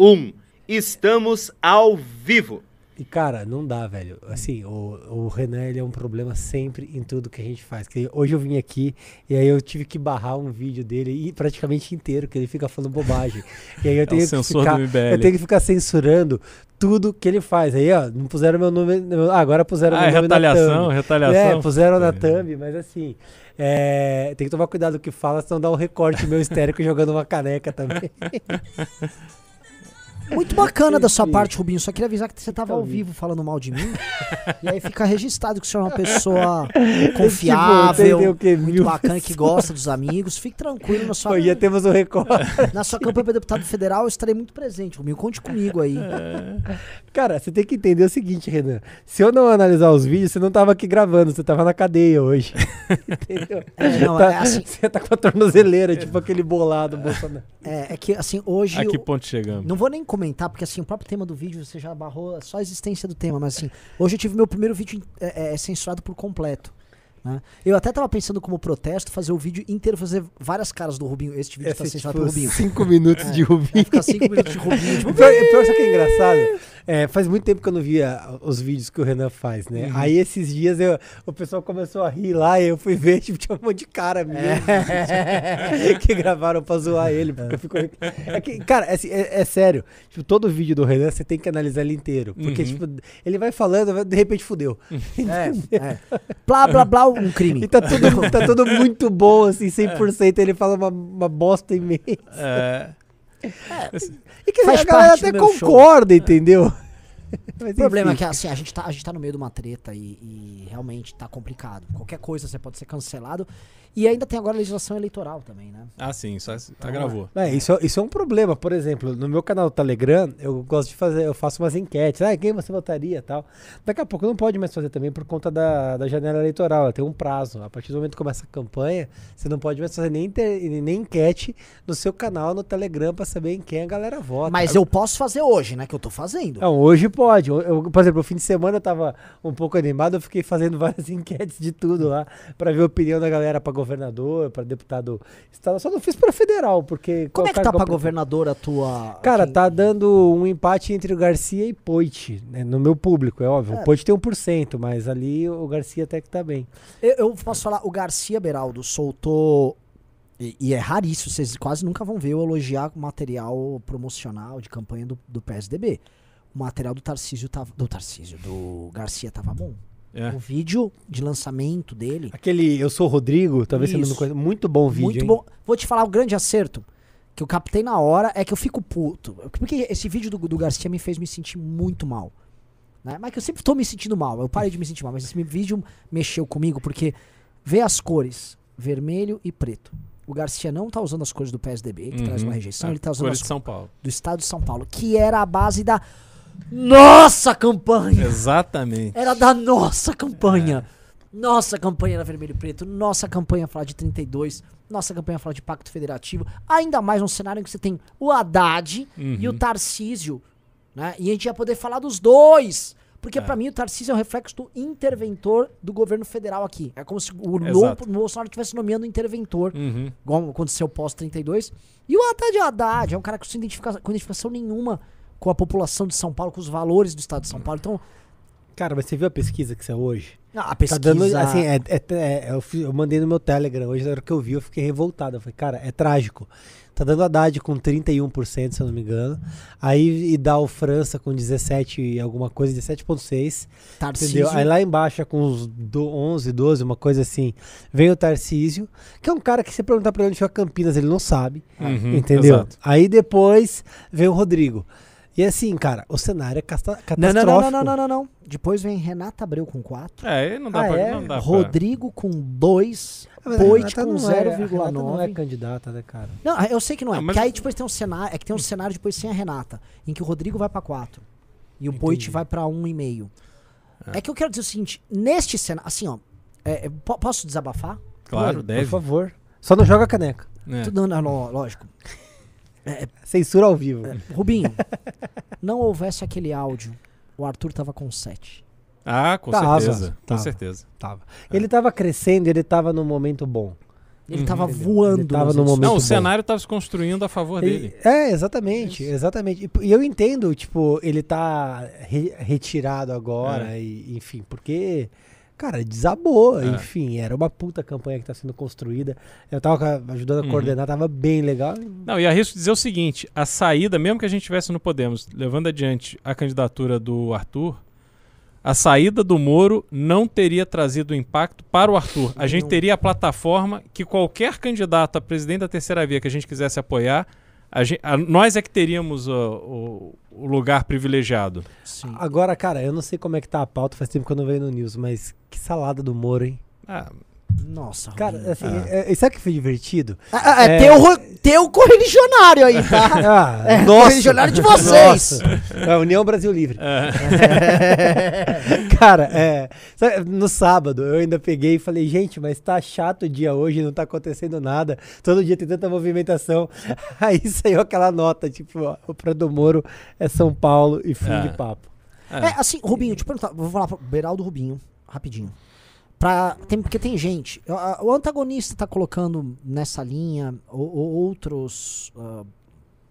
1. Estamos ao vivo. E, cara, não dá, velho. Assim, o, o Renan, ele é um problema sempre em tudo que a gente faz. Que hoje eu vim aqui e aí eu tive que barrar um vídeo dele e praticamente inteiro, que ele fica falando bobagem. E aí eu É tenho, que censor ficar, eu tenho que ficar censurando tudo que ele faz. Aí, ó, não puseram meu nome. Ah, agora puseram Ah, é meu nome na retaliação, thumb. retaliação. É, puseram na É. thumb, mas assim. é, tem que tomar cuidado com o que fala, senão dá um recorte meu histérico jogando uma caneca também. Muito bacana da sua parte, Rubinho. Só queria avisar que você tava ao vivo falando mal de mim. e aí fica registrado que o senhor é uma pessoa entendeu confiável, o quê? muito bacana, que gosta dos amigos. Fique tranquilo na sua, Pô, já temos um recorte. na sua campanha para deputado federal. Eu estarei muito presente, Rubinho. Conte comigo aí. Cara, você tem que entender o seguinte, Renan. Se eu não analisar os vídeos, você não tava aqui gravando, você tava na cadeia hoje. Entendeu? É, não, Tá- é assim- Você tá com a tornozeleira, tipo aquele bolado Bolsonaro. É, é que assim, hoje. A que ponto chegamos? Não vou nem comentar, porque assim, o próprio tema do vídeo você já barrou só a existência do tema, mas assim, hoje eu tive meu primeiro vídeo é, é, censurado por completo. né? Eu até tava pensando como protesto fazer o vídeo inteiro, fazer várias caras do Rubinho. Este vídeo tá Esse, censurado tipo, pelo Rubinho. cinco minutos de Rubinho. Vai ficar cinco minutos de Rubinho. Tipo, Pior, pior sabe que é engraçado? É, faz muito tempo que eu não via os vídeos que o Renan faz, né? Uhum. Aí esses dias eu- o pessoal começou a rir lá e eu fui ver, tipo, tinha um monte de cara mesmo. É. que gravaram pra zoar ele. Porque eu fico... é que, cara, é, assim, é- é sério. Tipo, todo vídeo do Renan você tem que analisar ele inteiro. Porque, Uhum. tipo, ele vai falando, de repente fudeu. é, é. Blá, blá, blá, um crime. E tá tudo, tá tudo muito bom, assim, 100%. Ele fala uma, uma bosta imensa. É, E que Faz a galera parte até meu show. concorda, entendeu? Mas, O problema é enfim. que assim, a gente, tá, a gente tá no meio de uma treta e, e realmente tá complicado. Qualquer coisa você pode ser cancelado. E ainda tem agora a legislação eleitoral também, né? ah, sim, só Então, agravou. É, isso, isso é um problema. Por exemplo, no meu canal do Telegram, eu gosto de fazer, eu faço umas enquetes. Ah, quem você votaria e tal. Daqui a pouco não pode mais fazer também por conta da, da janela eleitoral. ela Tem um prazo. A partir do momento que começa a campanha, você não pode mais fazer nem, inter- nem enquete no seu canal no Telegram pra saber em quem a galera vota. Mas eu posso fazer hoje, né? Que eu tô fazendo. Não, hoje pode. Eu, eu, por exemplo, o fim de semana eu tava um pouco animado, eu fiquei fazendo várias enquetes de tudo lá, pra ver a opinião da galera pra governador, pra deputado estadual. Só não fiz pra federal, porque. Como é que tá eu- governador a tua. Cara, quem- tá dando um empate entre o Garcia e Poit, né, no meu público, é óbvio. É. O Poit tem 1%, mas ali o Garcia até que tá bem. Eu, eu posso falar, o Garcia Beraldo soltou. E, e é raríssimo, vocês quase nunca vão ver eu elogiar material promocional de campanha do, do PSDB. O material do Tarcísio tava. Do Tarcísio, do Garcia tava bom. É. O vídeo de lançamento dele. Aquele Eu Sou Rodrigo, talvez você Isso. não conheça. Muito bom vídeo, muito hein? bom. Vou te falar o grande acerto que eu captei na hora é que eu fico puto. Porque esse vídeo do, do Garcia me fez me sentir muito mal. Né? Mas que eu sempre tô me sentindo mal. Eu parei de me sentir mal. Mas esse vídeo mexeu comigo porque vê as cores vermelho e preto. O Garcia não tá usando as cores do PSDB, que traz Uhum. uma rejeição, É, ele tá usando cores as Paulo. do estado de São Paulo, que era a base da nossa campanha. Exatamente. Era da nossa campanha. Nossa campanha era vermelho e preto. Nossa campanha falar de 32. Nossa campanha falar de pacto federativo. Ainda mais num cenário em que você tem o Haddad e o Uhum. Tarcísio. Né? E a gente ia poder falar dos dois. Porque É. pra mim o Tarcísio é um reflexo do interventor do governo federal aqui. É como se o novo, o Bolsonaro estivesse nomeando interventor, Uhum. igual aconteceu pós-32. E o Haddad é o Haddad, é um cara que sem identifica, com identificação nenhuma com a população de São Paulo, com os valores do estado de São Paulo. Então, Cara, mas você viu a pesquisa que saiu hoje? a pesquisa... Tá dando, assim, é, é- é- eu, fi- eu mandei no meu Telegram hoje, na hora que eu vi, eu fiquei revoltado. Eu falei, cara, é trágico. Tá dando Haddad com 31%, se eu não me engano. Aí e dá o França com 17 e alguma coisa, 17,6. Tarcísio. Entendeu? Aí lá embaixo, com uns do 11, 12, uma coisa assim, vem o Tarcísio, que é um cara que se perguntar pra ele onde fica Campinas, ele não sabe. Uhum, entendeu? exato. Aí depois vem o Rodrigo. E assim, cara, o cenário é casta- Não, catastrófico. não, não, não, não, não, não. Depois vem Renata Abreu com 4. É, não dá Ah, pra. é? Não dá pra- Rodrigo com 2. Ah, mas a Poit com não é- a Renata 0,9. não é candidata, né, cara? Não, eu sei que não é. Ah, mas- Porque aí depois tem um cenário. É que tem um cenário depois sem a Renata. Em que o Rodrigo vai pra 4. E o Poit vai pra 1,5. É. que eu quero dizer o seguinte: neste cenário. Assim, ó. é, é, po- posso desabafar? Claro, Por deve. favor. Só não joga caneca. É. Tudo, não, não, lógico. Censura ao vivo. É, Rubinho, não houvesse aquele áudio, o Arthur tava com 7. Ah, com Tava, certeza. Com tava. certeza. Tava. Ele tava crescendo, ele tava num momento bom. Ele Uhum. tava Entendeu? voando. Ele tava nas no redes momento Não, o bom. cenário estava se construindo a favor dele. É, exatamente, exatamente. E, e eu entendo, tipo, ele tá re- retirado agora, e, enfim, porque, cara, desabou, É. enfim, era uma puta campanha que tá sendo construída. Eu tava ajudando a Uhum. coordenar, tava bem legal. Não, e arrisco dizer o seguinte: a saída, mesmo que a gente tivesse no Podemos, levando adiante a candidatura do Arthur, a saída do Moro não teria trazido impacto para o Arthur. A gente teria a plataforma que qualquer candidato a presidente da terceira via que a gente quisesse apoiar, a gen- a- nós é que teríamos ó, o, o lugar privilegiado. Sim. Agora, cara, eu não sei como é que tá a pauta, faz tempo que eu não vejo no News, mas que salada do Moro, hein? Ah, Nossa, Cara, Rubinho. assim, Ah. é, é- sabe o que foi divertido? Ah, ah, é, é- Tem, o, tem o correligionário aí, tá? Ah, É, nossa! correligionário de vocês. Nossa. É a União Brasil Livre. é. Cara, é. sabe, No sábado eu ainda peguei e falei, gente, mas tá chato o dia hoje, não tá acontecendo nada. Todo dia tem tanta movimentação. Aí saiu aquela nota, tipo, ó, o Prado do Moro é São Paulo e fim É. de papo. É. É, assim, Rubinho, te perguntar, vou falar pro Beraldo Rubinho, rapidinho. Pra, tem, porque tem gente, o antagonista tá colocando nessa linha, ou, ou outros, ah,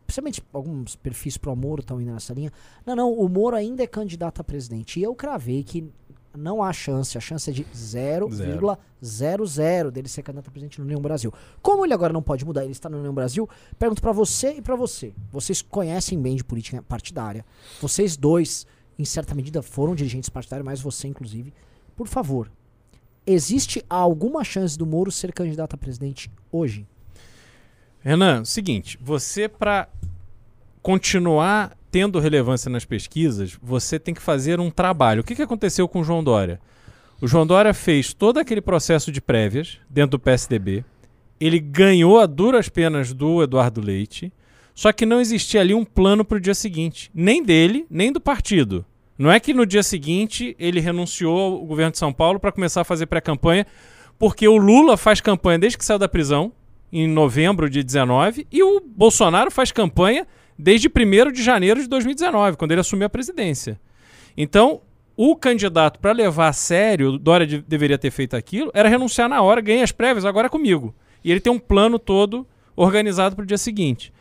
principalmente alguns perfis pro Moro estão indo nessa linha. Não, não, o Moro ainda é candidato a presidente. E eu cravei que não há chance, a chance é de 0,00 dele ser candidato a presidente no União Brasil. Como ele agora não pode mudar, ele está no União Brasil, pergunto pra você e pra você. Vocês conhecem bem de política partidária. Vocês dois, em certa medida, foram dirigentes partidários, mas você, inclusive. Por favor, existe alguma chance do Moro ser candidato a presidente hoje? Renan, seguinte, você para continuar tendo relevância nas pesquisas, você tem que fazer um trabalho. O que, que aconteceu com o João Dória? O João Dória fez todo aquele processo de prévias dentro do PSDB. Ele ganhou a duras penas do Eduardo Leite, só que não existia ali um plano para o dia seguinte, nem dele, nem do partido. Não é que no dia seguinte ele renunciou ao governo de São Paulo para começar a fazer pré-campanha, porque o Lula faz campanha desde que saiu da prisão, em novembro de 19, e o Bolsonaro faz campanha desde 1 de janeiro de 2019, quando ele assumiu a presidência. Então, o candidato para levar a sério, Dória de- deveria ter feito aquilo, era renunciar na hora, ganhei as prévias, agora é comigo. E ele tem um plano todo organizado para o dia seguinte.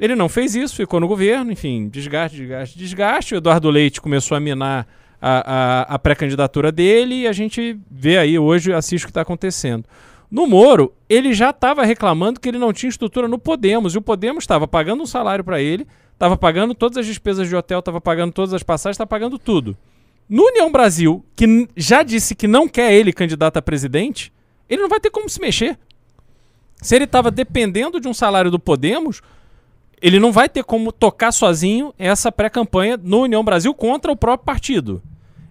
Ele não fez isso, ficou no governo, enfim, desgaste, desgaste, desgaste. O Eduardo Leite começou a minar a, a, a pré-candidatura dele e a gente vê aí hoje, assiste o que está acontecendo. No Moro, ele já estava reclamando que ele não tinha estrutura no Podemos, e o Podemos estava pagando um salário para ele, estava pagando todas as despesas de hotel, estava pagando todas as passagens, estava pagando tudo. No União Brasil, que já disse que não quer ele candidato a presidente, ele não vai ter como se mexer. Se ele estava dependendo de um salário do Podemos, ele não vai ter como tocar sozinho essa pré-campanha no União Brasil contra o próprio partido.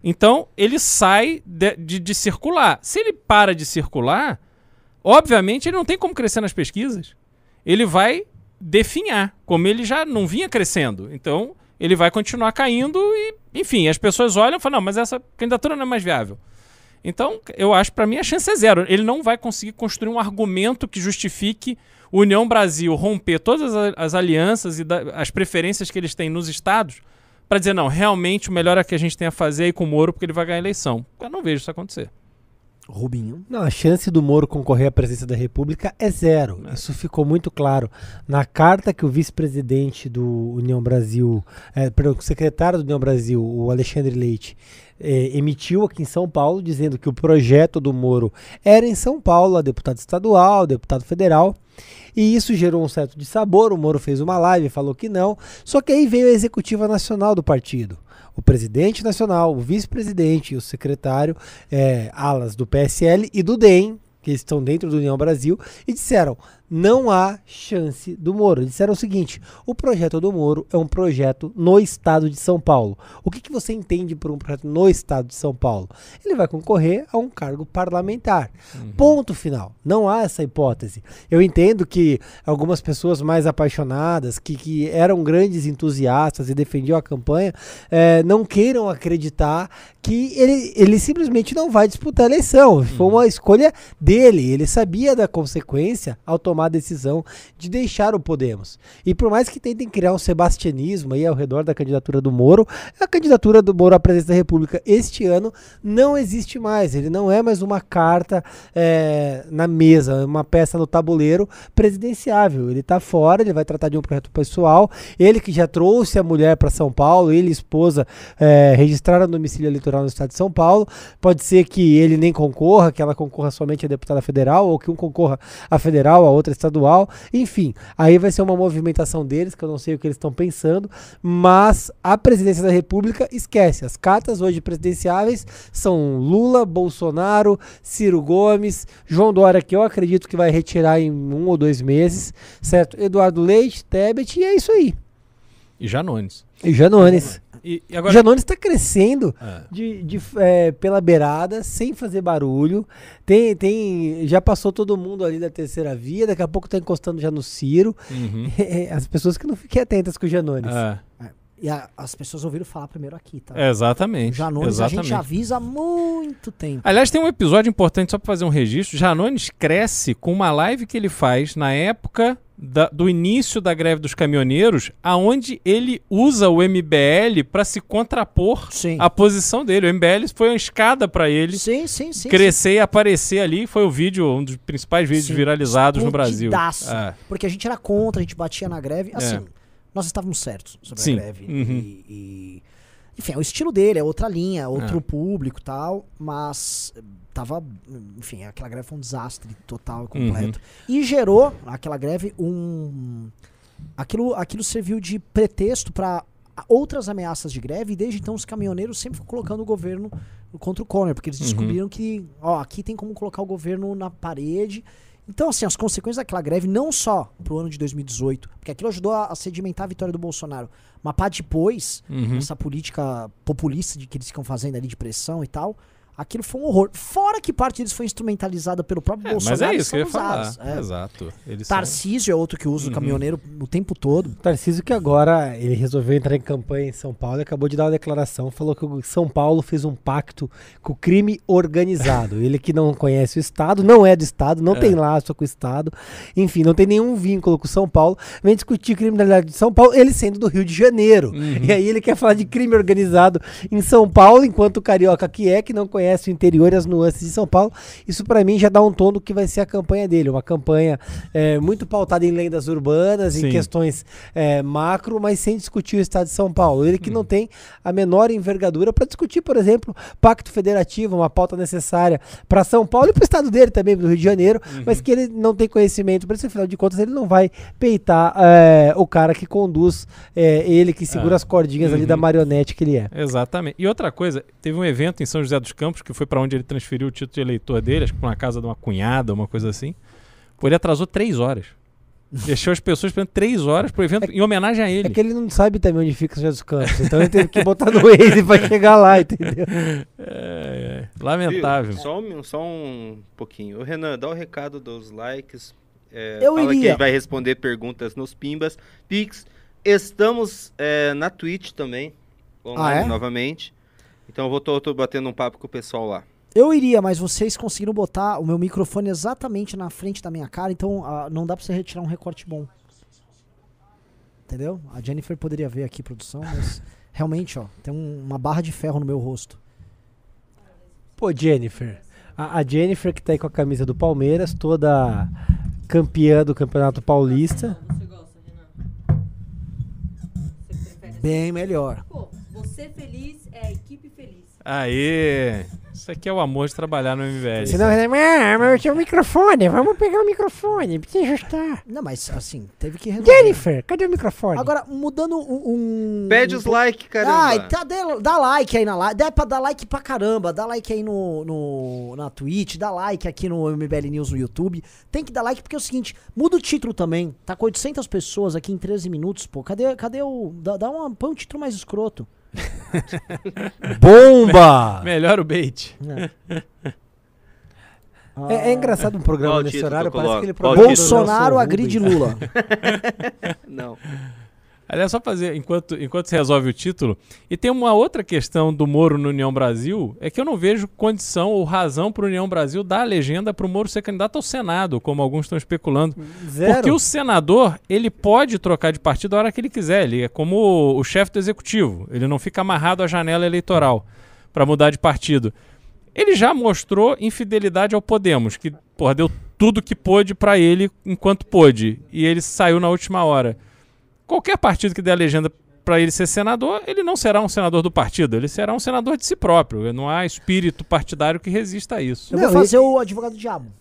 Então, ele sai de, de- de circular. Se ele para de circular, obviamente ele não tem como crescer nas pesquisas. Ele vai definhar, como ele já não vinha crescendo. Então, ele vai continuar caindo e, enfim, as pessoas olham e falam, não, mas essa candidatura não é mais viável. Então, eu acho, para mim, a chance é zero. Ele não vai conseguir construir um argumento que justifique União Brasil romper todas as, as alianças e da- as preferências que eles têm nos estados para dizer, não, realmente o melhor é que a gente tem a fazer aí com o Moro porque ele vai ganhar a eleição. Eu não vejo isso acontecer. Rubinho. Não, a chance do Moro concorrer à presidência da República é zero. Isso ficou muito claro. Na carta que o vice-presidente do União Brasil, é, perdão, o secretário do União Brasil, o Alexandre Leite, é, emitiu aqui em São Paulo, dizendo que o projeto do Moro era em São Paulo, a deputado estadual, deputado federal. E isso gerou um certo dissabor. O Moro fez uma live, falou que não. Só que aí veio a executiva nacional do partido. O presidente nacional, o vice-presidente e o secretário, é, alas do PSL e do DEM, que estão dentro do União Brasil, e disseram: não há chance do Moro. Disseram o seguinte: o projeto do Moro é um projeto no estado de São Paulo. O que, que você entende por um projeto no estado de São Paulo? Ele vai concorrer a um cargo parlamentar. Ponto final. Não há essa hipótese. Eu entendo que algumas pessoas mais apaixonadas, que, que eram grandes entusiastas e defendiam a campanha, eh, não queiram acreditar que ele, ele simplesmente não vai disputar a eleição. Foi uma escolha dele. Ele sabia da consequência ao tomar a decisão de deixar o Podemos. E por mais que tentem criar um sebastianismo aí ao redor da candidatura do Moro, a candidatura do Moro à presidência da República este ano não existe mais. Ele não é mais uma carta é, na mesa, uma peça no tabuleiro presidenciável. Ele está fora, ele vai tratar de um projeto pessoal. Ele que já trouxe a mulher para São Paulo, ele e esposa é, registraram domicílio eleitoral no estado de São Paulo. Pode ser que ele nem concorra, que ela concorra somente a deputada federal, ou que um concorra a federal, a outra estadual. Enfim, aí vai ser uma movimentação deles, que eu não sei o que eles estão pensando. Mas a presidência da República, esquece. As cartas hoje presidenciáveis são Lula, Bolsonaro, Ciro Gomes, João Dória, que eu acredito que vai retirar em um ou dois meses, certo? Eduardo Leite, Tebet, e é isso aí. E Janones. E Janones. E, e O agora. Janones está crescendo É. de, de, é, pela beirada, sem fazer barulho. Tem, tem, já passou todo mundo ali da terceira via, daqui a pouco está encostando já no Ciro. Uhum. As pessoas que não fiquem atentas com o Janones. É, E a- as pessoas ouviram falar primeiro aqui, tá? exatamente. Janones a exatamente. gente avisa há muito tempo. Aliás, tem um episódio importante só para fazer um registro. Janones cresce com uma live que ele faz na época da- do início da greve dos caminhoneiros, aonde ele usa o MBL para se contrapor Sim. à posição dele. O MBL foi uma escada para ele Sim, sim, sim. crescer e aparecer ali. Foi o vídeo, um dos principais vídeos Sim, viralizados no Brasil. É. Porque a gente era contra, a gente batia na greve. Assim, nós estávamos certos sobre Sim. a greve. Uhum. E, e- Enfim, é o estilo dele, é outra linha, outro É. público e tal. Mas eh, tava. Enfim, aquela greve foi um desastre total e completo. Uhum. E gerou, aquela greve, um. Aquilo, aquilo serviu de pretexto para outras ameaças de greve, e desde então os caminhoneiros sempre ficam colocando o governo contra o Conner, porque eles Uhum. descobriram que, ó, aqui tem como colocar o governo na parede. Então, assim, as consequências daquela greve, não só pro ano de 2018, porque aquilo ajudou a, a sedimentar a vitória do Bolsonaro, mas para depois, Uhum. essa política populista de que eles ficam fazendo ali de pressão e tal, aquilo foi um horror. Fora que parte deles foi instrumentalizada pelo próprio É, mas Bolsonaro. é e isso que eu ia são falar. usados. É. Exato. Eles são- Tarcísio é outro que usa Uhum. o caminhoneiro o tempo todo. Tarcísio que agora ele resolveu entrar em campanha em São Paulo e acabou de dar uma declaração, falou que o São Paulo fez um pacto com o crime organizado. ele que não conhece o Estado, não é do Estado, não É. tem laço com o Estado, enfim, não tem nenhum vínculo com São Paulo, vem discutir criminalidade de São Paulo, ele sendo do Rio de Janeiro. Uhum. E aí ele quer falar de crime organizado em São Paulo, enquanto o carioca que é, que não conhece o interior e as nuances de São Paulo, isso pra mim já dá um tom do que vai ser a campanha dele, uma campanha é, muito pautada em lendas urbanas, em Sim. questões é, macro, mas sem discutir o estado de São Paulo. Ele que não tem a menor envergadura para discutir, por exemplo, pacto federativo, uma pauta necessária para São Paulo e para o estado dele também, do Rio de Janeiro, mas que ele não tem conhecimento para isso, afinal de contas, ele não vai peitar é, o cara que conduz é, ele, que segura É. as cordinhas ali Uhum. da marionete que ele é. Exatamente. E outra coisa, teve um evento em São José dos Campos, que foi para onde ele transferiu o título de eleitor dele, acho que pra uma casa de uma cunhada, uma coisa assim. Pô, ele atrasou três horas. Deixou as pessoas esperando três horas pro evento em homenagem a ele. É que ele não sabe também onde fica São José dos Campos, então ele teve que botar no Waze para chegar lá, entendeu? É, é. Lamentável. Viu? Só um, só um pouquinho. Ô, Renan, dá o recado dos likes. É, Eu fala iria. que vai responder perguntas nos Pimbas. Pix. Estamos é, na Twitch também. Online Ah, é? novamente. Então eu vou tô, tô batendo um papo com o pessoal lá. Eu iria, mas vocês conseguiram botar o meu microfone exatamente na frente da minha cara, então ah, não dá pra você retirar um recorte bom. Entendeu? A Jennifer poderia ver aqui, produção, mas realmente, ó, tem um- uma barra de ferro no meu rosto. Pô, Jennifer. A, a Jennifer que tá aí com a camisa do Palmeiras, toda campeã do Campeonato Paulista. Bem melhor. Pô, você feliz Aê! Isso aqui é o amor de trabalhar no MBL. Senão, ah, mas eu tinha o microfone, vamos pegar o microfone, precisa ajustar. Não, mas assim, teve que resolver. Jennifer, cadê o microfone? Agora, mudando um. um Pede um os likes, caramba. Ai, tá, dá, dá like aí na live. Dá pra dar like pra caramba. Dá like aí no, no, na Twitch, dá like aqui no MBL News no YouTube. Tem que dar like porque é o seguinte: muda o título também. Tá com 800 pessoas aqui em 13 minutos, pô. Cadê, cadê o. Dá, dá uma, põe um título mais escroto. Bomba! Melhor o bait. É, é engraçado um programa Qual nesse horário, que parece do título? Bolsonaro agride. Lula. Não. Aliás, só fazer, enquanto, enquanto se resolve o título. E tem uma outra questão do Moro no União Brasil, é que eu não vejo condição ou razão para o União Brasil dar a legenda para o Moro ser candidato ao Senado, como alguns estão especulando. Zero. Porque o senador, ele pode trocar de partido a hora que ele quiser. Ele é como o, o chefe do executivo. Ele não fica amarrado à janela eleitoral para mudar de partido. Ele já mostrou infidelidade ao Podemos, que porra, deu tudo que pôde para ele enquanto pôde. E ele saiu na última hora. Qualquer partido que dê a legenda para ele ser senador, ele não será um senador do partido, ele será um senador de si próprio. Não há espírito partidário que resista a isso. Eu vou fazer e- o advogado do diabo.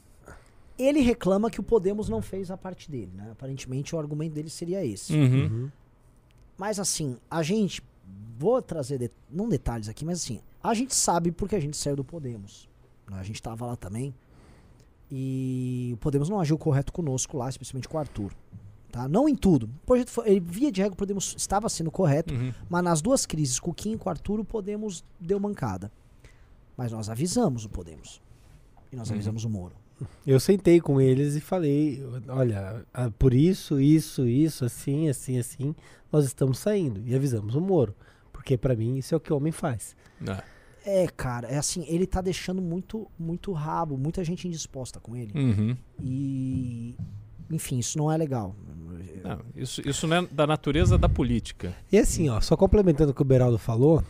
Ele reclama que o Podemos não fez a parte dele, né? Aparentemente o argumento dele seria esse. Uhum. Mas assim, a gente. Vou trazer, de- não detalhes aqui, mas assim, a gente sabe porque a gente saiu do Podemos. né? A gente tava lá também. E o Podemos não agiu correto conosco lá, especialmente com o Arthur. Tá? Não em tudo. O projeto foi- ele, via de regra, o Podemos estava sendo correto, Uhum. mas nas duas crises, com o Kim e com o Arthur, o Podemos deu mancada. Mas nós avisamos o Podemos. E nós Uhum. avisamos o Moro. Eu sentei com eles e falei, olha, por isso, isso, isso, assim, assim, assim, nós estamos saindo. E avisamos o Moro. Porque pra mim isso é o que o homem faz. É. É, cara, é assim, ele tá deixando muito, muito rabo, muita gente indisposta com ele. Uhum. E. Enfim, isso não é legal. Não, isso, isso não é da natureza da política. E assim, ó, só complementando o que o Beraldo falou,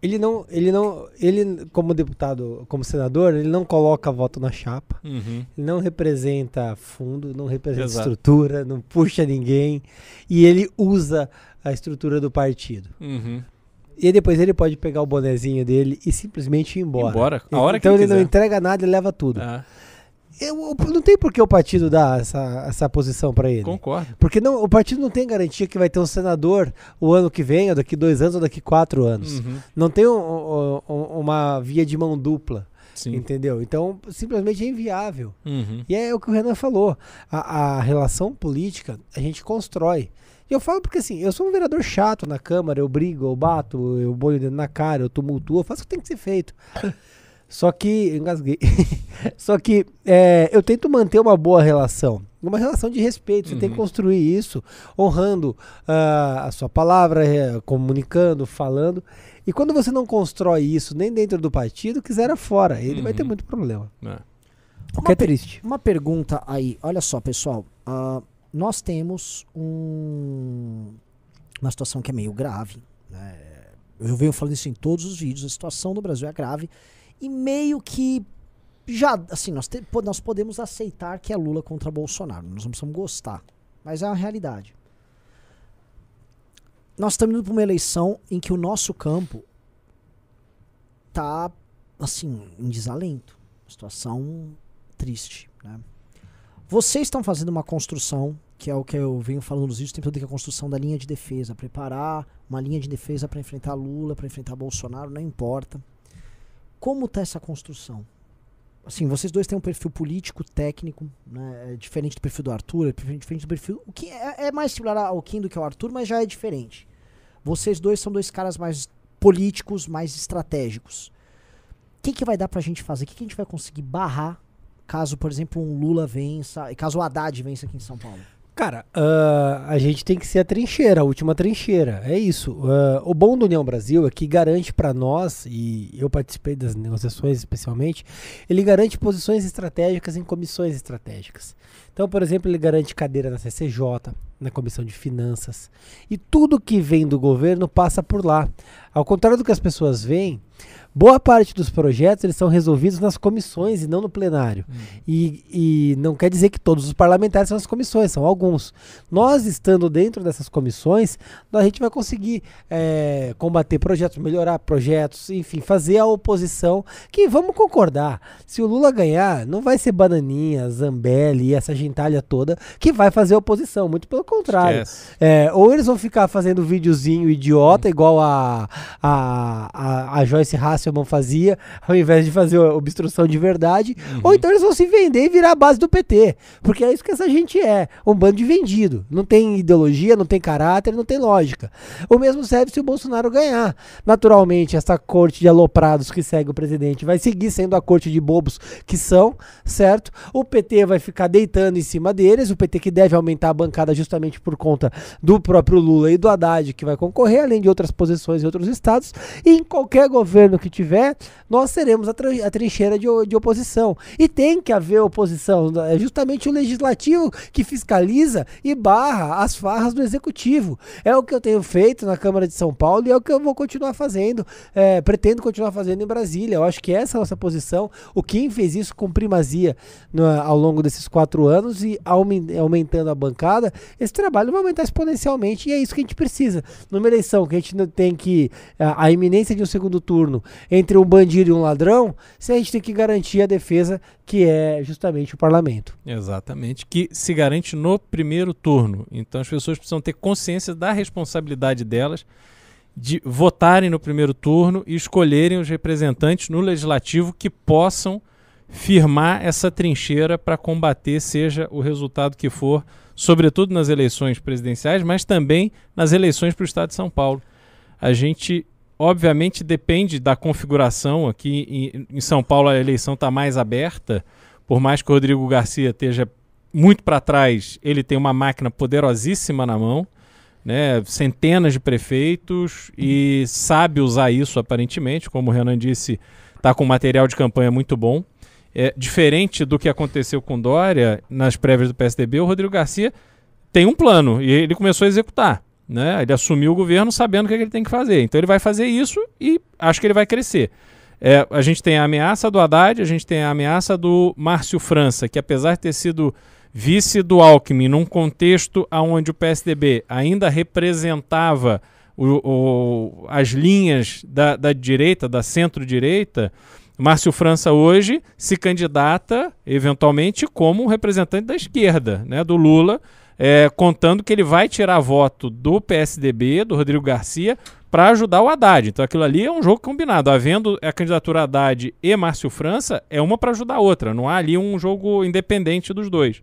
ele não, ele não, ele como deputado, como senador, ele não coloca voto na chapa, Uhum. ele não representa fundo, não representa Exato. estrutura, não puxa ninguém, e ele usa a estrutura do partido. Uhum. E aí depois ele pode pegar o bonezinho dele e simplesmente ir embora. Embora, a hora que então ele ele não quiser. entrega nada e leva tudo. É, Eu, eu- não tem por que o partido dar essa, essa posição pra ele. concordo. Porque não, o partido não tem garantia que vai ter um senador o ano que vem, ou daqui dois anos, ou daqui quatro anos. Uhum. Não tem um- um- um- uma via de mão dupla, Sim. entendeu? Então, simplesmente é inviável. Uhum. E é o que o Renan falou. A, a relação política a gente constrói. E eu falo porque assim, eu sou um vereador chato na Câmara, eu brigo, eu bato, eu ponho o dedo na cara, eu tumultuo, eu faço o que tem que ser feito. Só que. eu Engasguei. Só que é, eu tento manter uma boa relação. Uma relação de respeito. Você tem que Uhum. construir isso, honrando ah, a sua palavra, eh, comunicando, falando. E quando você não constrói isso nem dentro do partido, quiser fora. Ele vai ter Uhum. muito problema. É. O que é triste. Uma pergunta aí, olha só, pessoal. ah, nós temos um- uma situação que é meio grave. né? Eu venho falando isso em todos os vídeos. A situação no Brasil é grave. E meio que já, assim, nós, te- nós podemos aceitar que é Lula contra Bolsonaro. Nós não precisamos gostar. Mas é uma realidade. Nós estamos indo para uma eleição em que o nosso campo tá, assim, em desalento. Situação triste, né? Vocês estão fazendo uma construção, que é o que eu venho falando nos vídeos, o tempo todo, que é a construção da linha de defesa, preparar uma linha de defesa para enfrentar Lula, para enfrentar Bolsonaro, não importa. Como tá essa construção? Assim, vocês dois têm um perfil político, técnico, né? É diferente do perfil do Arthur, é diferente do perfil. O que é, é mais similar ao Kim do que ao Arthur, mas já é diferente. Vocês dois são dois caras mais políticos, mais estratégicos. O que, que vai dar pra gente fazer? O que, que a gente vai conseguir barrar caso, por exemplo, um Lula vença, e caso o Haddad vença aqui em São Paulo? Cara, ah, a gente tem que ser a trincheira, a última trincheira. É isso. Ah, o bom do União Brasil é que garante para nós, e eu participei das negociações especialmente, ele garante posições estratégicas em comissões estratégicas. Então, por exemplo, ele garante cadeira na CCJ, na Comissão de Finanças. E tudo que vem do governo passa por lá. Ao contrário do que as pessoas veem, boa parte dos projetos eles são resolvidos nas comissões e não no plenário. E, e não quer dizer que todos os parlamentares são as comissões, são alguns. Nós, estando dentro dessas comissões, a gente vai conseguir é, combater projetos, melhorar projetos, enfim, fazer a oposição. Que vamos concordar, se o Lula ganhar, não vai ser Bananinha, Zambelli e essa gentalha toda que vai fazer oposição, muito pelo contrário. É, ou eles vão ficar fazendo videozinho idiota, igual a, a, a, a Joyce Hasselman fazia, ao invés de fazer obstrução de verdade. Ou então eles vão se vender e virar a base do PT. Porque é isso que essa gente é: um bando de vendido. Não tem ideologia, não tem caráter, não tem lógica. O mesmo serve se o Bolsonaro ganhar. Naturalmente, essa corte de aloprados que segue o presidente vai seguir sendo a corte de bobos que são, certo? O PT vai ficar deitando em cima deles, o PT que deve aumentar a bancada justamente por conta do próprio Lula e do Haddad que vai concorrer, além de outras posições em outros estados. E em qualquer governo que tiver, nós seremos a, a trincheira de, de oposição. E tem que haver oposição. É justamente o legislativo que fiscaliza e barra as farras do executivo. É o que eu tenho feito na Câmara de São Paulo e é o que eu vou continuar fazendo. é, pretendo continuar fazendo em Brasília. Eu acho que essa é a nossa posição. O Kim fez isso com primazia no- ao longo desses quatro anos e aumen- aumentando a bancada, esse trabalho vai aumentar exponencialmente e é isso que a gente precisa. Numa eleição que a gente tem que. A, a iminência de um segundo turno entre um bandido e um ladrão, se a gente tem que garantir a defesa que é justamente o parlamento. Exatamente, que se garante no primeiro turno. Então as pessoas precisam ter consciência da responsabilidade delas de votarem no primeiro turno e escolherem os representantes no legislativo que possam firmar essa trincheira para combater, seja o resultado que for, sobretudo nas eleições presidenciais, mas também nas eleições para o Estado de São Paulo. A gente, obviamente, depende da configuração. Aqui em, em São Paulo a eleição está mais aberta, por mais que o Rodrigo Garcia esteja muito para trás, ele tem uma máquina poderosíssima na mão, né? centenas de prefeitos e sabe usar isso aparentemente, como o Renan disse, está com material de campanha muito bom. É, diferente do que aconteceu com Dória nas prévias do PSDB, o Rodrigo Garcia tem um plano e ele começou a executar. Né? Ele assumiu o governo sabendo o que, é que ele tem que fazer. Então ele vai fazer isso e acho que ele vai crescer. É, a gente tem a ameaça do Haddad, a gente tem a ameaça do Márcio França, que apesar de ter sido vice do Alckmin num contexto onde o PSDB ainda representava o- o- as linhas da, da direita, da centro-direita, Márcio França hoje se candidata eventualmente como um representante da esquerda, né, do Lula, é, contando que ele vai tirar voto do PSDB, do Rodrigo Garcia, para ajudar o Haddad. Então aquilo ali é um jogo combinado. Havendo a candidatura Haddad e Márcio França, é uma para ajudar a outra. Não há ali um jogo independente dos dois.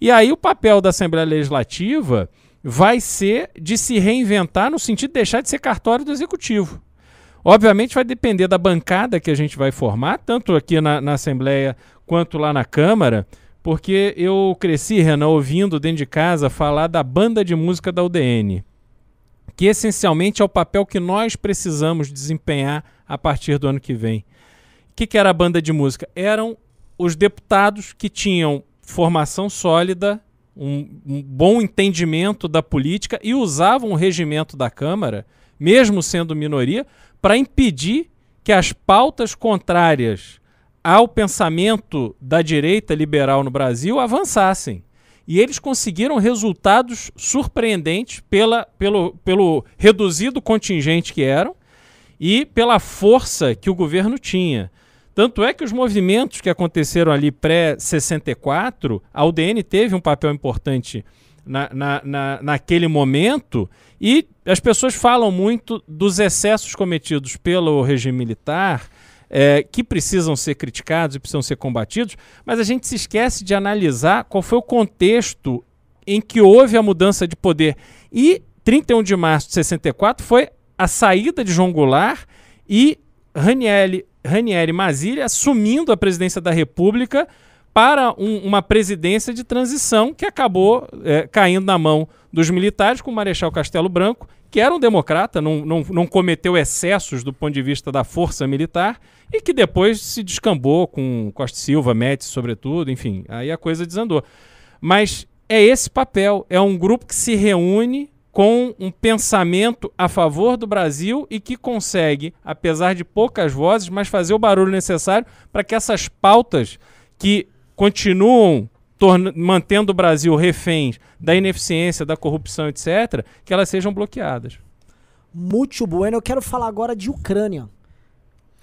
E aí o papel da Assembleia Legislativa vai ser de se reinventar no sentido de deixar de ser cartório do Executivo. Obviamente vai depender da bancada que a gente vai formar, tanto aqui na, na Assembleia quanto lá na Câmara, porque eu cresci, Renan, ouvindo dentro de casa falar da banda de música da UDN, que essencialmente é o papel que nós precisamos desempenhar a partir do ano que vem. O que, que era a banda de música? Eram os deputados que tinham formação sólida, um, um bom entendimento da política e usavam o regimento da Câmara, mesmo sendo minoria, para impedir que as pautas contrárias ao pensamento da direita liberal no Brasil avançassem. E eles conseguiram resultados surpreendentes pela, pelo, pelo reduzido contingente que eram e pela força que o governo tinha. Tanto é que os movimentos que aconteceram ali pré-64, a UDN teve um papel importante na, na, na, naquele momento, e as pessoas falam muito dos excessos cometidos pelo regime militar, é, que precisam ser criticados e precisam ser combatidos, mas a gente se esquece de analisar qual foi o contexto em que houve a mudança de poder. E 31 de março de 64 foi a saída de João Goulart e Ranieri, Ranieri Mazzilli assumindo a presidência da República para um- uma presidência de transição que acabou é, caindo na mão dos militares com o Marechal Castelo Branco, que era um democrata, não, não, não cometeu excessos do ponto de vista da força militar e que depois se descambou com Costa Silva, Médici, sobretudo, enfim, aí a coisa desandou. Mas é esse papel, é um grupo que se reúne com um pensamento a favor do Brasil e que consegue, apesar de poucas vozes, mas fazer o barulho necessário para que essas pautas que continuam mantendo o Brasil refém da ineficiência, da corrupção, etc., que elas sejam bloqueadas. Muito bueno. Eu quero falar agora de Ucrânia.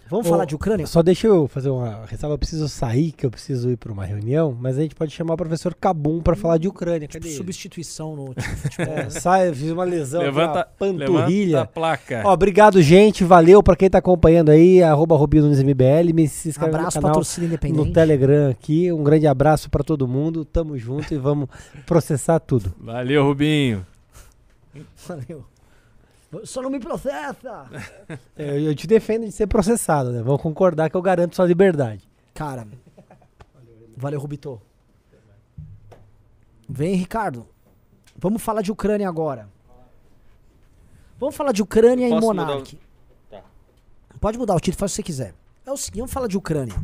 Vamos Ô, falar de Ucrânia? Só deixa eu fazer uma ressalva. Eu preciso sair, que eu preciso ir para uma reunião, mas a gente pode chamar o professor Cabum para falar de Ucrânia. Tipo, Cadê ele? substituição no time de futebol. É, sai, fiz uma lesão, Levanta, panturrilha. levanta a placa. Ó, obrigado, gente. Valeu pra quem tá acompanhando aí. Arroba MBL. Me se inscreve Abraço no canal torcida independente. no Telegram aqui. Um grande abraço pra todo mundo. Tamo junto e vamos processar tudo. Valeu, Rubinho. Valeu. Só não me processa! É, Eu, eu te defendo de ser processado, né? Vamos concordar que eu garanto sua liberdade. Cara, valeu, Rubito. Vem, Ricardo. Vamos falar de Ucrânia agora. Vamos falar de Ucrânia e Posso mudar o- Tá. Pode mudar o título, faz o que você quiser. É o seguinte, vamos falar de Ucrânia.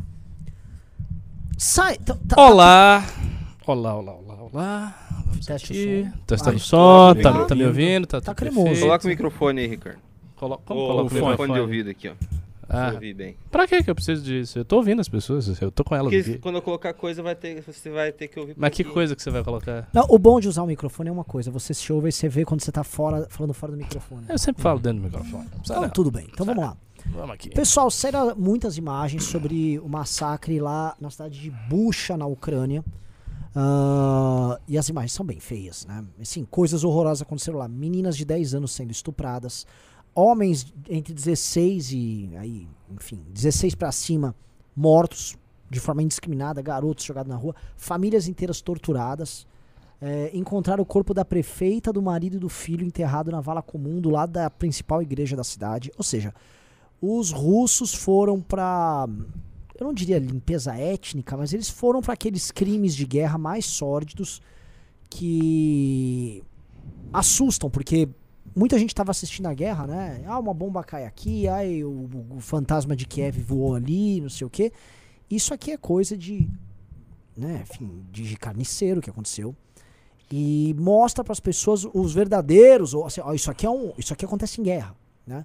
Sai. tá- tá- Olá. Olá, olá, olá, olá. Vamos Teste o aqui. som. Testando o som. tá Tá, tá me ouvindo? Tá, Tá tudo cremoso. perfeito. Coloca o microfone aí, Ricardo. Colo- Como o coloca o microfone fone? de ouvido aqui, ó. Pra Ah, ouvir bem. pra que que eu preciso disso? Eu tô ouvindo as pessoas, eu tô com elas Porque aqui. quando eu colocar coisa, vai ter, você vai ter que ouvir. Mas que pouquinho. coisa que você vai colocar? Não, o bom de usar o microfone é uma coisa. Você se ouve e você vê quando você tá fora, falando fora do microfone. Eu sempre falo dentro do microfone. Então, não. tudo bem. Então vamos lá. Vamos aqui. Pessoal, saíram muitas imagens sobre o massacre lá na cidade de Bucha, na Ucrânia. Ah, e as imagens são bem feias, né? Assim, coisas horrorosas aconteceram lá. Meninas de 10 anos sendo estupradas. Homens entre 16 e aí, enfim, 16 pra cima mortos de forma indiscriminada, garotos jogados na rua, famílias inteiras torturadas. É, encontraram o corpo da prefeita, do marido e do filho enterrado na vala comum do lado da principal igreja da cidade. Ou seja, os russos foram pra. Eu não diria limpeza étnica, mas eles foram para aqueles crimes de guerra mais sórdidos que assustam, porque muita gente estava assistindo a guerra, né? Ah, uma bomba cai aqui, ai, o, o fantasma de Kiev voou ali, não sei o quê. Isso aqui é coisa de, né, enfim, de carniceiro que aconteceu. E mostra para as pessoas os verdadeiros, ou assim, ó, isso aqui é um, isso aqui acontece em guerra, né?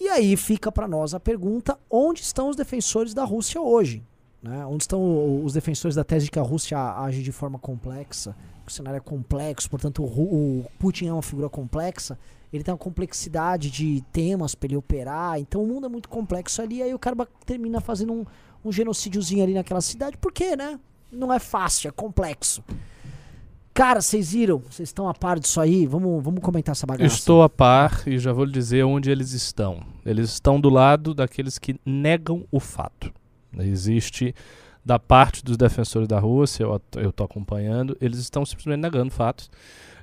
E aí fica para nós a pergunta: onde estão os defensores da Rússia hoje? Né? Onde estão os defensores da tese de que a Rússia age de forma complexa? O cenário é complexo, portanto, o, Putin é uma figura complexa. Ele tem uma complexidade de temas para ele operar. Então o mundo é muito complexo ali. Aí o cara termina fazendo um, um genocídiozinho ali naquela cidade. Por quê, né? Não é fácil, é complexo. Cara, vocês viram? Vocês estão a par disso aí? Vamos, vamos comentar essa bagaça. Estou a par e já vou lhe dizer onde eles estão. Eles estão do lado daqueles que negam o fato. Existe da parte dos defensores da Rússia, eu estou acompanhando, eles estão simplesmente negando fatos.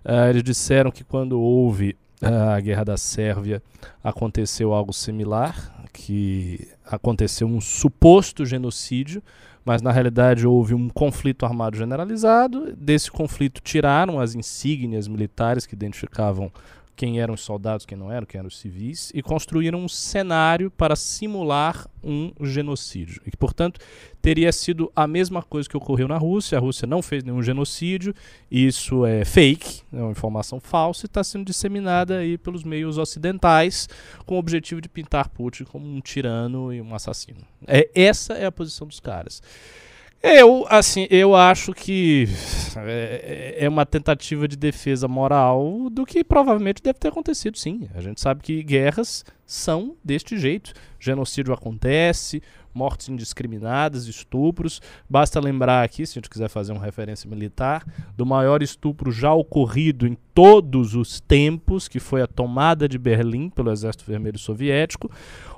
Ah, eles disseram que quando houve ah, a guerra da Sérvia aconteceu algo similar, que aconteceu um suposto genocídio, mas na realidade houve um conflito armado generalizado. Desse conflito tiraram as insígnias militares que identificavam quem eram os soldados, quem não eram, quem eram os civis, e construíram um cenário para simular um genocídio. E que, portanto, teria sido a mesma coisa que ocorreu na Rússia. A Rússia não fez nenhum genocídio, isso é fake, é uma informação falsa e está sendo disseminada aí pelos meios ocidentais com o objetivo de pintar Putin como um tirano e um assassino. É, essa é a posição dos caras. Eu, assim, eu acho que é, é uma tentativa de defesa moral do que provavelmente deve ter acontecido, sim. A gente sabe que guerras são deste jeito. Genocídio acontece, mortes indiscriminadas, estupros. Basta lembrar aqui, se a gente quiser fazer uma referência militar, do maior estupro já ocorrido em todos os tempos, que foi a tomada de Berlim pelo Exército Vermelho Soviético,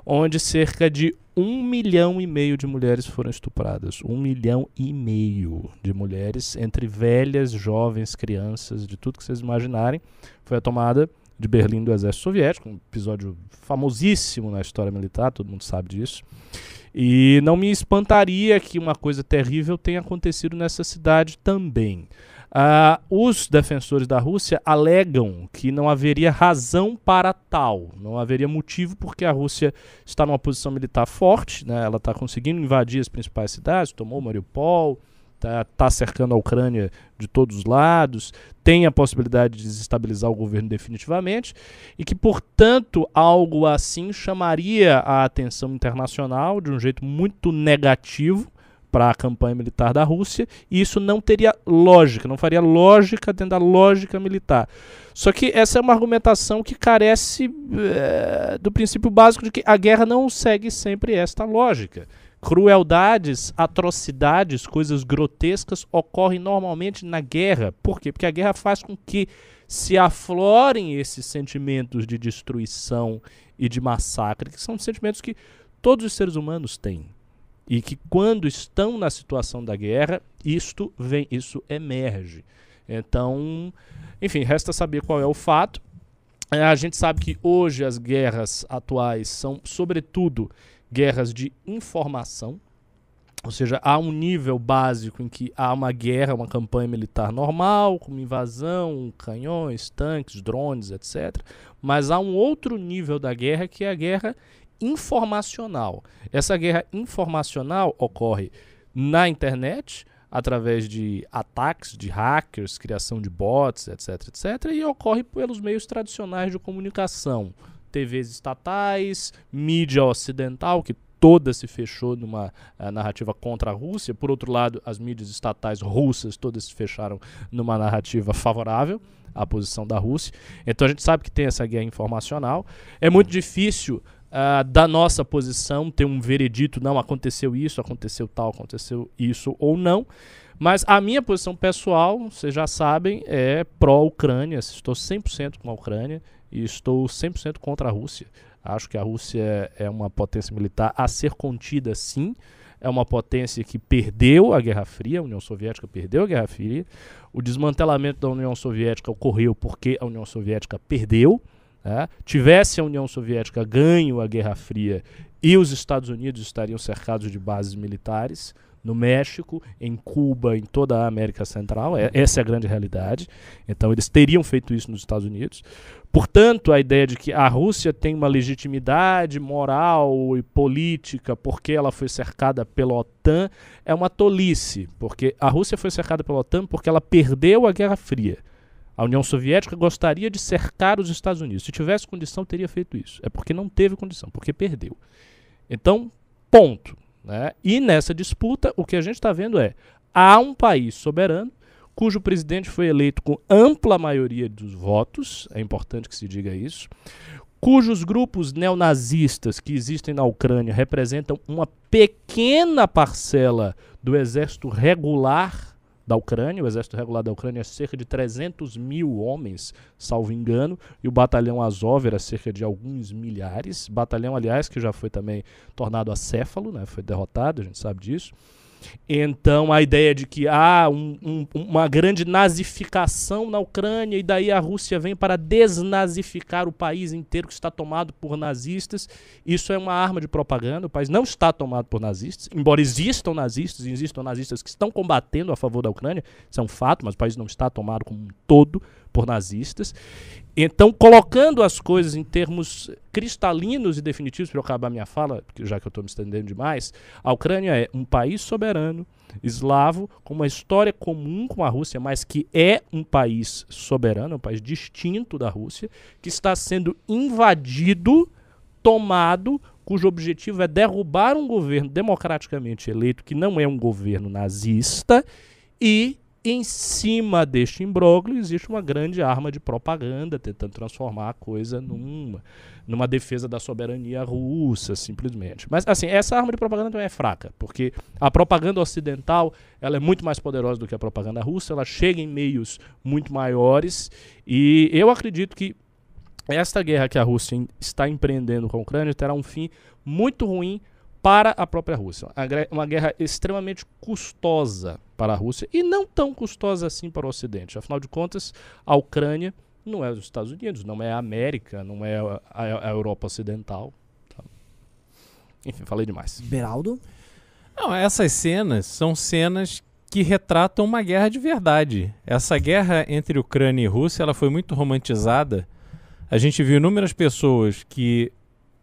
onde cerca de um milhão e meio de mulheres foram estupradas. Um milhão e meio de mulheres, entre velhas, jovens, crianças, de tudo que vocês imaginarem. Foi a tomada de Berlim do Exército Soviético, um episódio famosíssimo na história militar, todo mundo sabe disso. E não me espantaria que uma coisa terrível tenha acontecido nessa cidade também. Ah, os defensores da Rússia alegam que não haveria razão para tal, não haveria motivo porque a Rússia está numa posição militar forte, né? ela está conseguindo invadir as principais cidades, tomou Mariupol, está tá cercando a Ucrânia de todos os lados, tem a possibilidade de desestabilizar o governo definitivamente, e que, portanto, algo assim chamaria a atenção internacional de um jeito muito negativo para a campanha militar da Rússia, e isso não teria lógica, não faria lógica dentro da lógica militar. Só que essa é uma argumentação que carece eh, do princípio básico de que a guerra não segue sempre esta lógica. Crueldades, atrocidades, coisas grotescas ocorrem normalmente na guerra. Por quê? Porque a guerra faz com que se aflorem esses sentimentos de destruição e de massacre, que são sentimentos que todos os seres humanos têm. E que quando estão na situação da guerra, isto vem, isso emerge. Então, enfim, resta saber qual é o fato. É, A gente sabe que hoje as guerras atuais são, sobretudo, guerras de informação. Ou seja, há um nível básico em que há uma guerra, uma campanha militar normal, com invasão, canhões, tanques, drones, etc. Mas há um outro nível da guerra que é a guerra informacional. Essa guerra informacional ocorre na internet, através de ataques de hackers, criação de bots, etc, etc, e ocorre pelos meios tradicionais de comunicação, TVs estatais, mídia ocidental, que toda se fechou numa eh, narrativa contra a Rússia. Por outro lado, as mídias estatais russas todas se fecharam numa narrativa favorável à posição da Rússia. Então a gente sabe que tem essa guerra informacional. É muito difícil ah, da nossa posição ter um veredito, não aconteceu isso, aconteceu tal, aconteceu isso ou não. Mas a minha posição pessoal, vocês já sabem, é pró-Ucrânia. Estou 100% com a Ucrânia e estou 100% contra a Rússia. Acho que a Rússia é uma potência militar a ser contida, sim. É uma potência que perdeu a Guerra Fria, a União Soviética perdeu a Guerra Fria. O desmantelamento da União Soviética ocorreu porque a União Soviética perdeu. Né? Tivesse a União Soviética ganho a Guerra Fria e os Estados Unidos estariam cercados de bases militares no México, em Cuba, em toda a América Central. É- essa é a grande realidade. Então, eles teriam feito isso nos Estados Unidos. Portanto, a ideia de que a Rússia tem uma legitimidade moral e política porque ela foi cercada pela OTAN é uma tolice, porque a Rússia foi cercada pela OTAN porque ela perdeu a Guerra Fria. A União Soviética gostaria de cercar os Estados Unidos. Se tivesse condição, teria feito isso. É porque não teve condição, porque perdeu. Então, ponto. Né? E nessa disputa, o que a gente está vendo é: há um país soberano cujo presidente foi eleito com ampla maioria dos votos, é importante que se diga isso, cujos grupos neonazistas que existem na Ucrânia representam uma pequena parcela do exército regular da Ucrânia. O exército regular da Ucrânia é cerca de 300 mil homens, salvo engano, e o batalhão Azov era cerca de alguns milhares. Batalhão, aliás, que já foi também tornado acéfalo, né? foi derrotado, a gente sabe disso. Então, a ideia de que há um- um- uma grande nazificação na Ucrânia e daí a Rússia vem para desnazificar o país inteiro que está tomado por nazistas, isso é uma arma de propaganda. O país não está tomado por nazistas, embora existam nazistas, existam nazistas que estão combatendo a favor da Ucrânia, isso é um fato, mas o país não está tomado como um todo por nazistas. Então, colocando as coisas em termos cristalinos e definitivos, para eu acabar minha fala, já que eu estou me estendendo demais, a Ucrânia é um país soberano, eslavo, com uma história comum com a Rússia, mas que é um país soberano, um país distinto da Rússia, que está sendo invadido, tomado, cujo objetivo é derrubar um governo democraticamente eleito, que não é um governo nazista, e em cima deste imbróglio existe uma grande arma de propaganda tentando transformar a coisa numa, numa defesa da soberania russa, simplesmente. Mas assim, essa arma de propaganda também é fraca, porque a propaganda ocidental, ela é muito mais poderosa do que a propaganda russa, ela chega em meios muito maiores e eu acredito que esta guerra que a Rússia está empreendendo com a Ucrânia terá um fim muito ruim para a própria Rússia. Uma guerra extremamente custosa para a Rússia e não tão custosa assim para o Ocidente. Afinal de contas, a Ucrânia não é os Estados Unidos, não é a América, não é a, a- a Europa Ocidental. tá? Enfim, falei demais. Beraldo? Não, essas cenas são cenas que retratam uma guerra de verdade. Essa guerra entre Ucrânia e Rússia, ela foi muito romantizada. A gente viu inúmeras pessoas que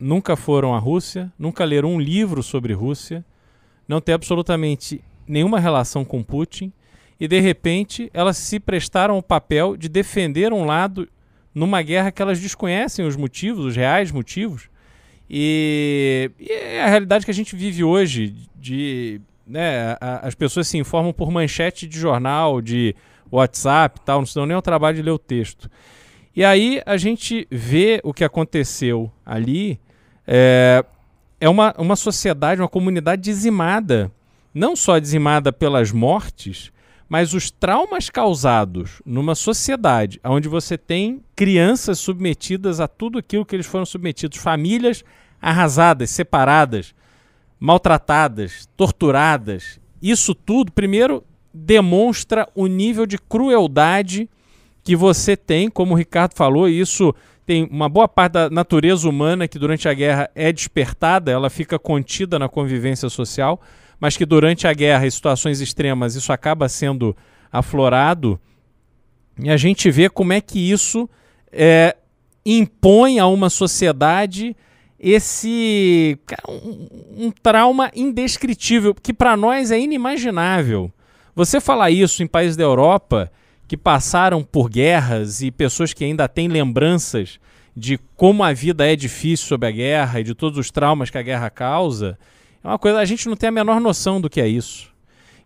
nunca foram à Rússia, nunca leram um livro sobre Rússia, não tem absolutamente nenhuma relação com Putin e de repente elas se prestaram o papel de defender um lado numa guerra que elas desconhecem os motivos, os reais motivos. E, e é a realidade que a gente vive hoje de né, a- as pessoas se informam por manchete de jornal, de WhatsApp tal, não se dão nem o trabalho de ler o texto. E aí a gente vê o que aconteceu ali. É, é uma, uma sociedade, uma comunidade dizimada. Não só dizimada pelas mortes, mas os traumas causados numa sociedade onde você tem crianças submetidas a tudo aquilo que eles foram submetidos, famílias arrasadas, separadas, maltratadas, torturadas. Isso tudo, primeiro, demonstra o nível de crueldade que você tem, como o Ricardo falou, e isso tem uma boa parte da natureza humana que durante a guerra é despertada, ela fica contida na convivência social, mas que durante a guerra, em situações extremas, isso acaba sendo aflorado. E a gente vê como é que isso é, impõe a uma sociedade esse um, um trauma indescritível, que para nós é inimaginável. Você falar isso em países da Europa que passaram por guerras e pessoas que ainda têm lembranças de como a vida é difícil sob a guerra e de todos os traumas que a guerra causa, é uma coisa a gente não tem a menor noção do que é isso.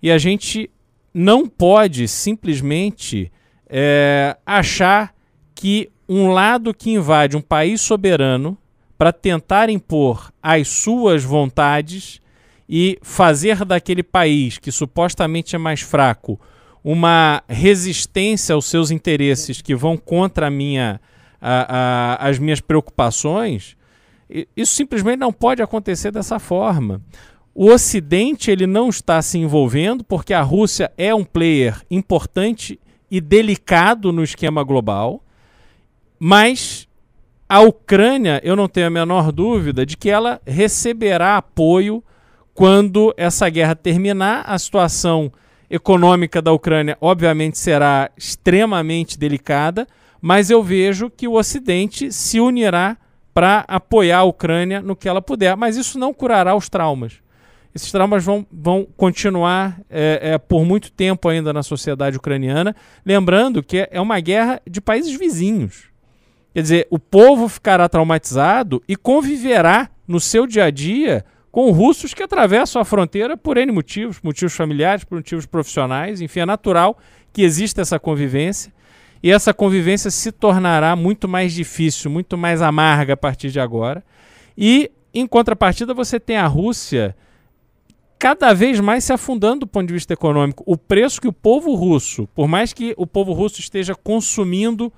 E a gente não pode simplesmente é, achar que um lado que invade um país soberano para tentar impor as suas vontades e fazer daquele país que supostamente é mais fraco uma resistência aos seus interesses que vão contra a minha, a, a, as minhas preocupações, isso simplesmente não pode acontecer dessa forma. O Ocidente ele não está se envolvendo porque a Rússia é um player importante e delicado no esquema global, mas a Ucrânia, eu não tenho a menor dúvida de que ela receberá apoio quando essa guerra terminar. A situação econômica da Ucrânia, obviamente, será extremamente delicada, mas eu vejo que o Ocidente se unirá para apoiar a Ucrânia no que ela puder. Mas isso não curará os traumas. Esses traumas vão, vão continuar é, é, por muito tempo ainda na sociedade ucraniana. Lembrando que é uma guerra de países vizinhos. Quer dizer, o povo ficará traumatizado e conviverá no seu dia a dia com russos que atravessam a fronteira por N motivos, motivos familiares, por motivos profissionais, enfim, é natural que exista essa convivência e essa convivência se tornará muito mais difícil, muito mais amarga a partir de agora. E, em contrapartida, você tem a Rússia cada vez mais se afundando do ponto de vista econômico. O preço que o povo russo, por mais que o povo russo esteja consumindo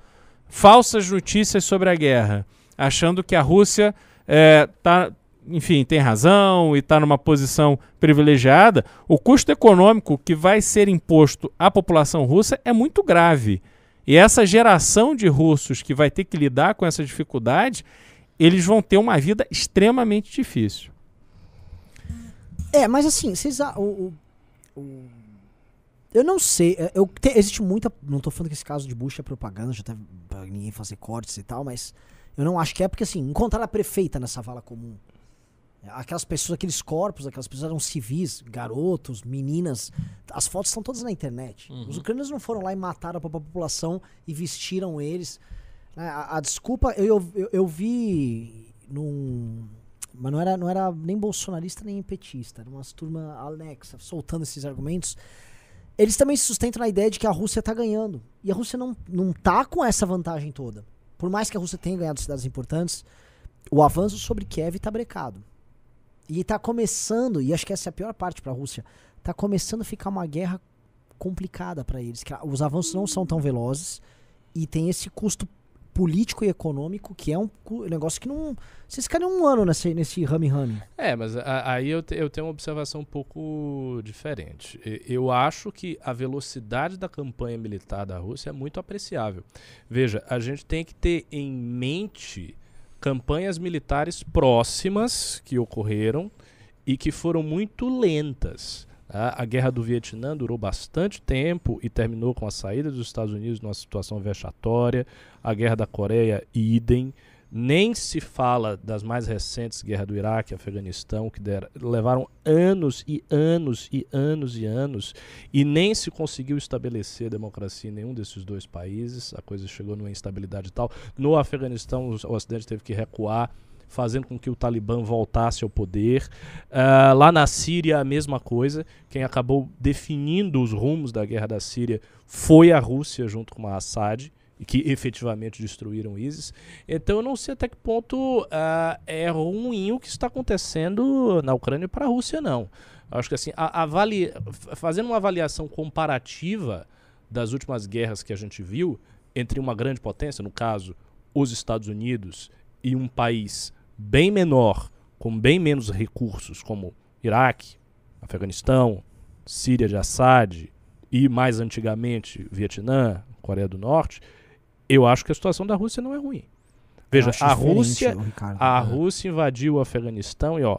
falsas notícias sobre a guerra, achando que a Rússia está, enfim, tem razão e está numa posição privilegiada, o custo econômico que vai ser imposto à população russa é muito grave. E essa geração de russos que vai ter que lidar com essa dificuldade, eles vão ter uma vida extremamente difícil. É, mas assim, vocês. O, o- o- eu não sei. é, Eu, te- existe muita. Não tô falando que esse caso de Bush é propaganda, já teve pra ninguém fazer cortes e tal, mas eu não acho que é porque assim, encontrar a prefeita nessa vala comum. Aquelas pessoas, aqueles corpos, aquelas pessoas eram civis, garotos, meninas. As fotos estão todas na internet. Os ucranianos não foram lá e mataram a po- população e vestiram eles. né? A, a desculpa, eu, eu, eu vi num. Mas não era, não era nem bolsonarista nem petista. Era umas turma anexa, soltando esses argumentos. Eles também se sustentam na ideia de que a Rússia tá ganhando. E a Rússia não, não tá com essa vantagem toda. Por mais que a Rússia tenha ganhado cidades importantes, o avanço sobre Kiev tá brecado. E tá começando, e acho que essa é a pior parte pra Rússia, tá começando a ficar uma guerra complicada pra eles. que a- Os avanços não são tão velozes e tem esse custo político e econômico que é um negócio que não. Vocês ficaram um ano nesse, nesse rame-rame. É, mas a- aí eu, te- eu tenho uma observação um pouco diferente. Eu acho que a velocidade da campanha militar da Rússia é muito apreciável. Veja, a gente tem que ter em mente campanhas militares próximas que ocorreram e que foram muito lentas. tá? A guerra do Vietnã durou bastante tempo e terminou com a saída dos Estados Unidos numa situação vexatória. A guerra da Coreia, idem. Nem se fala das mais recentes guerras do Iraque Afeganistão, que deram- levaram anos e anos e anos e anos, e nem se conseguiu estabelecer democracia em nenhum desses dois países. A coisa chegou numa instabilidade tal. No Afeganistão, o Ocidente teve que recuar fazendo com que o Talibã voltasse ao poder. Ah, lá na Síria, a mesma coisa. Quem acabou definindo os rumos da guerra da Síria foi a Rússia, junto com a Assad, que efetivamente destruíram ISIS. Então, eu não sei até que ponto ah, é ruim o que está acontecendo na Ucrânia para a Rússia, não. Acho que assim, a- fazendo uma avaliação comparativa das últimas guerras que a gente viu entre uma grande potência, no caso, os Estados Unidos, e um país bem menor, com bem menos recursos, como Iraque, Afeganistão, Síria de Assad e mais antigamente Vietnã, Coreia do Norte, eu acho que a situação da Rússia não é ruim. Veja, a Rússia, Ricardo. a Rússia invadiu o Afeganistão e ó,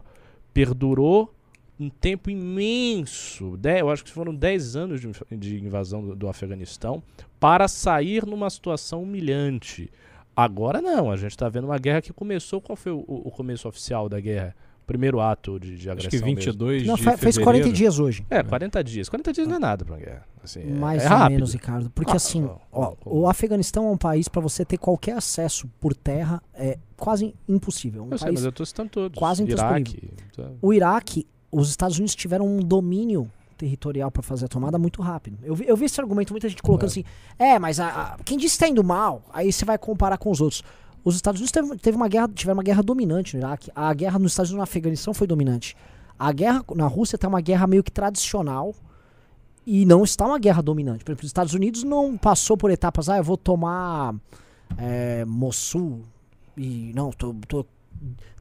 perdurou um tempo imenso. De, eu acho que foram 10 anos de invasão do, do Afeganistão para sair numa situação humilhante. Agora não, a gente está vendo uma guerra que começou. Qual foi o, o começo oficial da guerra? Primeiro ato de, de Acho agressão. que mesmo. 22 Não, de fe- fez 40 fevereiro. dias hoje. É, 40 dias. 40 dias não é nada para uma guerra. Assim, é- Mais é ou rápido. menos, Ricardo. Porque Ah, assim, não, ó, não, o Afeganistão é um país para você ter qualquer acesso por terra é quase impossível. Um Eu sei, mas eu tô citando todos. quase Iraque. tá. O Iraque, os Estados Unidos tiveram um domínio territorial para fazer a tomada muito rápido. Eu vi, eu vi esse argumento, muita gente colocando assim, é, mas a, a- quem disse que tá indo mal, aí você vai comparar com os outros. Os Estados Unidos teve, teve uma guerra, tiveram uma guerra dominante no Iraque. A guerra nos Estados Unidos no Afeganistão foi dominante. A guerra na Rússia tá uma guerra meio que tradicional e não está uma guerra dominante. Por exemplo, os Estados Unidos não passou por etapas, ah, eu vou tomar é, Mossul e não, tô, tô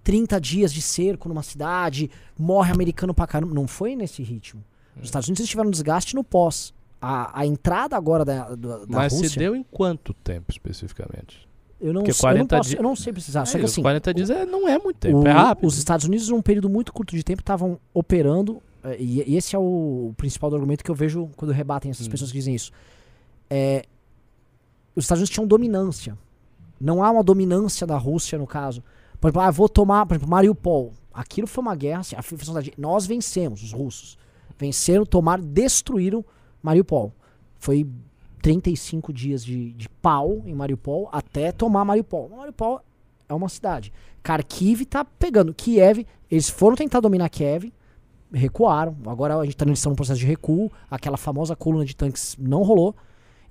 30 dias de cerco numa cidade, morre americano pra caramba. Não foi nesse ritmo. Os Estados Unidos tiveram um desgaste no pós. A, a entrada agora da, da, da Mas Rússia. se deu em quanto tempo especificamente? Eu, não, porque sei- eu, não 40 posso- di- eu não sei precisar. Só É, que os assim. 40 dias é- não é muito tempo, o- é rápido. Os Estados Unidos, num período muito curto de tempo, estavam operando. eh, E, e esse é o principal argumento que eu vejo quando rebatem essas Hum. pessoas que dizem isso. É, os Estados Unidos tinham dominância. Não há uma dominância da Rússia, no caso. Por exemplo, ah, vou tomar, por exemplo, Mariupol. Aquilo foi uma guerra. Assim, nós vencemos, os russos. Venceram, tomaram, destruíram Mariupol. Foi 35 dias de, de pau em Mariupol até tomar Mariupol. Mariupol é uma cidade. Kharkiv tá pegando. Kiev, eles foram tentar dominar Kiev, recuaram. Agora a gente tá num processo de recuo. Aquela famosa coluna de tanques não rolou.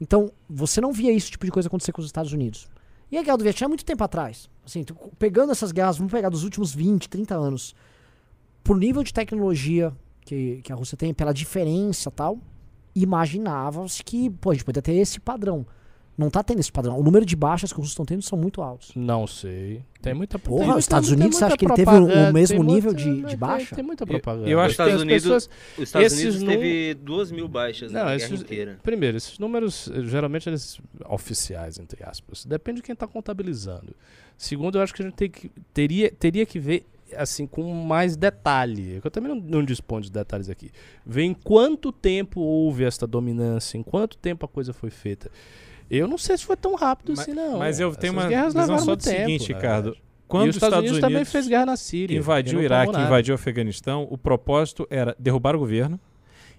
Então, você não via esse tipo de coisa acontecer com os Estados Unidos. E a guerra do Vietnã é muito tempo atrás. Assim, pegando essas guerras, vamos pegar dos últimos 20, 30 anos. Por nível de tecnologia que, que a Rússia tem, pela diferença tal, imaginava-se que, pô, a gente poderia ter esse padrão. Não tá tendo esse padrão. O número de baixas que os russos estão tendo são muito altos. Não sei. Tem muita Porra, tem muita- os Estados tem Unidos, você muita acha que ele teve o mesmo tem nível muita- de- de tem- baixa? Tem muita Eu- propaganda. eu acho Os Estados Unidos, pessoas- os Estados esses Unidos teve duas mil baixas Não, na esses- guerra inteira. Primeiro, esses números, eh, geralmente, eles oficiais, entre aspas. Depende de quem está contabilizando. Segundo, eu acho que a gente tem que, teria, teria que ver assim com mais detalhe. Eu também não, não disponho de detalhes aqui. Ver em quanto tempo houve esta dominância, em quanto tempo a coisa foi feita. Eu não sei se foi tão rápido Mas- assim, não. mas eu tenho Essas uma guerras visão só do tempo, seguinte, na Ricardo. verdade. Quando e os Estados Unidos, também fez guerra na Síria. invadiu o Iraque, invadiu o Afeganistão, o propósito era derrubar o governo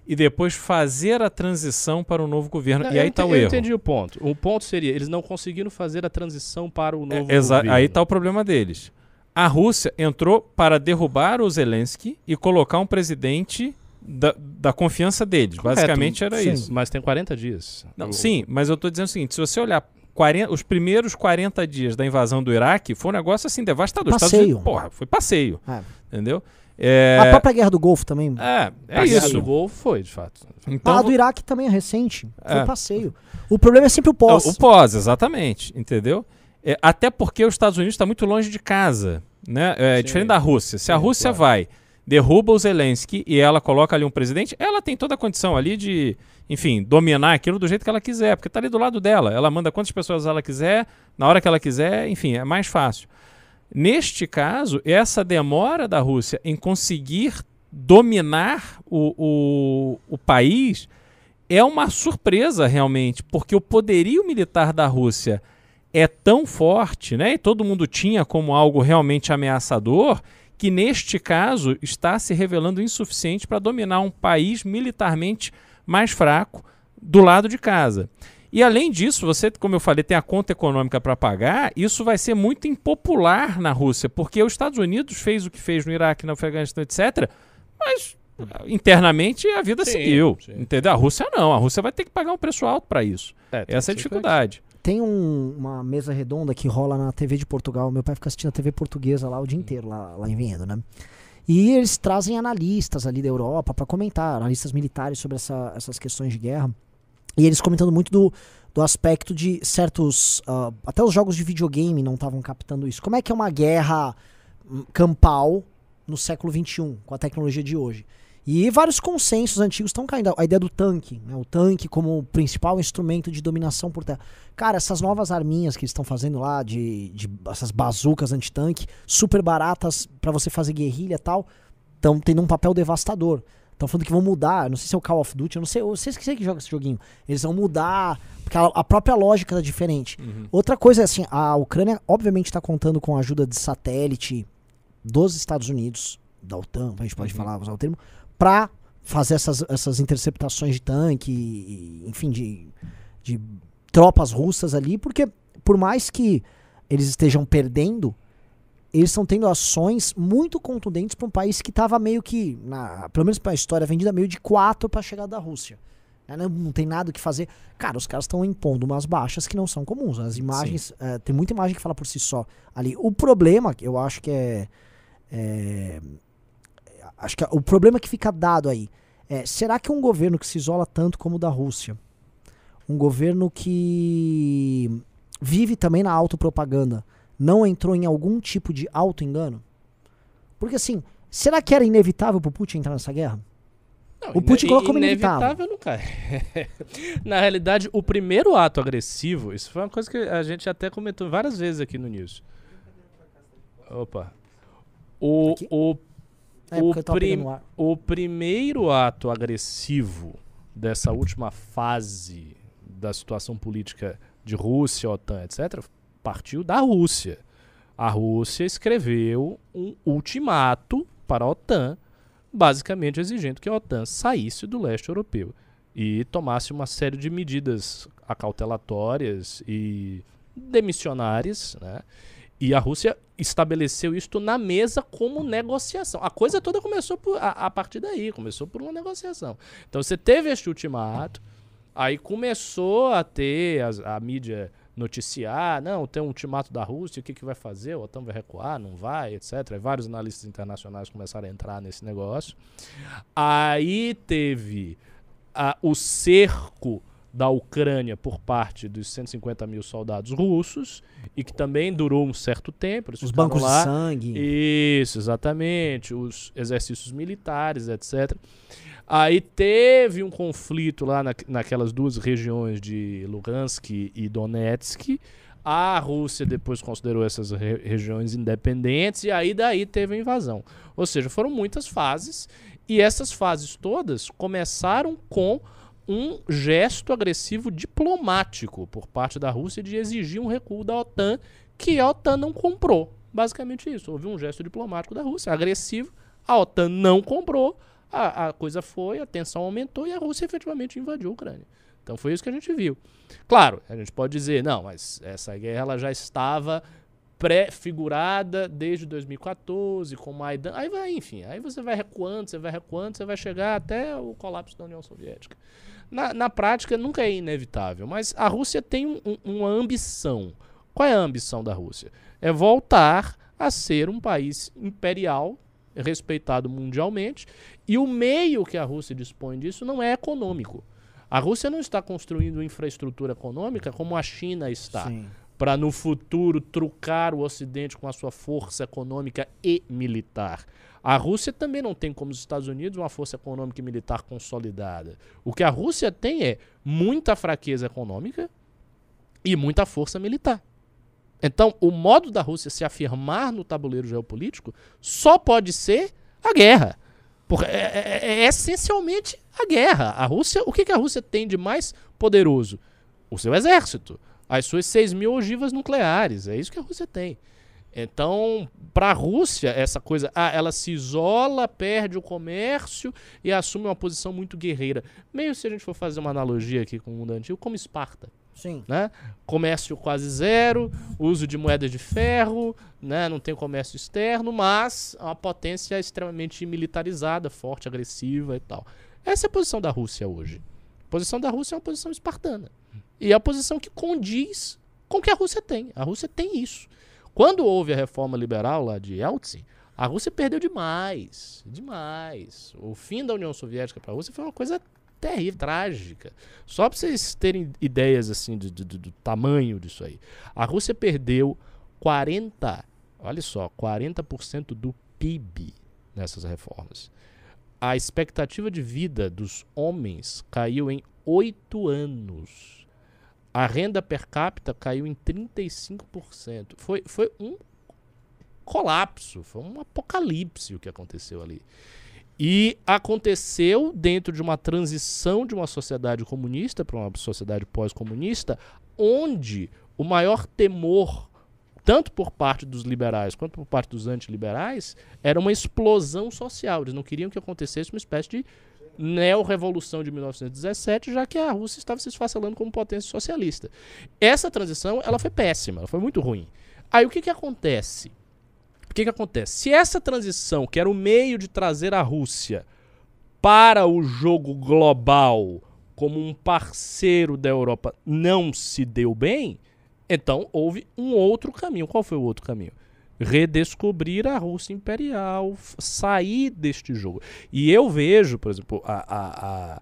e depois fazer a transição para um novo governo. Não, e eu aí tá ente- o eu erro. entendi o ponto. O ponto seria, eles não conseguiram fazer a transição para o novo É, governo. aí tá o problema deles. A Rússia entrou para derrubar o Zelensky e colocar um presidente da, da confiança deles. Correto, Basicamente era sim. isso. Mas tem 40 dias. Não, O- sim, mas eu tô dizendo o seguinte: se você olhar 40 os primeiros 40 dias da invasão do Iraque, foi um negócio assim devastador. Passeio. Unidos, porra, foi passeio. É. Entendeu? É, A própria guerra do Golfo também. é, é a guerra isso. do Golfo foi, de fato. Então, a do Iraque também é recente. Foi É. passeio. O problema é sempre o pós. O pós, exatamente, entendeu? É, até porque os Estados Unidos está muito longe de casa, né? É Sim. diferente da Rússia. Se a Rússia claro. vai, derruba o Zelensky e ela coloca ali um presidente, ela tem toda a condição ali de, enfim, dominar aquilo do jeito que ela quiser, porque está ali do lado dela. Ela manda quantas pessoas ela quiser, na hora que ela quiser, enfim, é mais fácil. Neste caso, essa demora da Rússia em conseguir dominar o, o, o país é uma surpresa realmente, porque o poderio militar da Rússia é tão forte, né? E todo mundo tinha como algo realmente ameaçador, que neste caso está se revelando insuficiente para dominar um país militarmente mais fraco do lado de casa. E além disso, você, como eu falei, tem a conta econômica para pagar, isso vai ser muito impopular na Rússia, porque os Estados Unidos fez o que fez no Iraque, no Afeganistão, etc. Mas ah, internamente a vida Sim, seguiu. sim. Entendeu? A Rússia não. A Rússia vai ter que pagar um preço alto para isso. É, Essa é a dificuldade. Tem um- uma mesa redonda que rola na TV de Portugal. Meu pai fica assistindo a TV portuguesa lá o dia inteiro, lá, lá em Vinhedo, né? E eles trazem analistas ali da Europa para comentar, analistas militares sobre essa- essas questões de guerra. E eles comentando muito do, do aspecto de certos. ah, até os jogos de videogame não estavam captando isso. Como é que é uma guerra hum, campal no século XXI, com a tecnologia de hoje? E vários consensos antigos estão caindo. A ideia do tanque, né? o tanque como principal instrumento de dominação por terra. Cara, essas novas arminhas que eles estão fazendo lá, de, de essas bazucas antitanque, super baratas pra você fazer guerrilha e tal, estão tendo um papel devastador. Estão falando que vão mudar, não sei se é o Call of Duty, eu não sei, eu sei que sei que joga esse joguinho. Eles vão mudar, porque a, a própria lógica tá diferente. Outra coisa é assim, a Ucrânia obviamente está contando com a ajuda de satélite dos Estados Unidos, da OTAN, a gente pode falar, usar o termo, para fazer essas, essas interceptações de tanque, enfim, de, de tropas russas ali, porque por mais que eles estejam perdendo, eles estão tendo ações muito contundentes para um país que estava meio que, na, pelo menos para a história vendida, meio de quatro para chegar da Rússia. Né, Não, não tem nada o que fazer. Cara, os caras estão impondo umas baixas que não são comuns. As imagens, eh, tem muita imagem que fala por si só ali. O problema, eu acho que é, é- acho que o problema que fica dado aí é, será que um governo que se isola tanto como o da Rússia, um governo que vive também na autopropaganda, não entrou em algum tipo de auto-engano? Porque assim, será que era inevitável pro Putin entrar nessa guerra? Não, O Putin colocou como inevitável. nunca é. Na realidade, o primeiro ato agressivo, isso foi uma coisa que a gente até comentou várias vezes aqui no News. Opa. O, Aqui? o, É O prim- o primeiro ato agressivo dessa última fase da situação política de Rússia, OTAN, etc., partiu da Rússia. A Rússia escreveu um ultimato para a OTAN, basicamente exigindo que a OTAN saísse do leste europeu e tomasse uma série de medidas acautelatórias e demissionárias, né? E a Rússia estabeleceu isto na mesa como negociação. A coisa toda começou por, a, a partir daí, começou por uma negociação. Então você teve este ultimato, aí começou a ter as- a, mídia noticiar, não, tem um ultimato da Rússia, o que, que vai fazer? O OTAN vai recuar, não vai, etc. Vários analistas internacionais começaram a entrar nesse negócio. Aí teve a- o cerco da Ucrânia por parte dos 150 mil soldados russos e que também durou um certo tempo. Os bancos lá. de sangue. Isso, exatamente. Os exercícios militares, etc. Aí teve um conflito lá na, naquelas duas regiões de Lugansk e Donetsk. A Rússia depois considerou essas re- regiões independentes e aí daí teve a invasão. Ou seja, foram muitas fases e essas fases todas começaram com um gesto agressivo diplomático por parte da Rússia de exigir um recuo da OTAN que a OTAN não comprou. Basicamente isso. Houve um gesto diplomático da Rússia, agressivo. A OTAN não comprou, a, a coisa foi, a tensão aumentou e a Rússia efetivamente invadiu a Ucrânia. Então foi isso que a gente viu. Claro, a gente pode dizer, não, mas essa guerra ela já estava pré-figurada desde 2014, com Maidan. Aí vai, enfim, aí você vai recuando, você vai recuando, você vai chegar até o colapso da União Soviética. Na, na prática, nunca é inevitável, mas a Rússia tem um- um- uma ambição. Qual é a ambição da Rússia? É voltar a ser um país imperial, respeitado mundialmente, e o meio que a Rússia dispõe disso não é econômico. A Rússia não está construindo infraestrutura econômica como a China está para no futuro trucar o Ocidente com a sua força econômica e militar. A Rússia também não tem, como os Estados Unidos, uma força econômica e militar consolidada. O que a Rússia tem é muita fraqueza econômica e muita força militar. Então, o modo da Rússia se afirmar no tabuleiro geopolítico só pode ser a guerra. Porque é, é- é essencialmente a guerra. A Rússia, o que, que a Rússia tem de mais poderoso? O seu exército. As suas 6 mil ogivas nucleares. É isso que a Rússia tem. Então, para a Rússia, essa coisa, ah, ela se isola, perde o comércio e assume uma posição muito guerreira. Meio se a gente for fazer uma analogia aqui com o mundo antigo, como Esparta. Sim. né? Comércio quase zero, uso de moedas de ferro, né? Não tem comércio externo, mas é uma potência extremamente militarizada, forte, agressiva e tal. Essa é a posição da Rússia hoje. A posição da Rússia é uma posição espartana. E é a posição que condiz com o que a Rússia tem. A Rússia tem isso. Quando houve a reforma liberal lá de Yeltsin, a Rússia perdeu demais. Demais. O fim da União Soviética para a Rússia foi uma coisa terrível, trágica. Só para vocês terem ideias assim de- do tamanho disso aí. A Rússia perdeu 40, olha só, 40% do PIB nessas reformas. A expectativa de vida dos homens caiu em 8 anos. A renda per capita caiu em 35%. Foi, foi um colapso, foi um apocalipse o que aconteceu ali. E aconteceu dentro de uma transição de uma sociedade comunista para uma sociedade pós-comunista, onde o maior temor, tanto por parte dos liberais quanto por parte dos antiliberais, era uma explosão social. Eles não queriam que acontecesse uma espécie de neo-revolução de 1917, já que a Rússia estava se esfacelando como potência socialista. Essa transição ela foi péssima, foi muito ruim. Aí o que, que acontece? O que, que acontece? Se essa transição, que era o meio de trazer a Rússia para o jogo global como um parceiro da Europa, não se deu bem, então houve um outro caminho. Qual foi o outro caminho? Redescobrir a Rússia imperial, sair deste jogo. E eu vejo, por exemplo, a- a- a-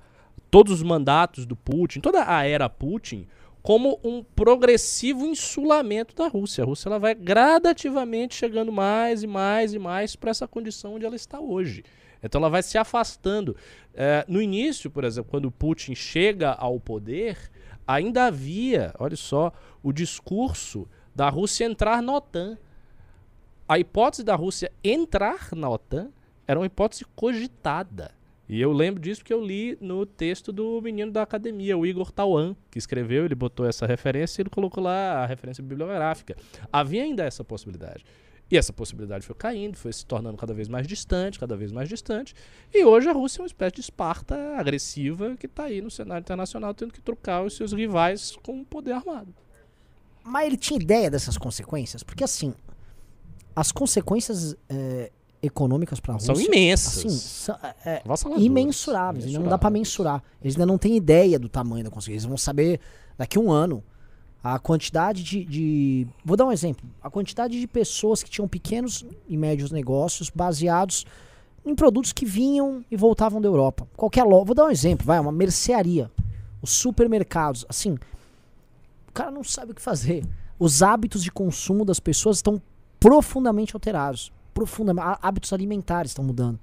todos os mandatos do Putin, toda a era Putin, como um progressivo insulamento da Rússia. A Rússia ela vai gradativamente chegando mais e mais e mais para essa condição onde ela está hoje. Então ela vai se afastando. Eh, no início, por exemplo, quando Putin chega ao poder, ainda havia, olha só, o discurso da Rússia entrar na OTAN. A hipótese da Rússia entrar na OTAN era uma hipótese cogitada. E eu lembro disso porque eu li no texto do menino da academia, o Igor Tawan, que escreveu, ele botou essa referência e ele colocou lá a referência bibliográfica. Havia ainda essa possibilidade. E essa possibilidade foi caindo, foi se tornando cada vez mais distante, cada vez mais distante. E hoje a Rússia é uma espécie de Esparta agressiva que está aí no cenário internacional tendo que trocar os seus rivais com o poder armado. Mas ele tinha ideia dessas consequências? Porque assim, as consequências é, econômicas para a Rússia São imensas. assim, são, é, imensuráveis. ainda Não dá pra mensurar. Eles ainda não têm ideia do tamanho da consequência. Eles vão saber daqui a um ano a quantidade de, de- Vou dar um exemplo. A quantidade de pessoas que tinham pequenos e médios negócios baseados em produtos que vinham e voltavam da Europa. Qualquer loja. Vou dar um exemplo, vai, uma mercearia. Os supermercados. Assim, o cara não sabe o que fazer. Os hábitos de consumo das pessoas estão profundamente alterados. Profundamente. há- Hábitos alimentares estão mudando.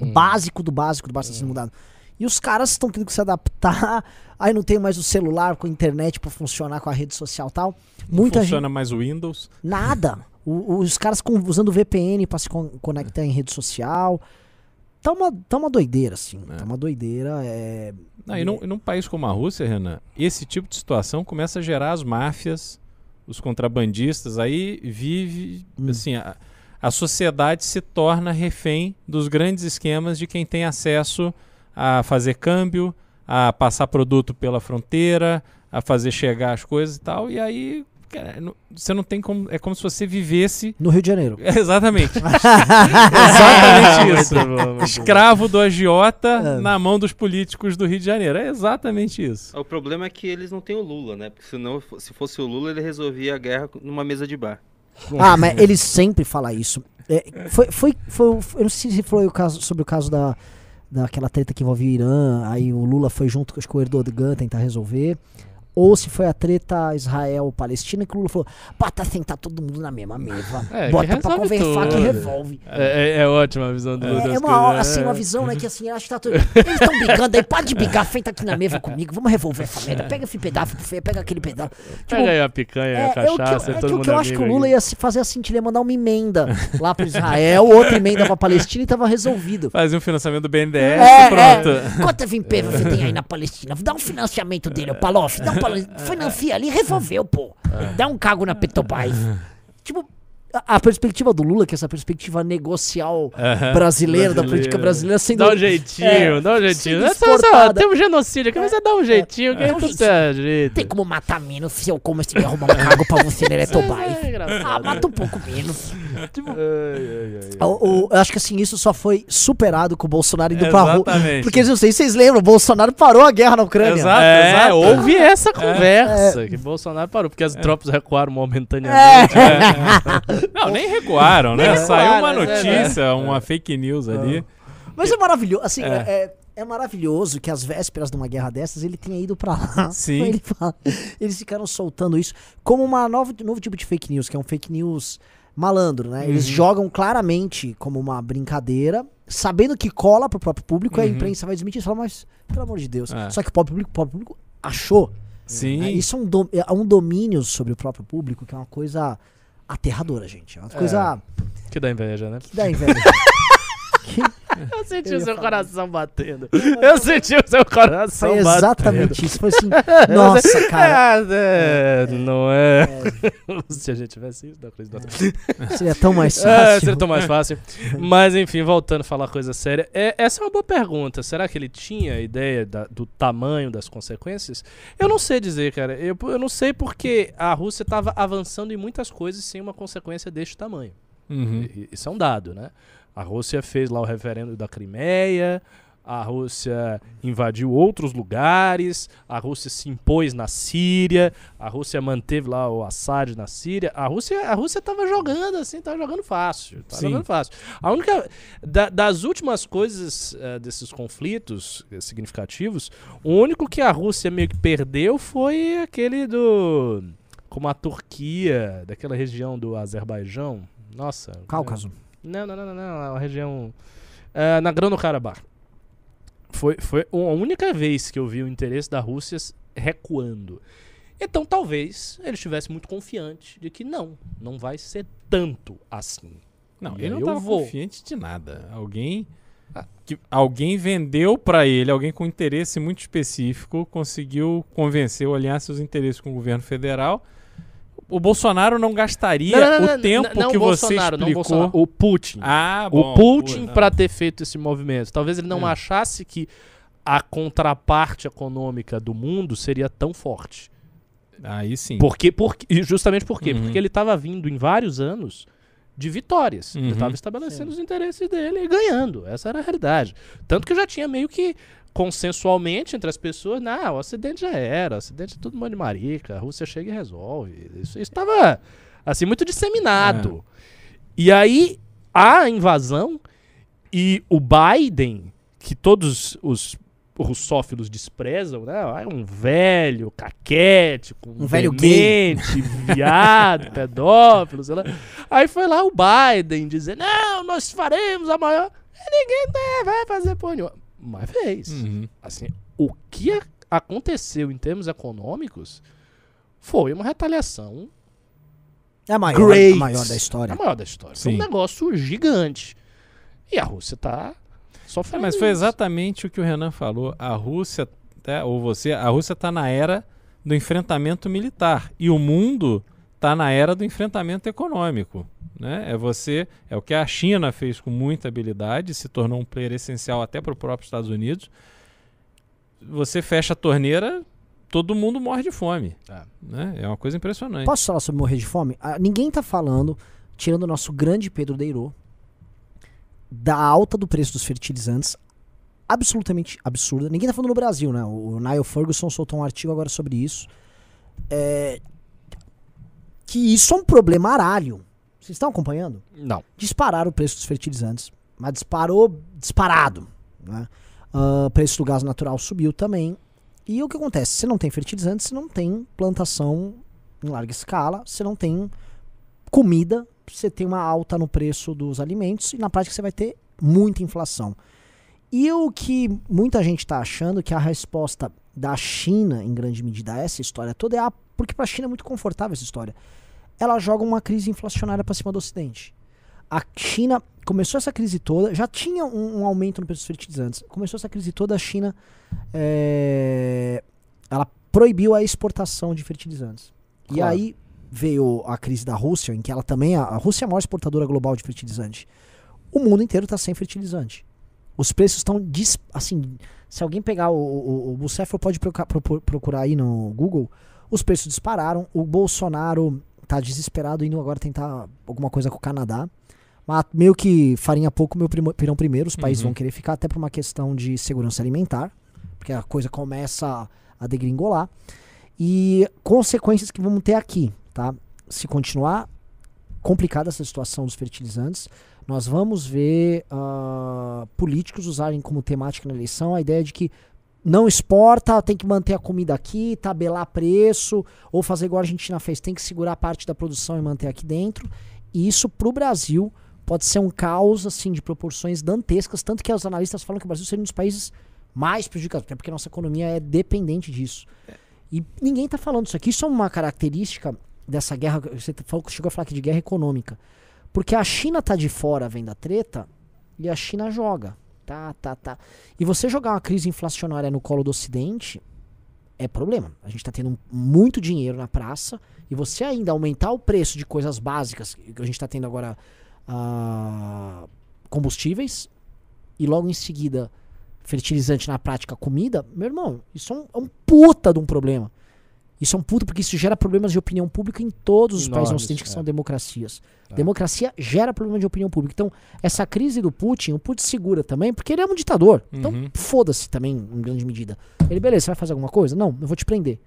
O básico do básico do básico está sendo mudado. E os caras estão tendo que se adaptar. Aí não tem mais o celular com a internet para funcionar com a rede social e tal. Muita gente. Funciona mais o Windows. Nada. O- os caras com- usando VPN para se con- conectar em rede social. Tá uma, tá uma doideira, assim. É. Tá uma doideira. É... Não, e, num, e num país como a Rússia, Renan, esse tipo de situação começa a gerar as máfias, os contrabandistas, aí vive, Hum. assim, a, a sociedade se torna refém dos grandes esquemas de quem tem acesso a fazer câmbio, a passar produto pela fronteira, a fazer chegar as coisas e tal, e aí cara, não- você não tem como, é como se você vivesse No Rio de Janeiro. Exatamente. exatamente isso. Muito bom, muito bom. Escravo do agiota É. na mão dos políticos do Rio de Janeiro. É exatamente isso. O problema é que eles não têm o Lula, né? Porque senão, se fosse o Lula, ele resolvia a guerra numa mesa de bar. Ah, mas ele sempre fala isso. É, foi, foi, foi, eu não sei se foi o caso, sobre o caso da, daquela treta que envolvia o Irã, aí o Lula foi junto que o Erdogan tentar resolver. Ou se foi a treta Israel-Palestina que o Lula falou, bota sentar todo mundo na mesma mesa. É, que bota pra conversar que tudo. resolve. É, é- é ótima a visão do É, é uma, coisas, assim, né? uma visão, né, que assim, acho que tá tudo... Eles estão brigando aí, pode brigar, senta aqui na mesa comigo, vamos resolver essa merda. Pega esse pedaço, pega aquele pedaço. Tipo, Pega aí a picanha, a é, é o que, eu- cachaça, é todo que mundo que eu acho que o Lula ia se fazer assim, ele ia mandar uma emenda lá pro Israel, outra emenda pra Palestina e tava resolvido. Fazer um financiamento do BNDES É, pronto. é. Quanto VP você tem aí na Palestina? Dá um financiamento dele, Palof. Dá um pala- financia ali, resolveu, pô. Dá um cago na Petrobras. Tipo, a, a perspectiva do Lula, que é essa perspectiva negocial Aham. brasileira, da política brasileira, sendo. Dá um jeitinho, é, dá um jeitinho. É só- só- tem um genocídio aqui, mas você dá um jeitinho que é, um jeito. Tem como matar menos se eu como se me arrumar um cargo pra você, né, É Tobai? engraçado. Ah, mata um pouco menos. Tipo, Ai, ai, ai, o- o- eu acho que assim, isso só foi superado com o Bolsonaro indo pra rua. Exatamente. Porque não sei se vocês lembram, o Bolsonaro parou a guerra na Ucrânia. Exato. É, houve É. essa conversa que Bolsonaro parou, porque as É. tropas recuaram momentaneamente. Não, nem recuaram, né? Nem Saiu uma recuaram, é, notícia, uma fake news ali. Mas é maravilhoso, assim, É. é. é- é maravilhoso que às vésperas de uma guerra dessas ele tenha ido pra lá. Sim. Ele fala- eles ficaram soltando isso como uma nova, novo tipo de fake news, que é um fake news malandro, né? Eles Uhum. jogam claramente como uma brincadeira, sabendo que cola pro próprio público, e a Uhum. imprensa vai desmentir e fala, mas pelo amor de Deus. É. Só que o próprio público, o próprio público achou. Sim. né? Isso é um, dom- é um domínio sobre o próprio público que é uma coisa aterradora, gente. É uma coisa Que dá inveja, né? que dá inveja. Eu senti Eu o seu falar coração batendo. Eu senti o seu coração Foi batendo. exatamente isso. Foi assim, nossa, cara. É, não é. Se a gente tivesse isso, da coisa da Seria tão mais É, fácil. seria tão mais fácil. Mas enfim, voltando a falar coisa séria. É, essa é uma boa pergunta. Será que ele tinha ideia da- do tamanho das consequências? Eu não sei dizer, cara. Eu, eu não sei porque a Rússia estava avançando em muitas coisas sem uma consequência deste tamanho. Uhum. Isso é um dado, né? A Rússia fez lá o referendo da Crimeia, a Rússia invadiu outros lugares, a Rússia se impôs na Síria, a Rússia manteve lá o Assad na Síria. A Rússia, a Rússia tava jogando assim, tava jogando fácil, tava Sim. jogando fácil. A única da- das últimas coisas eh, desses conflitos eh, significativos, o único que a Rússia meio que perdeu foi aquele do como a Turquia, daquela região do Azerbaijão. Nossa, Cáucaso. Não, não, não, não, não. É uma região. É, na Grano-Karabakh. Foi, foi a única vez que eu vi o interesse da Rússia recuando. Então talvez ele estivesse muito confiante de que não, não vai ser tanto assim. Não, E ele não aí eu tava vou. confiante de nada. Alguém que alguém vendeu pra ele, alguém com interesse muito específico, conseguiu convencer ou alinhar seus interesses com o governo federal. O Bolsonaro não gastaria Não, não, não, o tempo que você explicou. O Putin. Ah, bom. o Putin, para ter feito esse movimento, talvez ele não É. achasse que a contraparte econômica do mundo seria tão forte. Aí sim. Porque, porque, justamente por quê? Uhum. Porque ele estava vindo em vários anos de vitórias. Ele Uhum. estava estabelecendo os interesses dele e ganhando. Essa era a realidade. Tanto que já tinha meio que consensualmente entre as pessoas, não, o Ocidente já era, o Ocidente é tudo mão de marica, a Rússia chega e resolve. Isso estava, assim, muito disseminado. E aí, a invasão e o Biden, que todos os russófilos desprezam, né? Ah, É um velho, caquético, Um velho demente, viado, pedófilo, sei lá. Aí foi lá o Biden dizer, não, nós faremos a maior... E ninguém vai fazer porra nenhuma. Mas fez. Uhum. Assim, o que a- aconteceu em termos econômicos foi uma retaliação É a maior, a maior da a história. maior da história. Foi um Sim. negócio gigante. E a Rússia tá É, sofrendo. mas foi isso. exatamente o que o Renan falou. A Rússia, tá, ou você, a Rússia está na era do enfrentamento militar e o mundo está na era do enfrentamento econômico. Né? É você, é o que a China fez com muita habilidade, se tornou um player essencial até para o próprio Estados Unidos. Você fecha a torneira, todo mundo morre de fome. É. Né? É uma coisa impressionante. Posso falar sobre morrer de fome? Ah, ninguém tá falando, tirando o nosso grande Pedro Deirô, da alta do preço dos fertilizantes, absolutamente absurda. Ninguém tá falando no Brasil, né? O Niall Ferguson soltou um artigo agora sobre isso. É, que isso é um problema aralho. Vocês estão acompanhando? Não. dispararam o preço dos fertilizantes, mas disparou disparado. Né? Ah, o preço do gás natural subiu também. E o que acontece? Você não tem fertilizantes, você não tem plantação em larga escala, você não tem comida, você tem uma alta no preço dos alimentos e na prática você vai ter muita inflação. E o que muita gente está achando que a resposta da China, em grande medida, a essa história toda é a, porque para a China é muito confortável essa história. Ela joga uma crise inflacionária para cima do Ocidente. A China começou essa crise toda, já tinha um, um aumento no preço dos fertilizantes. Começou essa crise toda, a China é, ela proibiu a exportação de fertilizantes. E Claro. aí veio a crise da Rússia, em que ela também. A, a Rússia é a maior exportadora global de fertilizante. O mundo inteiro está sem fertilizante. Os preços estão. Assim, se alguém pegar o. O, o Bucefo pode proca- procu- procurar aí no Google. Os preços dispararam. O Bolsonaro tá desesperado indo agora tentar alguma coisa com o Canadá. Mas meio que farinha pouco, meu primo, pirão primeiro. Os países Uhum. vão querer ficar até por uma questão de segurança alimentar. Porque a coisa começa a degringolar. E consequências que vamos ter aqui, tá? Se continuar complicada essa situação dos fertilizantes, nós vamos ver ah, políticos usarem como temática na eleição a ideia de que não exporta, tem que manter a comida aqui, tabelar preço, ou fazer igual a Argentina fez, tem que segurar parte da produção e manter aqui dentro. E isso pro Brasil pode ser um caos assim de proporções dantescas, tanto que os analistas falam que o Brasil seria um dos países mais prejudicados, até porque a nossa economia é dependente disso. E ninguém tá falando isso aqui, isso é uma característica dessa guerra, você falou, chegou a falar aqui de guerra econômica. Porque a China tá de fora vendo a treta e a China joga. Tá, tá, tá. E você jogar uma crise inflacionária no colo do Ocidente é problema. A gente tá tendo muito dinheiro na praça e você ainda aumentar o preço de coisas básicas, que a gente tá tendo agora ah, combustíveis e logo em seguida fertilizante na prática comida, meu irmão, isso é um, é um puta de um problema. Isso é um puta porque isso gera problemas de opinião pública em todos os países do Enormes, Ocidente que é. são democracias. É. Democracia gera problema de opinião pública. Então, essa crise do Putin, o Putin segura também, porque ele é um ditador. Então, Uhum. foda-se também, em grande medida. Ele, beleza, você vai fazer alguma coisa? Não, eu vou te prender.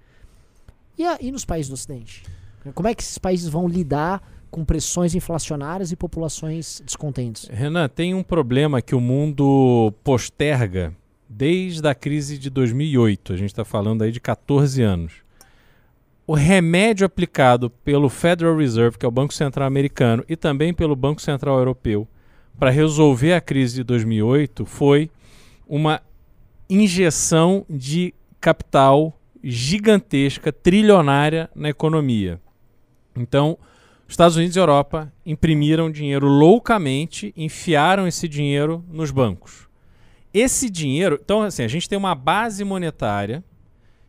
E aí nos países do Ocidente? Como é que esses países vão lidar com pressões inflacionárias e populações descontentes? Renan, tem um problema que o mundo posterga desde a crise de 2008. A gente está falando aí de 14 anos. O remédio aplicado pelo Federal Reserve, que é o Banco Central americano, e também pelo Banco Central europeu, para resolver a crise de 2008 foi uma injeção de capital gigantesca, trilionária na economia. Então, os Estados Unidos e Europa imprimiram dinheiro loucamente, enfiaram esse dinheiro nos bancos. Esse dinheiro, então assim, a gente tem uma base monetária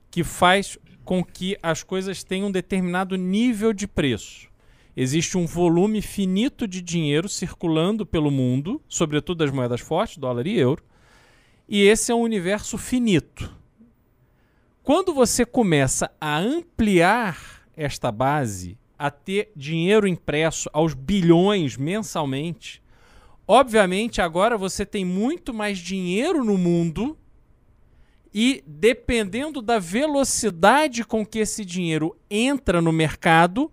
que faz com que as coisas tenham um determinado nível de preço. Existe um volume finito de dinheiro circulando pelo mundo, sobretudo as moedas fortes, dólar e euro, e esse é um universo finito. Quando você começa a ampliar esta base, a ter dinheiro impresso aos bilhões mensalmente, obviamente agora você tem muito mais dinheiro no mundo e dependendo da velocidade com que esse dinheiro entra no mercado,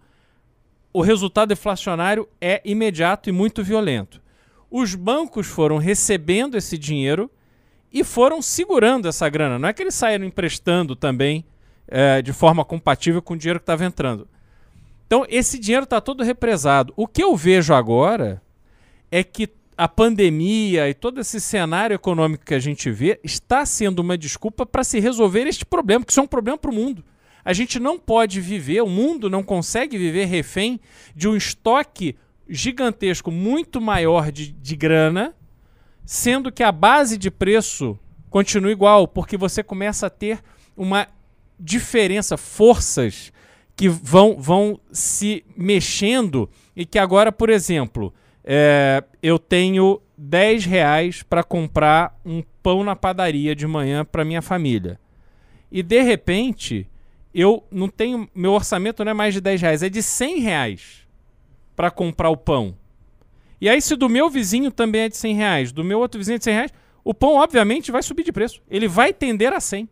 o resultado inflacionário é imediato e muito violento. Os bancos foram recebendo esse dinheiro e foram segurando essa grana. Não é que eles saíram emprestando também eh, de forma compatível com o dinheiro que estava entrando. Então, esse dinheiro está todo represado. O que eu vejo agora é que a pandemia e todo esse cenário econômico que a gente vê está sendo uma desculpa para se resolver este problema, que isso é um problema para o mundo. A gente não pode viver, o mundo não consegue viver refém de um estoque gigantesco, muito maior de, de grana, sendo que a base de preço continua igual, porque você começa a ter uma diferença, forças que vão, vão se mexendo e que agora, por exemplo, é, eu tenho 10 reais para comprar um pão na padaria de manhã para minha família. E de repente, eu não tenho. Meu orçamento não é mais de 10 reais, é de 100 reais para comprar o pão. E aí, se do meu vizinho também é de 100 reais, do meu outro vizinho é de 100 reais, o pão, obviamente, vai subir de preço. Ele vai tender a 100.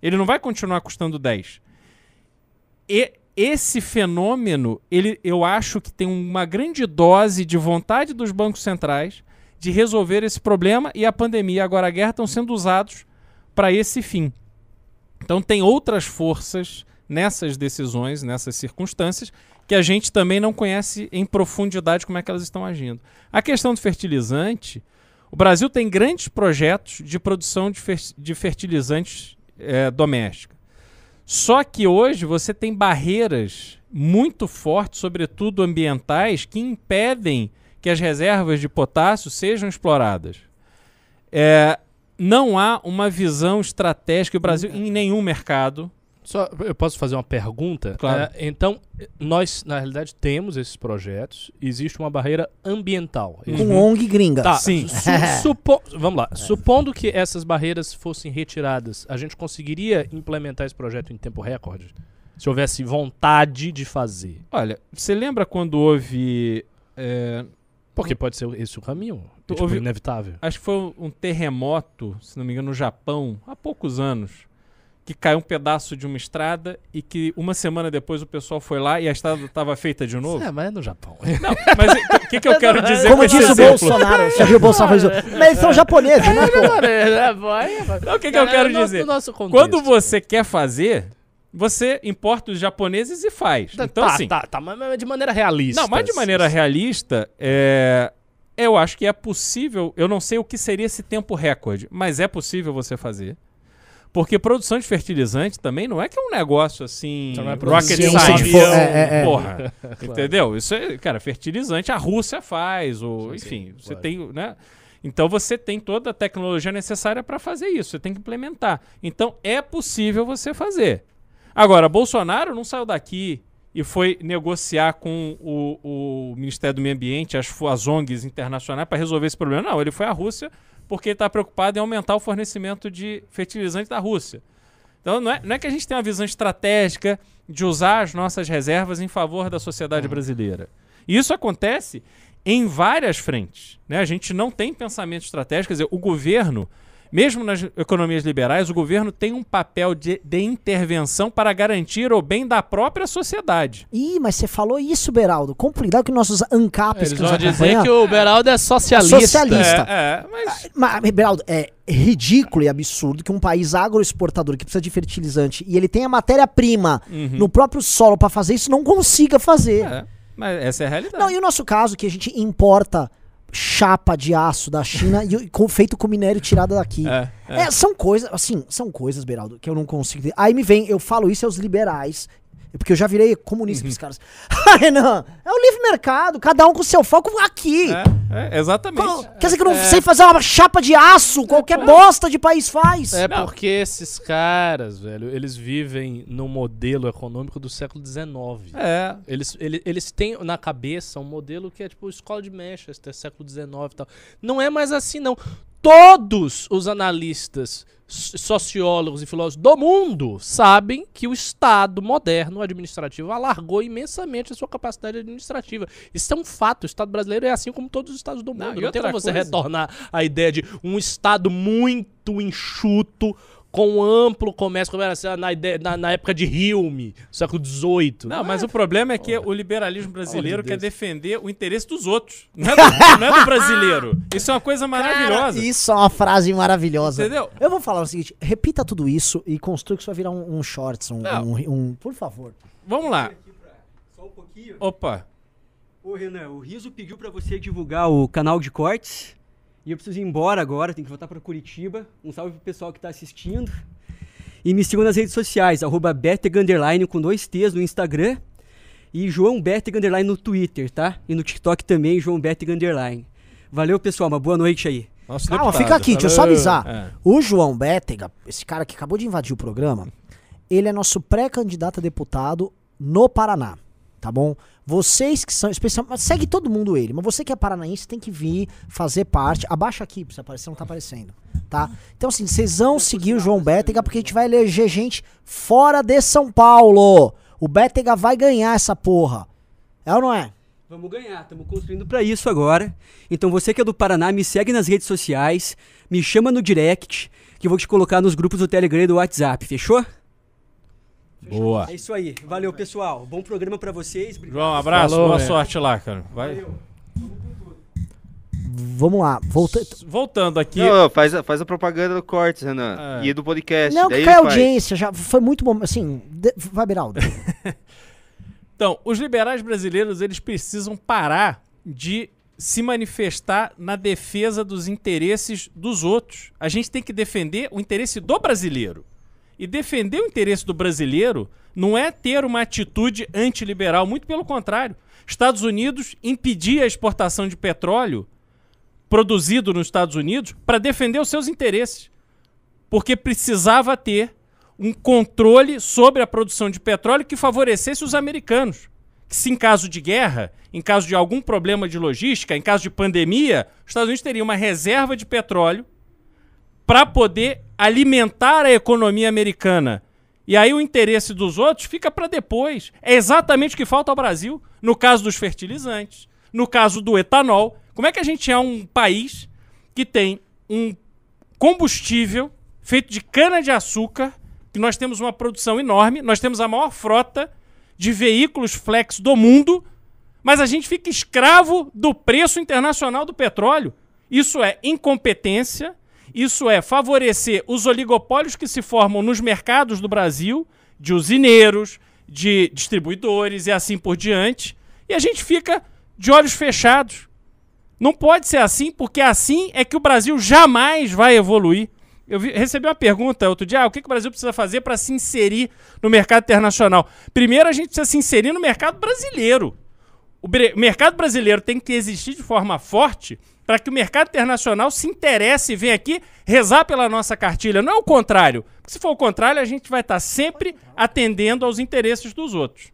Ele não vai continuar custando 10. E esse fenômeno, ele, eu acho que tem uma grande dose de vontade dos bancos centrais de resolver esse problema e a pandemia agora a guerra estão sendo usados para esse fim. Então tem outras forças nessas decisões, nessas circunstâncias, que a gente também não conhece em profundidade como é que elas estão agindo. A questão do fertilizante, o Brasil tem grandes projetos de produção de, fer de fertilizantes é, doméstica. Só que hoje você tem barreiras muito fortes, sobretudo ambientais, que impedem que as reservas de potássio sejam exploradas. É, não há uma visão estratégica. O Brasil, em nenhum mercado, Só, eu posso fazer uma pergunta? Claro. É, então, nós, na realidade, temos esses projetos. Existe uma barreira ambiental. Com ONG gringa. Tá, Sim. su- supo- vamos lá. Supondo que essas barreiras fossem retiradas, a gente conseguiria implementar esse projeto em tempo recorde? Se houvesse vontade de fazer. Olha, você lembra quando houve. é, Porque pode ser esse o caminho. Tu Tipo, inevitável. acho que foi um terremoto, se não me engano, no Japão, há poucos anos, que caiu um pedaço de uma estrada e que uma semana depois o pessoal foi lá e a estrada estava feita de novo. É, mas é no Japão. Não, mas o que, que eu quero dizer com Como esse diz o exemplo? Bolsonaro, você viu o Bolsonaro isso? Mas eles são japoneses, né? pô? Não, o que, que eu quero dizer? Quando você quer fazer, você importa os japoneses e faz. Então, tá, assim, tá, tá, mas de maneira realista. Não, mas de maneira realista, é, eu acho que é possível. Eu não sei o que seria esse tempo recorde, mas é possível você fazer. Porque produção de fertilizante também não é que é um negócio assim. Então não é rocket produção. science. Sim, é, é, é. Porra. Entendeu? Isso é, cara, fertilizante a Rússia faz, ou Sim, enfim, sim, você claro. tem, né? Então você tem toda a tecnologia necessária para fazer isso, você tem que implementar. Então é possível você fazer. Agora, Bolsonaro não saiu daqui e foi negociar com o, o Ministério do Meio Ambiente, as, as ONGs internacionais, para resolver esse problema. Não, ele foi à Rússia porque ele está preocupado em aumentar o fornecimento de fertilizante da Rússia. Então não é, não é que a gente tem uma visão estratégica de usar as nossas reservas em favor da sociedade brasileira. E isso acontece em várias frentes. Né? A gente não tem pensamento estratégico, quer dizer, o governo, mesmo nas economias liberais, o governo tem um papel de, de intervenção para garantir o bem da própria sociedade. Ih, mas você falou isso, Beraldo. Com cuidado que nossos ANCAPs Eles que vão dizer que o Beraldo é socialista. Socialista. É, é, mas Mas, Beraldo, é ridículo e absurdo que um país agroexportador que precisa de fertilizante e ele tem a matéria-prima no próprio solo pra fazer isso, não consiga fazer. é, mas essa é a realidade. Não, e o nosso caso, que a gente importa chapa de aço da China e, com- feito com minério tirado daqui. É, é. É, são coisas, assim, são coisas, Beraldo, que eu não consigo. Aí me vem, eu falo isso aos liberais. Porque eu já virei comunista Uhum. pros caras. Ah, Renan, é o livre mercado, cada um com seu foco aqui. É, é, exatamente. Qual- Quer dizer que eu não sei fazer uma chapa de aço, qualquer bosta de país faz. É Não. porque esses caras, velho, eles vivem num modelo econômico do século XIX. É. Eles, ele- eles têm na cabeça um modelo que é tipo escola de Manchester, século XIX e tal. Não é mais assim, não. Todos os analistas, sociólogos e filósofos do mundo sabem que o Estado moderno administrativo alargou imensamente a sua capacidade administrativa. Isso é um fato. O Estado brasileiro é assim como todos os estados do mundo. Não, Não, tem como você coisa- retornar à ideia de um Estado muito enxuto, com amplo comércio, como era assim, na, ideia- na- na época de Hilme, século XVIII. Não, mas o problema é que o liberalismo brasileiro de quer defender o interesse dos outros, não é do, não é do brasileiro. Isso é uma coisa maravilhosa. Cara, isso é uma frase maravilhosa. Entendeu? Eu vou falar o seguinte: repita tudo isso e construa que isso vai virar um, um shorts, um, um- um- Por favor. Vamos lá. Só um pouquinho. Opa. Ô, Renan, o Riso pediu pra você divulgar o canal de cortes. E eu preciso ir embora agora, tenho que voltar pra Curitiba. Um salve pro pessoal que tá assistindo. E me sigam nas redes sociais, arroba com dois T's no Instagram. E João Beteg no Twitter, tá? E no TikTok também, João Beteg. Valeu, pessoal. Uma boa noite aí. Nosso Calma, deputado. fica aqui, deixa eu só avisar. É. O João Bétega, esse cara que acabou de invadir o programa, ele é nosso pré-candidato a deputado no Paraná. Tá bom? Vocês que são especialmente. Segue todo mundo ele, mas você que é paranaense tem que vir fazer parte. Abaixa aqui pra você aparecer, não tá aparecendo. Tá? Então, assim, vocês vão seguir o João Bétega porque a gente vai eleger gente fora de São Paulo. O Bétega vai ganhar essa porra. É ou não é? Vamos ganhar, estamos construindo pra isso agora. Então você que é do Paraná, me segue nas redes sociais, me chama no direct, que eu vou te colocar nos grupos do Telegram e do WhatsApp, fechou? Boa. É isso aí. Valeu, pessoal. Bom programa pra vocês. Obrigado. João, um abraço. Falou, boa velho. sorte lá, cara. Vai. Vamos lá. Volta... Voltando aqui. Não, faz, a- faz a propaganda do Cortes, Renan. É. E do podcast. Não, daí que cai a ele faz. audiência. Já foi muito bom. Assim, de- vai, Beraldo. Então, os liberais brasileiros, eles precisam parar de se manifestar na defesa dos interesses dos outros. A gente tem que defender o interesse do brasileiro. E defender o interesse do brasileiro não é ter uma atitude antiliberal, muito pelo contrário. Estados Unidos impedia a exportação de petróleo produzido nos Estados Unidos para defender os seus interesses. Porque precisava ter um controle sobre a produção de petróleo que favorecesse os americanos. Que se em caso de guerra, em caso de algum problema de logística, em caso de pandemia, os Estados Unidos teriam uma reserva de petróleo para poder alimentar a economia americana. E aí o interesse dos outros fica para depois. É exatamente o que falta ao Brasil, no caso dos fertilizantes, no caso do etanol. Como é que a gente é um país que tem um combustível feito de cana-de-açúcar, que nós temos uma produção enorme, nós temos a maior frota de veículos flex do mundo, mas a gente fica escravo do preço internacional do petróleo. Isso é incompetência, isso é favorecer os oligopólios que se formam nos mercados do Brasil, de usineiros, de distribuidores e assim por diante, e a gente fica de olhos fechados. Não pode ser assim, porque assim é que o Brasil jamais vai evoluir. Eu vi- recebi uma pergunta outro dia: ah, o que, que o Brasil precisa fazer para se inserir no mercado internacional? Primeiro, a gente precisa se inserir no mercado brasileiro. O mercado brasileiro tem que existir de forma forte para que o mercado internacional se interesse e venha aqui rezar pela nossa cartilha. Não é o contrário. Porque se for o contrário, a gente vai estar sempre atendendo aos interesses dos outros.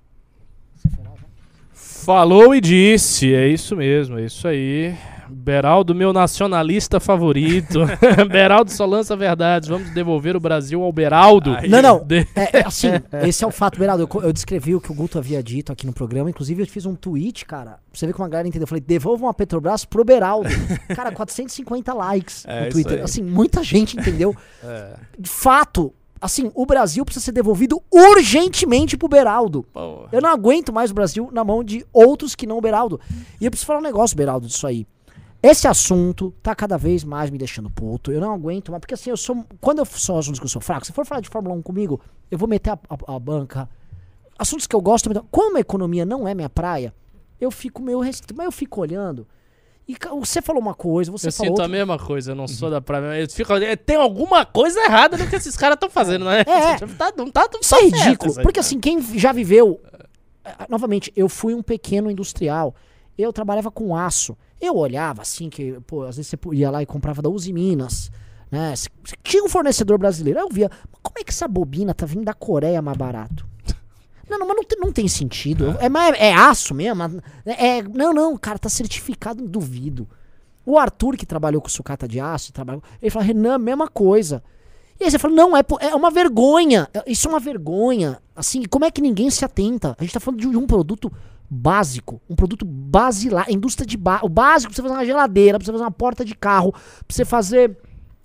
Falou e disse, é isso mesmo, é isso aí. Beraldo, meu nacionalista favorito. Beraldo só lança verdades. Vamos devolver o Brasil ao Beraldo. Não, não. De- É, é assim, esse é o fato, Beraldo. Eu, eu descrevi o que o Guto havia dito aqui no programa. Inclusive, eu fiz um tweet, cara. Pra você ver como a galera entendeu. Eu falei, devolvam a Petrobras pro Beraldo. Cara, 450 likes É, no Twitter. Assim, muita gente entendeu. De fato, assim, o Brasil precisa ser devolvido urgentemente pro Beraldo. Eu não aguento mais o Brasil na mão de outros que não o Beraldo. E eu preciso falar um negócio, Beraldo, disso aí. Esse assunto tá cada vez mais me deixando puto. Eu não aguento mais. Porque assim, eu sou. Quando eu sou assuntos que eu sou fraco, se for falar de Fórmula 1 comigo, eu vou meter a, a- a banca. Assuntos que eu gosto. eu- Como a economia não é minha praia, eu fico meio restrito. Mas eu fico olhando. E você falou uma coisa, você Eu falou sinto a outra. mesma coisa, eu não sou da praia. eu fico Tem alguma coisa errada no que esses caras estão fazendo, né? É. Tá, não tá, não Isso tá é ridículo. isso aí, Porque cara. assim, quem já viveu. eh, Novamente, eu fui um pequeno industrial. Eu trabalhava com aço. Eu olhava assim, que, pô, às vezes você ia lá e comprava da Uzi Minas. Né? Tinha um fornecedor brasileiro. Aí eu via, mas como é que essa bobina tá vindo da Coreia mais barato? Não, não, mas não tem, não tem sentido. É, é, é aço mesmo? É, é- não, não, cara, tá certificado, duvido. O Arthur, que trabalhou com sucata de aço, trabalhou, ele falou, Renan, mesma coisa. E aí você fala, não, é, é uma vergonha. É- Isso é uma vergonha. Assim, como é que ninguém se atenta? A gente tá falando de um produto básico, um produto basilar, indústria de ba o básico pra você fazer uma geladeira, pra você fazer uma porta de carro, pra você fazer,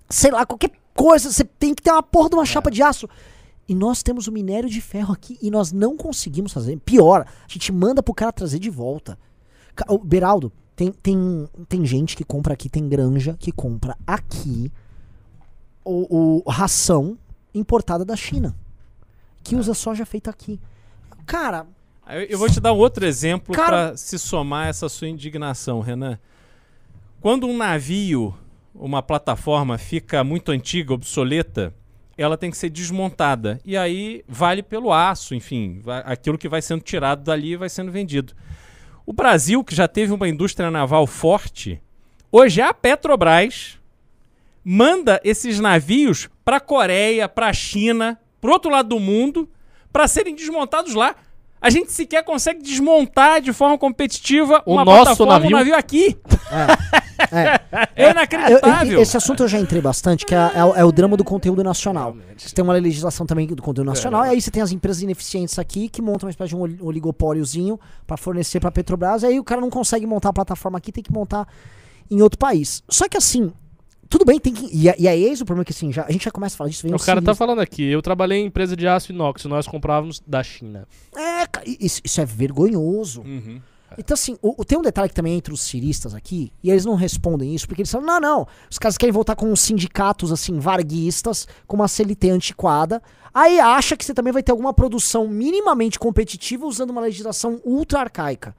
sei lá, qualquer coisa, você tem que ter uma porra de uma chapa de aço. E nós temos o minério de ferro aqui e nós não conseguimos fazer. Pior, a gente manda pro cara trazer de volta. Ô, Beraldo, tem, tem, tem gente que compra aqui, tem granja que compra aqui o, o ração importada da China. Que usa soja feita aqui. Cara, Eu, vou te dar um outro exemplo para se somar essa sua indignação, Renan. Quando um navio, uma plataforma fica muito antiga, obsoleta, ela tem que ser desmontada. E aí vale pelo aço, enfim, aquilo que vai sendo tirado dali vai sendo vendido. O Brasil, que já teve uma indústria naval forte, hoje a Petrobras manda esses navios para a Coreia, para a China, para outro lado do mundo, para serem desmontados lá. A gente sequer consegue desmontar de forma competitiva O uma nosso plataforma, navio? um navio aqui. é. É Eu- inacreditável. eu- esse assunto eu já entrei bastante, que é, é o- é o drama do conteúdo nacional. Você tem uma legislação também do conteúdo nacional, e aí você tem as empresas ineficientes aqui que montam uma espécie de um oli- oligopóliozinho pra fornecer pra Petrobras, e aí o cara não consegue montar a plataforma aqui, tem que montar em outro país. Só que assim, tudo bem, tem que. E, a- e aí eis o problema que assim, já, a gente já começa a falar disso. Vem O um cara tá sinistro. falando aqui, eu trabalhei em empresa de aço inox, nós comprávamos da China. É, isso, isso é vergonhoso. Uhum. Então, assim, o, o- tem um detalhe que também é entre os ciristas aqui, e eles não respondem isso, porque eles falam, não, não, os caras querem voltar com os sindicatos, assim, varguistas, com uma CLT antiquada, aí acha que você também vai ter alguma produção minimamente competitiva usando uma legislação ultra arcaica.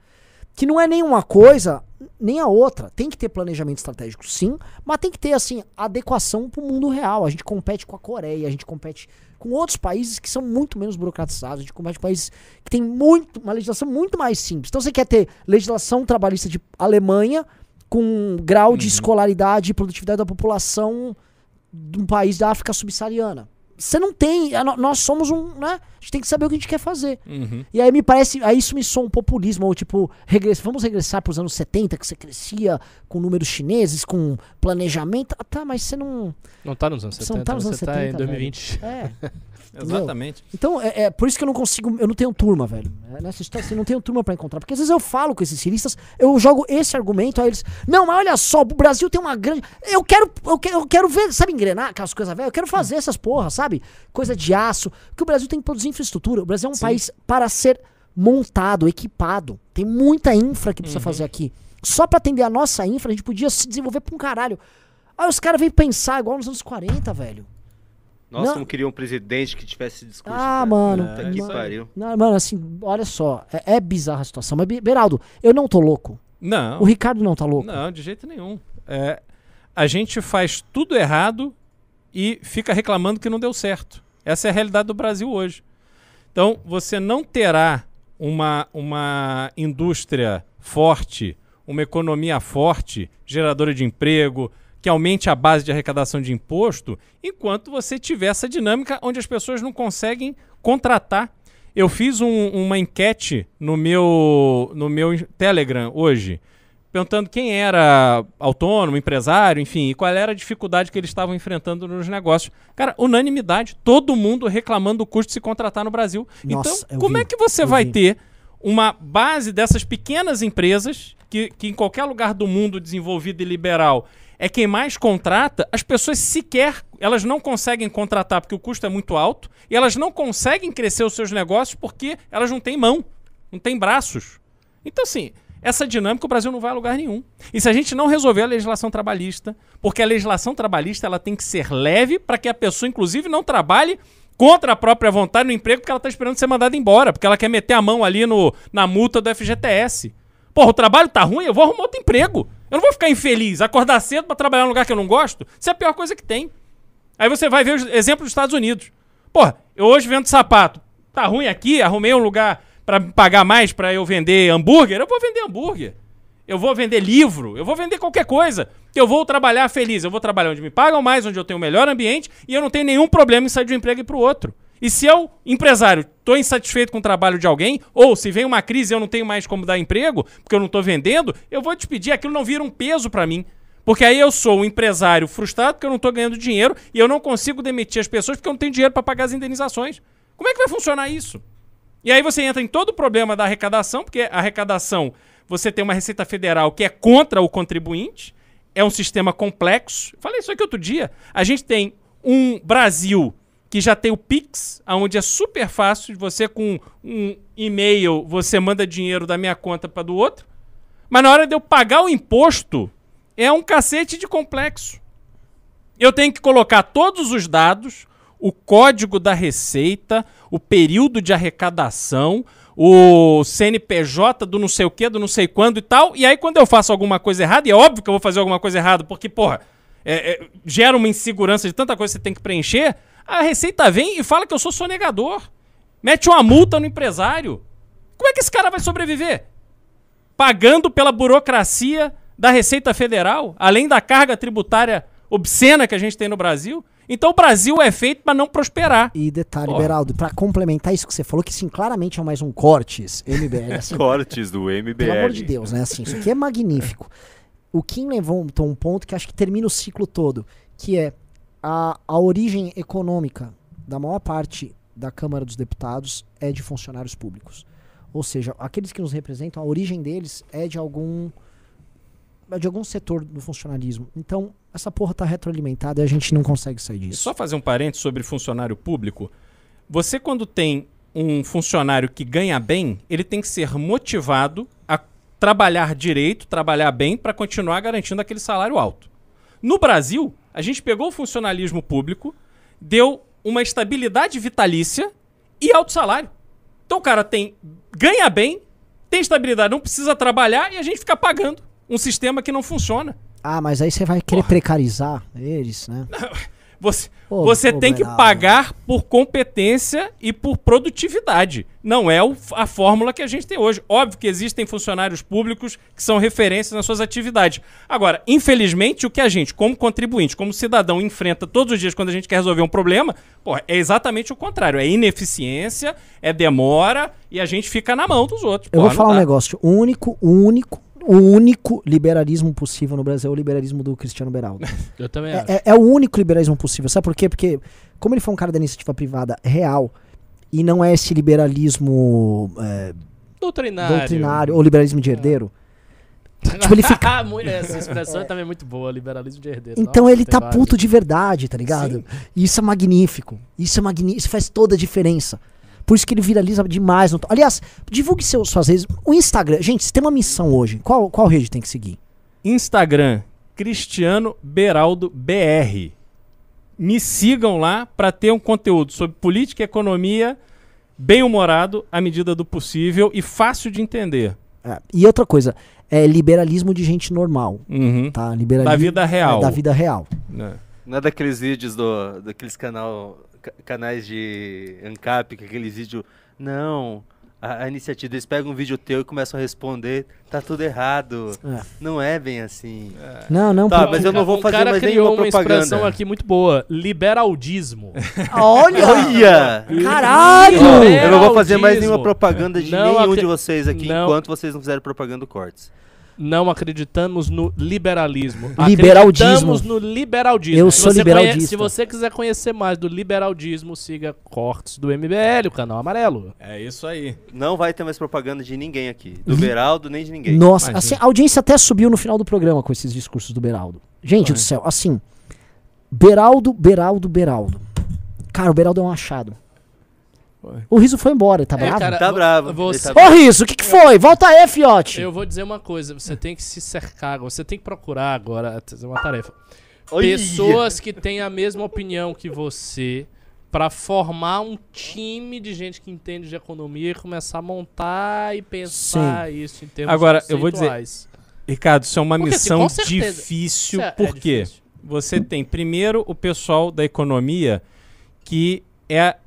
Que não é nenhuma coisa, nem a outra. Tem que ter planejamento estratégico, sim, mas tem que ter, assim, adequação pro mundo real. A gente compete com a Coreia, a gente compete com outros países que são muito menos burocratizados, a gente compete com países que tem muito, uma legislação muito mais simples. Então você quer ter legislação trabalhista de Alemanha com grau de escolaridade e produtividade da população de um país da África subsaariana. Você não tem. Nós somos um. Né? A gente tem que saber o que a gente quer fazer. Uhum. E aí me parece. Aí isso me soa um populismo, ou tipo, regress, vamos regressar pros anos 70, que você crescia com números chineses, com planejamento. Ah, tá, mas você não. Não tá nos anos Você 70, não tá nos anos você tá 70, em 2020. É. Exatamente. Então, é, é por isso que eu não consigo. Eu não tenho turma, velho. É, nessa história, assim, não tenho turma pra encontrar. Porque às vezes eu falo com esses ciristas, eu jogo esse argumento, aí eles. Não, mas olha só, o Brasil tem uma grande. Eu quero, eu quero, eu quero ver, sabe, engrenar aquelas coisas velhas? Eu quero fazer essas porras, sabe? Coisa de aço. Porque o Brasil tem que produzir infraestrutura. O Brasil é um país para ser montado, equipado. Tem muita infra que precisa fazer aqui. Só pra atender a nossa infra, a gente podia se desenvolver pra um caralho. Aí os caras vêm pensar igual nos anos 40, velho. Nossa, Não. como queria um presidente que tivesse esse discurso. Ah, cara. mano. Puta que mano. pariu. Não, mano, assim, olha só. É, é bizarra a situação. Mas, Be- Beraldo, eu não tô louco. Não. O Ricardo não tá louco. Não, de jeito nenhum. É, a gente faz tudo errado e fica reclamando que não deu certo. Essa é a realidade do Brasil hoje. Então, você não terá uma, uma indústria forte, uma economia forte, geradora de emprego, que aumente a base de arrecadação de imposto, enquanto você tiver essa dinâmica onde as pessoas não conseguem contratar. Eu fiz um- uma enquete no meu, no meu Telegram hoje, perguntando quem era autônomo, empresário, enfim, e qual era a dificuldade que eles estavam enfrentando nos negócios. Cara, unanimidade, todo mundo reclamando do custo de se contratar no Brasil. Nossa, então, como vi, é que você vai vi. ter uma base dessas pequenas empresas que, que em qualquer lugar do mundo desenvolvido e liberal é quem mais contrata, as pessoas sequer, elas não conseguem contratar porque o custo é muito alto e elas não conseguem crescer os seus negócios porque elas não têm mão, não têm braços. Então, assim, essa dinâmica o Brasil não vai a lugar nenhum. E se a gente não resolver a legislação trabalhista, porque a legislação trabalhista ela tem que ser leve para que a pessoa, inclusive, não trabalhe contra a própria vontade no emprego porque ela está esperando ser mandada embora, porque ela quer meter a mão ali no, na multa do FGTS. Porra, o trabalho tá ruim, eu vou arrumar outro emprego. Eu não vou ficar infeliz, acordar cedo para trabalhar num lugar que eu não gosto. Isso é a pior coisa que tem. Aí você vai ver os exemplos dos Estados Unidos. Porra, eu hoje vendo sapato. Tá ruim aqui, arrumei um lugar me pagar mais pra eu vender hambúrguer. Eu vou vender hambúrguer. Eu vou vender livro, eu vou vender qualquer coisa. Eu vou trabalhar feliz. Eu vou trabalhar onde me pagam mais, onde eu tenho o melhor ambiente e eu não tenho nenhum problema em sair de um emprego e ir pro outro. E se eu, empresário, tô insatisfeito com o trabalho de alguém, ou se vem uma crise e eu não tenho mais como dar emprego, porque eu não tô vendendo, eu vou despedir, aquilo não vira um peso pra mim. Porque aí eu sou um empresário frustrado porque eu não tô ganhando dinheiro e eu não consigo demitir as pessoas porque eu não tenho dinheiro pra pagar as indenizações. Como é que vai funcionar isso? E aí você entra em todo o problema da arrecadação, porque a arrecadação, você tem uma Receita Federal que é contra o contribuinte, é um sistema complexo. Falei isso aqui outro dia. A gente tem um Brasil que já tem o Pix, onde é super fácil, você com um e-mail, você manda dinheiro da minha conta para do outro. Mas na hora de eu pagar o imposto, é um cacete de complexo. Eu tenho que colocar todos os dados, o código da receita, o período de arrecadação, o CNPJ do não sei o que, do não sei quando e tal. E aí, quando eu faço alguma coisa errada, e é óbvio que eu vou fazer alguma coisa errada, porque, porra, é- é, gera uma insegurança de tanta coisa que você tem que preencher, a receita vem e fala que eu sou sonegador. Mete uma multa no empresário. Como é que esse cara vai sobreviver? Pagando pela burocracia da Receita Federal, além da carga tributária obscena que a gente tem no Brasil. Então o Brasil é feito para não prosperar. E detalhe. Beraldo, pra complementar isso que você falou, que sim, claramente é mais um cortes, MBL, assim, Cortes do MBL. pelo amor de Deus, né, assim, isso aqui é magnífico. O Kim levantou um ponto que acho que termina o ciclo todo, que é a, a origem econômica da maior parte da Câmara dos Deputados é de funcionários públicos. Ou seja, aqueles que nos representam, a origem deles é de algum é de algum setor do funcionalismo. Então, essa porra tá retroalimentada e a gente não consegue sair disso. Só fazer um parênteses sobre funcionário público. Você, quando tem um funcionário que ganha bem, ele tem que ser motivado a trabalhar direito, trabalhar bem, para continuar garantindo aquele salário alto. No Brasil, a gente pegou o funcionalismo público, deu uma estabilidade vitalícia e alto salário. Então o cara tem ganha bem, tem estabilidade, não precisa trabalhar e a gente fica pagando um sistema que não funciona. Ah, mas aí você vai querer precarizar eles, né? Você, você tem que pagar por competência e por produtividade. Não é o- a fórmula que a gente tem hoje. Óbvio que existem funcionários públicos que são referências nas suas atividades. Agora, infelizmente, o que a gente, como contribuinte, como cidadão, enfrenta todos os dias quando a gente quer resolver um problema, porra, é exatamente o contrário. É ineficiência, é demora e a gente fica na mão dos outros. Eu Porra, vou falar um negócio. O único, único, o único liberalismo possível no Brasil é o liberalismo do Cristiano Beraldo. Eu também acho. É, é- é o único liberalismo possível. Sabe por quê? Porque, como ele foi um cara da iniciativa privada real, e não é esse liberalismo é, Doutrinário. doutrinário ou liberalismo de herdeiro, tipo, ele fica. Muito- Essa expressão é também muito boa, liberalismo de herdeiro. Então Nossa, ele tá vários. puto de verdade, tá ligado? E isso é magnífico. Isso é magnífico. Isso faz toda a diferença. Por isso que ele viraliza demais. No to- Aliás, divulgue seus, suas redes. O Instagram. Gente, você tem uma missão hoje. Qual, qual rede tem que seguir? Instagram, Cristiano Beraldo BR. Me sigam lá para ter um conteúdo sobre política e economia bem humorado, à medida do possível e fácil de entender. É, E outra coisa, é liberalismo de gente normal, Uhum. tá? Liberalismo Da vida real. é, da vida real. Né? Não é daqueles vídeos do, daqueles canal, ca- canais de ANCAP, que aqueles vídeos. Não. A, a iniciativa, eles pegam um vídeo teu e começam a responder. Tá tudo errado. É. Não é bem assim. Não, não. Tá, mas eu não vou um fazer cara mais criou nenhuma uma expressão propaganda. aqui muito boa, liberaldismo. Olha! Olha! Caralho! Eu não vou fazer mais nenhuma propaganda de Não nenhum de vocês aqui não. enquanto vocês não fizerem propaganda do Cortes. Não acreditamos no liberalismo. Liberaldismo. Acreditamos no liberaldismo. Eu Se sou você liberaldista. conhe- Se você quiser conhecer mais do liberaldismo, siga Cortes do MBL, o canal amarelo. É isso aí. Não vai ter mais propaganda de ninguém aqui. Do Beraldo, nem de ninguém. Nossa, assim, a audiência até subiu no final do programa com esses discursos do Beraldo. Gente do céu, assim. Beraldo, Beraldo, Beraldo. Cara, o Beraldo é um achado. O riso foi embora, tá É, bravo? cara, Tá vo- bravo. você- ele tá Ô, Riso, o que, que foi? Volta aí, fiote. Eu vou dizer uma coisa, você tem que se cercar, você tem que procurar agora, é uma tarefa. Olha! Pessoas que têm a mesma opinião que você pra formar um time de gente que entende de economia e começar a montar e pensar isso em termos Agora, eu vou dizer. Ricardo, isso é uma Porque, assim, missão certeza. difícil, é- é por quê? difícil. Você tem, primeiro, o pessoal da economia que é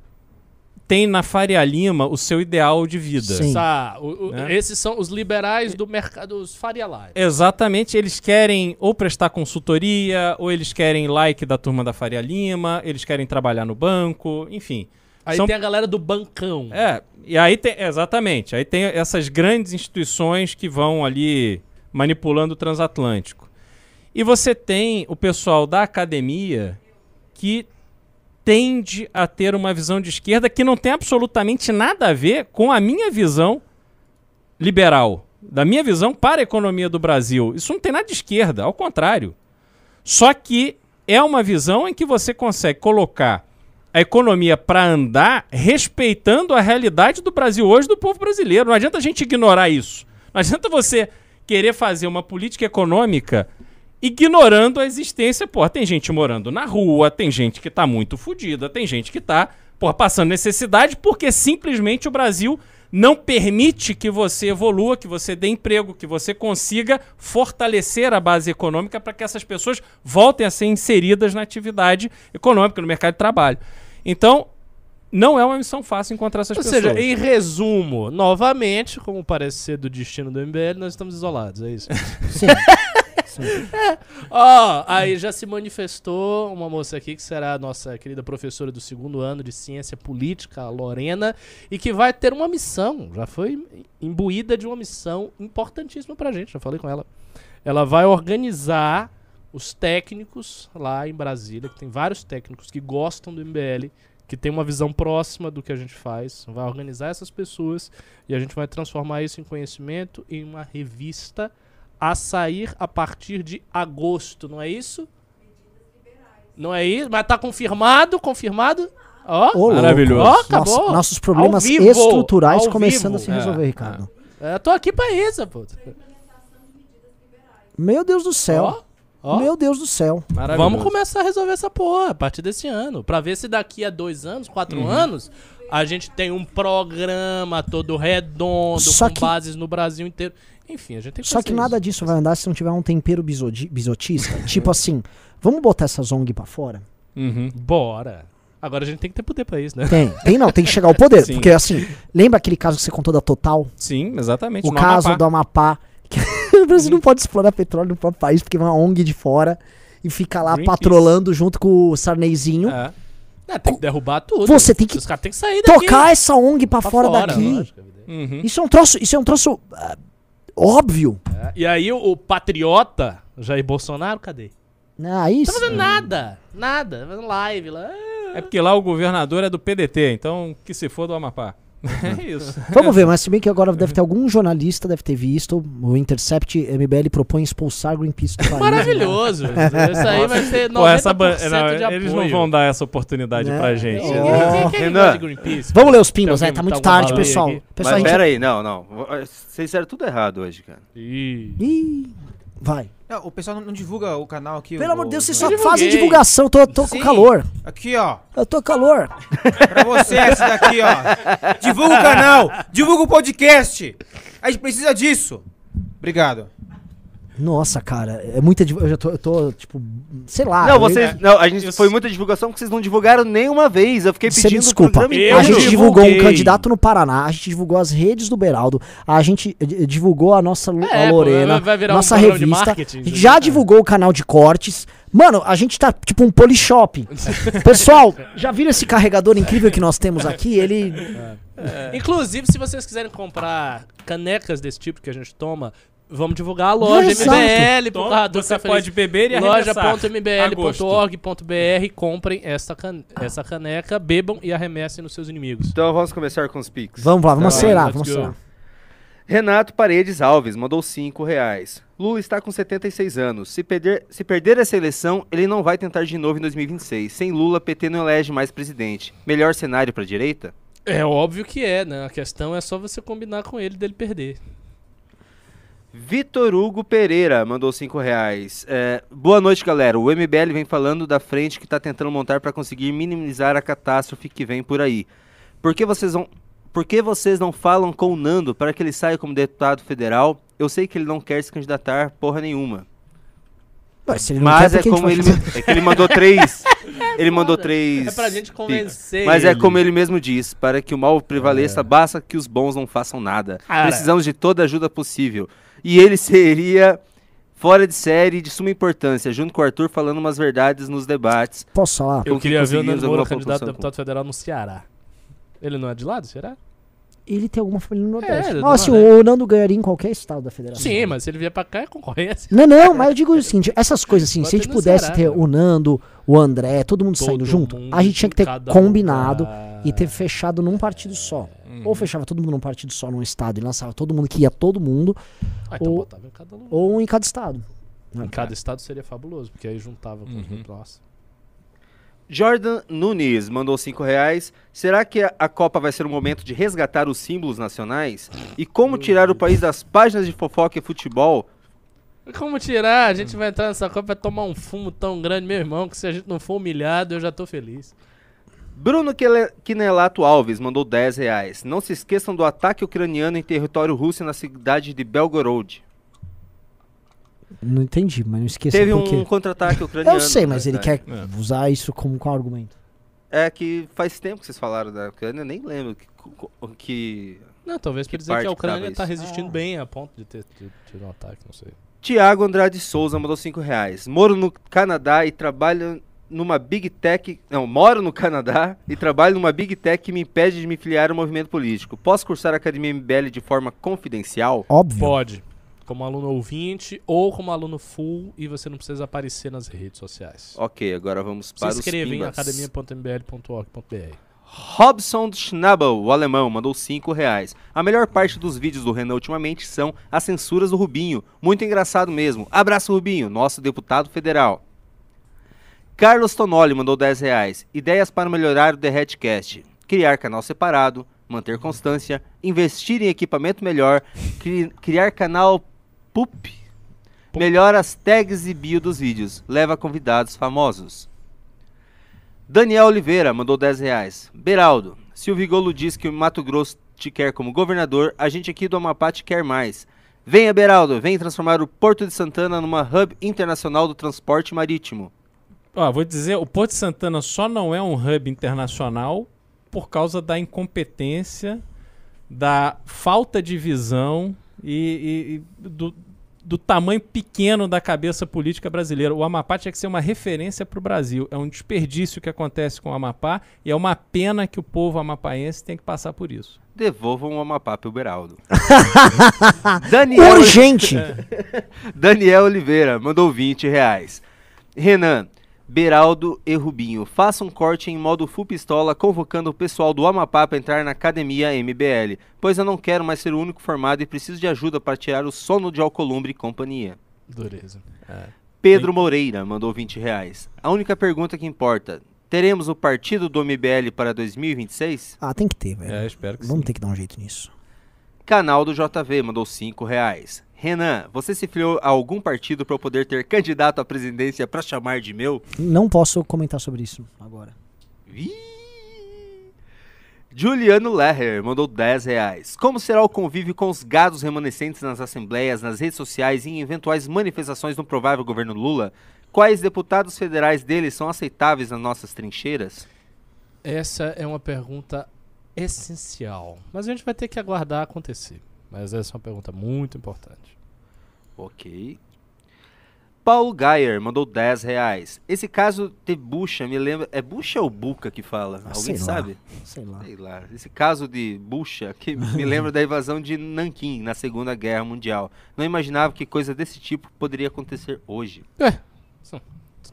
tem na Faria Lima o seu ideal de vida. Sim. O- o- Né? Esses são os liberais do mercado, os Faria Live. Exatamente, eles querem ou prestar consultoria, ou eles querem like da turma da Faria Lima, eles querem trabalhar no banco, enfim. Aí São- tem a galera do bancão. É, e aí tem, exatamente, aí tem essas grandes instituições que vão ali manipulando o transatlântico. E você tem o pessoal da academia que tende a ter uma visão de esquerda que não tem absolutamente nada a ver com a minha visão liberal, da minha visão para a economia do Brasil. Isso não tem nada de esquerda, ao contrário. Só que é uma visão em que você consegue colocar a economia para andar respeitando a realidade do Brasil hoje, do povo brasileiro. Não adianta a gente ignorar isso. Não adianta você querer fazer uma política econômica ignorando a existência. Pô, tem gente morando na rua, tem gente que tá muito fodida, tem gente que tá pô, passando necessidade porque simplesmente o Brasil não permite que você evolua, que você dê emprego, que você consiga fortalecer a base econômica para que essas pessoas voltem a ser inseridas na atividade econômica, no mercado de trabalho. Então, não é uma missão fácil encontrar essas Ou pessoas. seja, em resumo, novamente, como parece ser do destino do MBL, nós estamos isolados, é isso. Sim. Ó, aí já se manifestou uma moça aqui que será a nossa querida professora do segundo ano de ciência política, a Lorena, e que vai ter uma missão, já foi imbuída de uma missão importantíssima pra gente, já falei com ela. Ela vai organizar os técnicos lá em Brasília, que tem vários técnicos que gostam do MBL, que tem uma visão próxima do que a gente faz, vai organizar essas pessoas e a gente vai transformar isso em conhecimento em uma revista a sair a partir de agosto, não é isso? Não é isso? Mas tá confirmado, confirmado? Ó, louco. Maravilhoso. Ó, acabou. Nossa, nossos problemas estruturais ao começando vivo. a se É, resolver, Ricardo. eu tô aqui pra isso, pô. Meu Deus do céu. Ó. Meu Deus do céu. Vamos começar a resolver essa porra a partir desse ano. Pra ver se daqui a dois anos, quatro Uhum. anos, a gente tem um programa todo redondo, Só com que- bases no Brasil inteiro. Enfim, a gente tem que Só fazer que nada isso. disso vai andar se não tiver um tempero bisotista. tipo assim, vamos botar essa Zong pra fora? Uhum. Bora. Agora a gente tem que ter poder pra isso, né? Tem, tem não, tem que chegar ao poder. Sim. Porque assim, lembra aquele caso que você contou da Total? Sim, exatamente. O no caso Amapá. do Amapá. Que o Brasil não pode explorar petróleo no próprio país porque vem uma ONG de fora e fica lá Greenpeace. patrolando junto com o Sarneyzinho. É. É, tem que derrubar tudo. Você tem que Os caras têm que sair daqui. Tocar essa ONG pra, pra fora, daqui. lógico, evidente. Uhum. Isso é um troço, isso é um troço ah, óbvio. É, E aí o, o patriota, Jair Bolsonaro, cadê? Ah, isso. Tá fazendo nada. Nada. Tá fazendo live lá. É porque lá o governador é do PDT, então que se for do Amapá. É isso. Vamos ver, mas se bem que agora deve ter algum jornalista, deve ter visto. O Intercept MBL propõe expulsar Greenpeace do país. Maravilhoso. Isso aí vai ser 90% Pô, essa ban- de não, apoio. eles não vão dar essa oportunidade Né? pra gente. Quem, quem, quem de Greenpeace? Vamos ler os pingos, né? Tá muito uma tarde, pessoal. Pessoal, Mas gente... pera aí, não, não. Vocês fizeram tudo errado hoje, cara. Ih. Ih, vai. Não, o pessoal não, não divulga o canal aqui. Pelo o- amor de Deus, vocês só fazem divulgação. Tô, tô com calor. Aqui, ó. Eu tô com calor. Pra você, essa daqui, ó. Divulga o canal. Divulga o podcast. A gente precisa disso. Obrigado. Nossa, cara, é muita divu- Eu já tô, eu tô tipo, sei lá. não, eu- vocês. Não, a gente eu- foi muita divulgação porque vocês não divulgaram nenhuma vez. Eu fiquei Você pedindo me desculpa. a gente divulgou um candidato no Paraná, a gente divulgou as redes do Beraldo, a gente eh, divulgou a nossa É, a Lorena, vai virar um nossa de revista. marketing, a gente isso já divulgou o canal de cortes. Mano, a gente tá tipo um polishop. Pessoal, já viram esse carregador incrível que nós temos aqui? Ele. Inclusive, se vocês quiserem comprar canecas desse tipo que a gente toma, vamos divulgar a loja Exato. MBL. Então, causa do você pode beber e arremessar. Loja.mbl.org.br comprem esta, can essa caneca, bebam e arremessem nos seus inimigos. Então vamos começar com os pics. Vamos lá, vamos Tá, acelerar, vamos acelerar. Renato Paredes Alves mandou 5 reais. Lula está com 76 anos. Se perder, se perder essa eleição, ele não vai tentar de novo em 2026. Sem Lula, PT não elege mais presidente. Melhor cenário para direita? É óbvio que é, né? A questão é só você combinar com ele dele perder. Vitor Hugo Pereira mandou 5 reais. É, boa noite, galera. O MBL vem falando da frente que está tentando montar para conseguir minimizar a catástrofe que vem por aí. Por que vocês vão... Por que vocês não falam com o Nando para que ele saia como deputado federal? Eu sei que ele não quer se candidatar porra nenhuma. Ué, se ele não Mas quer, é como ele, é que ele mandou três. ele mandou três. É pra gente convencer. Mas é como ele mesmo diz, para que o mal prevaleça, basta que os bons não façam nada. Cara. Precisamos de toda a ajuda possível. E ele seria fora de série e de suma importância, junto com o Arthur falando umas verdades nos debates. Posso falar? Eu queria ver o Nando Moura candidato a deputado federal no Ceará. Ele não é de lá do Ceará? Ele tem alguma família no Nordeste. é do Nossa, Nordeste. o Nando ganharia em qualquer estado da federação. Sim, mas se ele vier pra cá é concorrência. Não, não, mas eu digo o seguinte, essas coisas assim, Bota se a gente pudesse Ceará, ter meu. o Nando, o André, todo mundo Todo saindo junto, mundo a gente tinha que ter combinado lugar. E ter fechado num partido só. Uhum. Ou fechava todo mundo num partido só, num estado, e lançava todo mundo que ia todo mundo, Ah, então ou- botava em cada lugar. ou em cada estado. Em cada estado seria fabuloso, porque aí juntava com Uhum. Nossa. Jordan Nunes mandou 5 reais. Será que a, Copa vai ser um momento de resgatar os símbolos nacionais? E como tirar o país das páginas de fofoca e futebol? Como tirar? A gente vai entrar nessa Copa e vai tomar um fumo tão grande, meu irmão, que se a gente não for humilhado, eu já tô feliz. Bruno Quinelato Alves mandou 10 reais. Não se esqueçam do ataque ucraniano em território russo na cidade de Belgorod. Não entendi, mas não esqueça Teve por um contra-ataque ucraniano. Eu sei, mas ele quer É. usar isso como qual argumento? É que faz tempo que vocês falaram da Ucrânia, eu nem lembro que. que... Não, talvez Que dizer que a Ucrânia tá isso? resistindo Ah. bem a ponto de ter tido um ataque, não sei. Tiago Andrade Souza mandou 5 reais. Moro no Canadá e trabalho numa Big Tech. Não, moro no Canadá e trabalho numa Big Tech que me impede de me filiar ao movimento político. Posso cursar a Academia MBL de forma confidencial? Óbvio. Pode. Como aluno ouvinte ou como aluno full e você não precisa aparecer nas redes sociais. Ok, agora vamos Se para os inscreva em academia.mbl.org.br. Robson Schnabel, o alemão, mandou 5 reais. A melhor parte dos vídeos do Renan ultimamente são as censuras do Rubinho. Muito engraçado mesmo. Abraço, Rubinho, nosso deputado federal. Carlos Tonoli mandou 10 reais. Ideias para melhorar o The Headcast. Criar canal separado, manter constância, investir em equipamento melhor, cri- criar canal PUP. Melhora as tags e bio dos vídeos. Leva convidados famosos. Daniel Oliveira mandou 10 reais. Beraldo, se o Vigolo diz que o Mato Grosso te quer como governador, a gente aqui do Amapá te quer mais. Venha, Beraldo, venha transformar o Porto de Santana numa hub internacional do transporte marítimo. Ó, vou dizer, o Porto de Santana só não é um hub internacional por causa da incompetência, da falta de visão e, e- e do, do tamanho pequeno da cabeça política brasileira. O Amapá tinha que ser uma referência para o Brasil. É um desperdício que acontece com o Amapá e é uma pena que o povo amapaense tem que passar por isso. Devolvam o Amapá pro Beraldo. Daniel, Urgente! Daniel Oliveira mandou 20 reais. Renan, Beraldo e Rubinho, faça um corte em modo full pistola convocando o pessoal do Amapá para entrar na academia MBL, pois eu não quero mais ser o único formado e preciso de ajuda para tirar o sono de Alcolumbre e companhia. Dureza. Pedro Moreira mandou 20 reais. A única pergunta que importa: teremos o partido do MBL para 2026? Ah, tem que ter, velho. É, espero que Vamos sim. ter que dar um jeito nisso. Canal do JV mandou 5 reais. Renan, você se filiou a algum partido para eu poder ter candidato à presidência para chamar de meu? Não posso comentar sobre isso agora. Ih! Juliano Leher mandou 10 reais. Como será o convívio com os gados remanescentes nas assembleias, nas redes sociais e em eventuais manifestações no provável governo Lula? Quais deputados federais deles são aceitáveis nas nossas trincheiras? Essa é uma pergunta essencial. Mas a gente vai ter que aguardar acontecer. Mas essa é uma pergunta muito importante. Ok. Paulo Geyer mandou 10 reais. Esse caso de Bucha me lembra. É Bucha ou Buca que fala? Ah, Alguém sei lá. sabe? Sei lá. Sei lá. Esse caso de Bucha que me lembra da invasão de Nanquim na Segunda Guerra Mundial. Não imaginava que coisa desse tipo poderia acontecer hoje.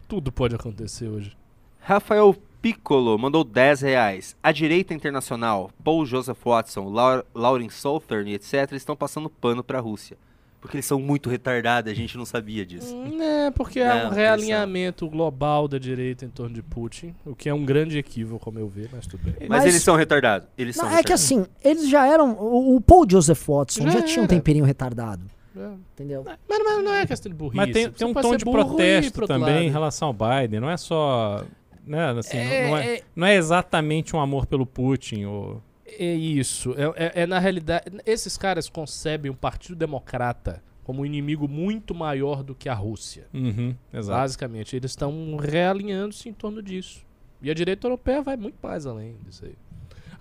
Tudo pode acontecer hoje. Rafael Piccolo mandou 10 reais. A direita internacional, Paul Joseph Watson, Lau- Lauren Southern e etc. estão passando pano para a Rússia. Porque eles são muito retardados, a gente não sabia disso. É, porque é Não, um realinhamento global da direita em torno de Putin, o que é um grande equívoco, ao meu ver, mas tudo bem. Mas, Mas- eles são retardados. Eles Não, são é que retardados. assim, eles já eram. O, o Paul Joseph Watson já, Já tinha um temperinho retardado. É. Entendeu? Mas, mas não é questão de burrice. Mas tem, tem um tom de protesto também em lado. relação ao Biden. Não é só. Né, assim, não- É, não, é, é- não é exatamente um amor pelo Putin. Ou... É isso. É, é- é na realidade. Esses caras concebem o Partido Democrata como um inimigo muito maior do que a Rússia. Uhum, exato. Basicamente, eles estão realinhando-se em torno disso. E a direita europeia vai muito mais além disso aí.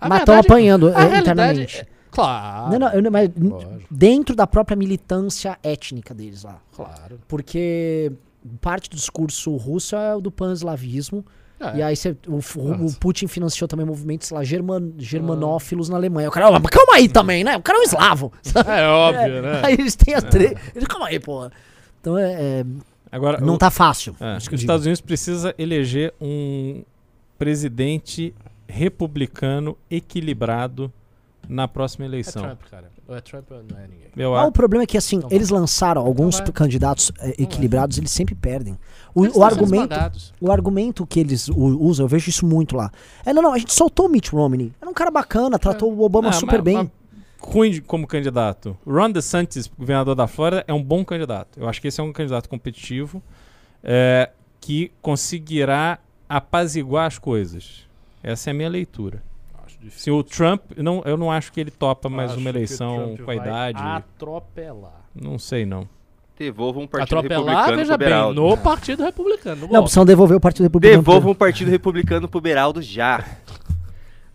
A Mas estão verdade- apanhando a é, realidade internamente. é- claro. Não, não, eu mas Lógico. dentro da própria militância étnica deles lá. Claro. Porque parte do discurso russo é o do pan-eslavismo. É. E aí cê- o, o- o. Putin financiou também movimentos lá, german, germanófilos na Alemanha. O cara, "Ó, mas calma aí também, né? O cara é um eslavo. É óbvio, né? Aí eles têm a tre... Eles, calma aí, porra. Então é, é, Agora, não o- tá fácil. é, isso que os digo. Estados Unidos precisa eleger um presidente republicano equilibrado na próxima É eleição. Trump, cara. Ou é Trump ou não é ninguém. Eu Mas o problema é que, assim, Não eles lançaram alguns vai. candidatos é, equilibrados, eles sempre perdem. O, o argumento, o argumento que eles usam, eu vejo isso muito lá. É, não, não, a gente soltou o Mitt Romney. Era um cara bacana, tratou o Obama Ah, super mas- bem. mas ruim como candidato. O Ron DeSantis, governador da Flórida, é um bom candidato. Eu acho que esse é um candidato competitivo é, que conseguirá apaziguar as coisas. Essa é a minha leitura. Difícil. Se o Trump, não, eu não acho que ele topa mais Acho uma que o eleição Trump com a vai idade. Atropelar. Não sei não. Devolvam um partido Atropelar, republicano veja pro bem, no Partido Republicano. no Não, precisam devolver o Partido Republicano. Devolvam um partido republicano pro Beraldo já.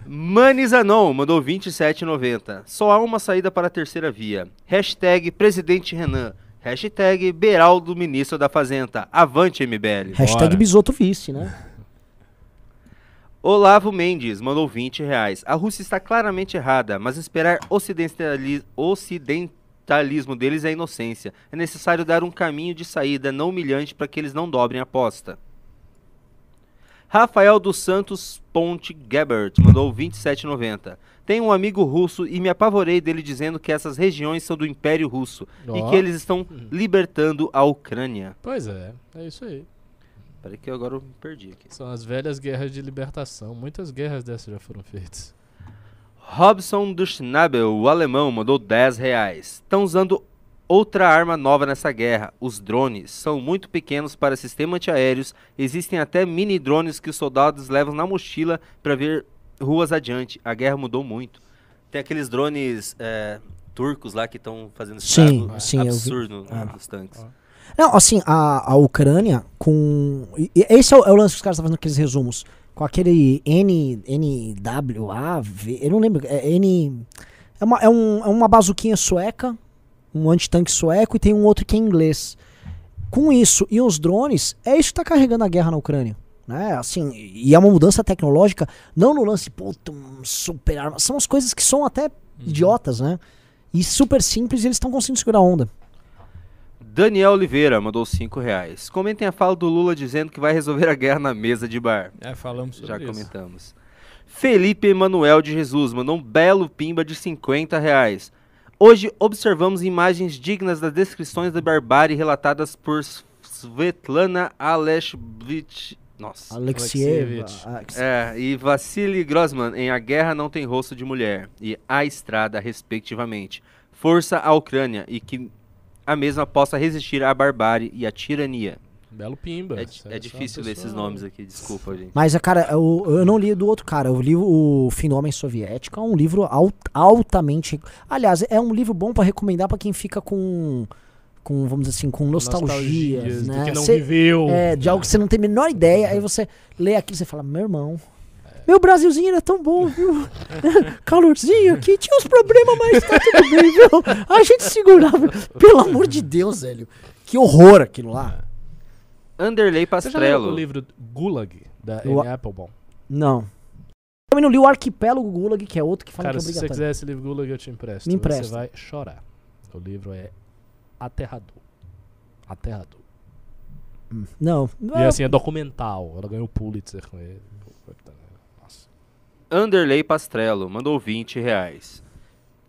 Manizanon mandou 27,90. Só há uma saída para a terceira via. Hashtag Presidente Renan. Hashtag Beraldo Ministro da Fazenda. Avante MBL. Hashtag Bora. Bisoto Vice, né? Olavo Mendes mandou 20 reais. A Rússia está claramente errada, mas esperar ocidentali- ocidentalismo deles é inocência. É necessário dar um caminho de saída não humilhante para que eles não dobrem a aposta. Rafael dos Santos Ponte Gebert mandou 27,90. Tenho um amigo russo e me apavorei dele dizendo que essas regiões são do Império Russo e Ó. que eles estão libertando a Ucrânia. Pois é, é isso aí. Peraí que eu agora eu me perdi aqui. São as velhas guerras de libertação. Muitas guerras dessas já foram feitas. Robson do Schnabel, o alemão, mandou 10 reais. Estão usando outra arma nova nessa guerra. Os drones são muito pequenos para sistemas antiaéreos. Existem até mini drones que os soldados levam na mochila para ver ruas adiante. A guerra mudou muito. Tem aqueles drones é, turcos lá que estão fazendo Sim, estrago sim, eu vi. absurdo Ah. nos tanques. Não, assim, a, a Ucrânia com. esse é o, é o lance que os caras estão fazendo aqueles resumos. Com aquele N, NWA, V, eu não lembro. É N. É uma, é, um, é uma bazuquinha sueca, um antitanque sueco e tem um outro que é inglês. Com isso e os drones, é isso que tá carregando a guerra na Ucrânia. Né? Assim, e é uma mudança tecnológica, não no lance, puta, um super arma. São as coisas que são até idiotas, né? E super simples e eles estão conseguindo segurar a onda. Daniel Oliveira mandou 5 reais. Comentem a fala do Lula dizendo que vai resolver a guerra na mesa de bar. É, falamos sobre Já isso. comentamos. Felipe Emanuel de Jesus mandou um belo pimba de 50 reais. Hoje observamos imagens dignas das descrições da barbárie relatadas por Svetlana Aleshvich. Nossa. Alexievich. É, e Vassili Grossman em A Guerra Não Tem Rosto de Mulher e A Estrada, respectivamente. Força à Ucrânia e que a mesma possa resistir à barbárie e à tirania. Belo pimba. É, é essa difícil ler esses nomes aqui, desculpa, gente. Mas, a cara, eu, eu não li do outro cara. Eu li o Fim do Homem Soviético. É um livro alt- altamente. Aliás, é um livro bom pra recomendar pra quem fica com. com vamos dizer assim, com nostalgias. Nostalgias né? que não Cê- viveu. É, de algo que você não tem a menor ideia. Aí você lê aquilo e você fala: Meu irmão. Meu Brasilzinho era tão bom, viu? Calorzinho aqui, tinha uns problemas, mas tá tudo bem, viu? A gente segurava. Pelo amor de Deus, velho. Que horror aquilo lá. Anderley Você leu Pastrello. o livro Gulag, da Eu- Anne Applebaum? Não. Também não li o Arquipélago Gulag, que é outro que fala Cara, que é se você obrigatório. quiser esse livro Gulag, eu te empresto. Me empresta. Você vai chorar. O livro é aterrador. Aterrador. Não. E assim, é documental. Ela ganhou o Pulitzer com ele. Anderley Pastrello mandou 20 reais.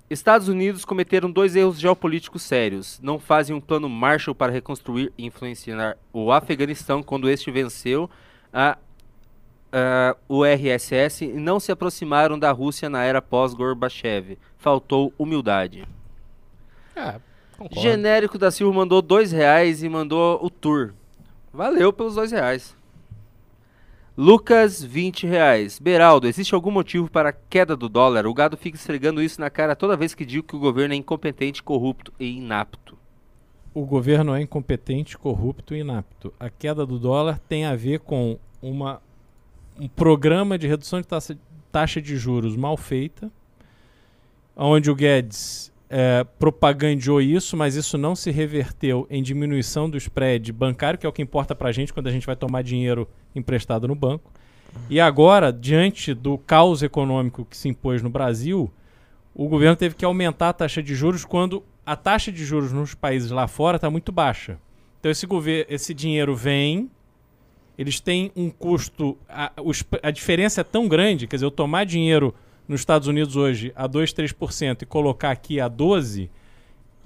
Estados Unidos cometeram dois erros geopolíticos sérios. Não fazem um plano Marshall para reconstruir e influenciar o Afeganistão quando este venceu a, a URSS e não se aproximaram da Rússia na era pós-Gorbachev. Faltou humildade. É. Genérico da Silva mandou dois reais e mandou o tour. Valeu pelos dois reais. Lucas, 20 reais. Beraldo, existe algum motivo para a queda do dólar? O gado fica esfregando isso na cara toda vez que digo que o governo é incompetente, corrupto e inapto. O governo é incompetente, corrupto e inapto. A queda do dólar tem a ver com uma, um programa de redução de taxa, taxa de juros mal feita, onde o Guedes eh, propagandeou isso, mas isso não se reverteu em diminuição do spread bancário, que é o que importa para a gente quando a gente vai tomar dinheiro emprestado no banco. E agora, diante do caos econômico que se impôs no Brasil, o governo teve que aumentar a taxa de juros quando a taxa de juros nos países lá fora está muito baixa. Então esse, esse dinheiro vem, eles têm um custo, a, a diferença é tão grande, quer dizer, eu tomar dinheiro nos Estados Unidos hoje a 2, 3% e colocar aqui a 12%,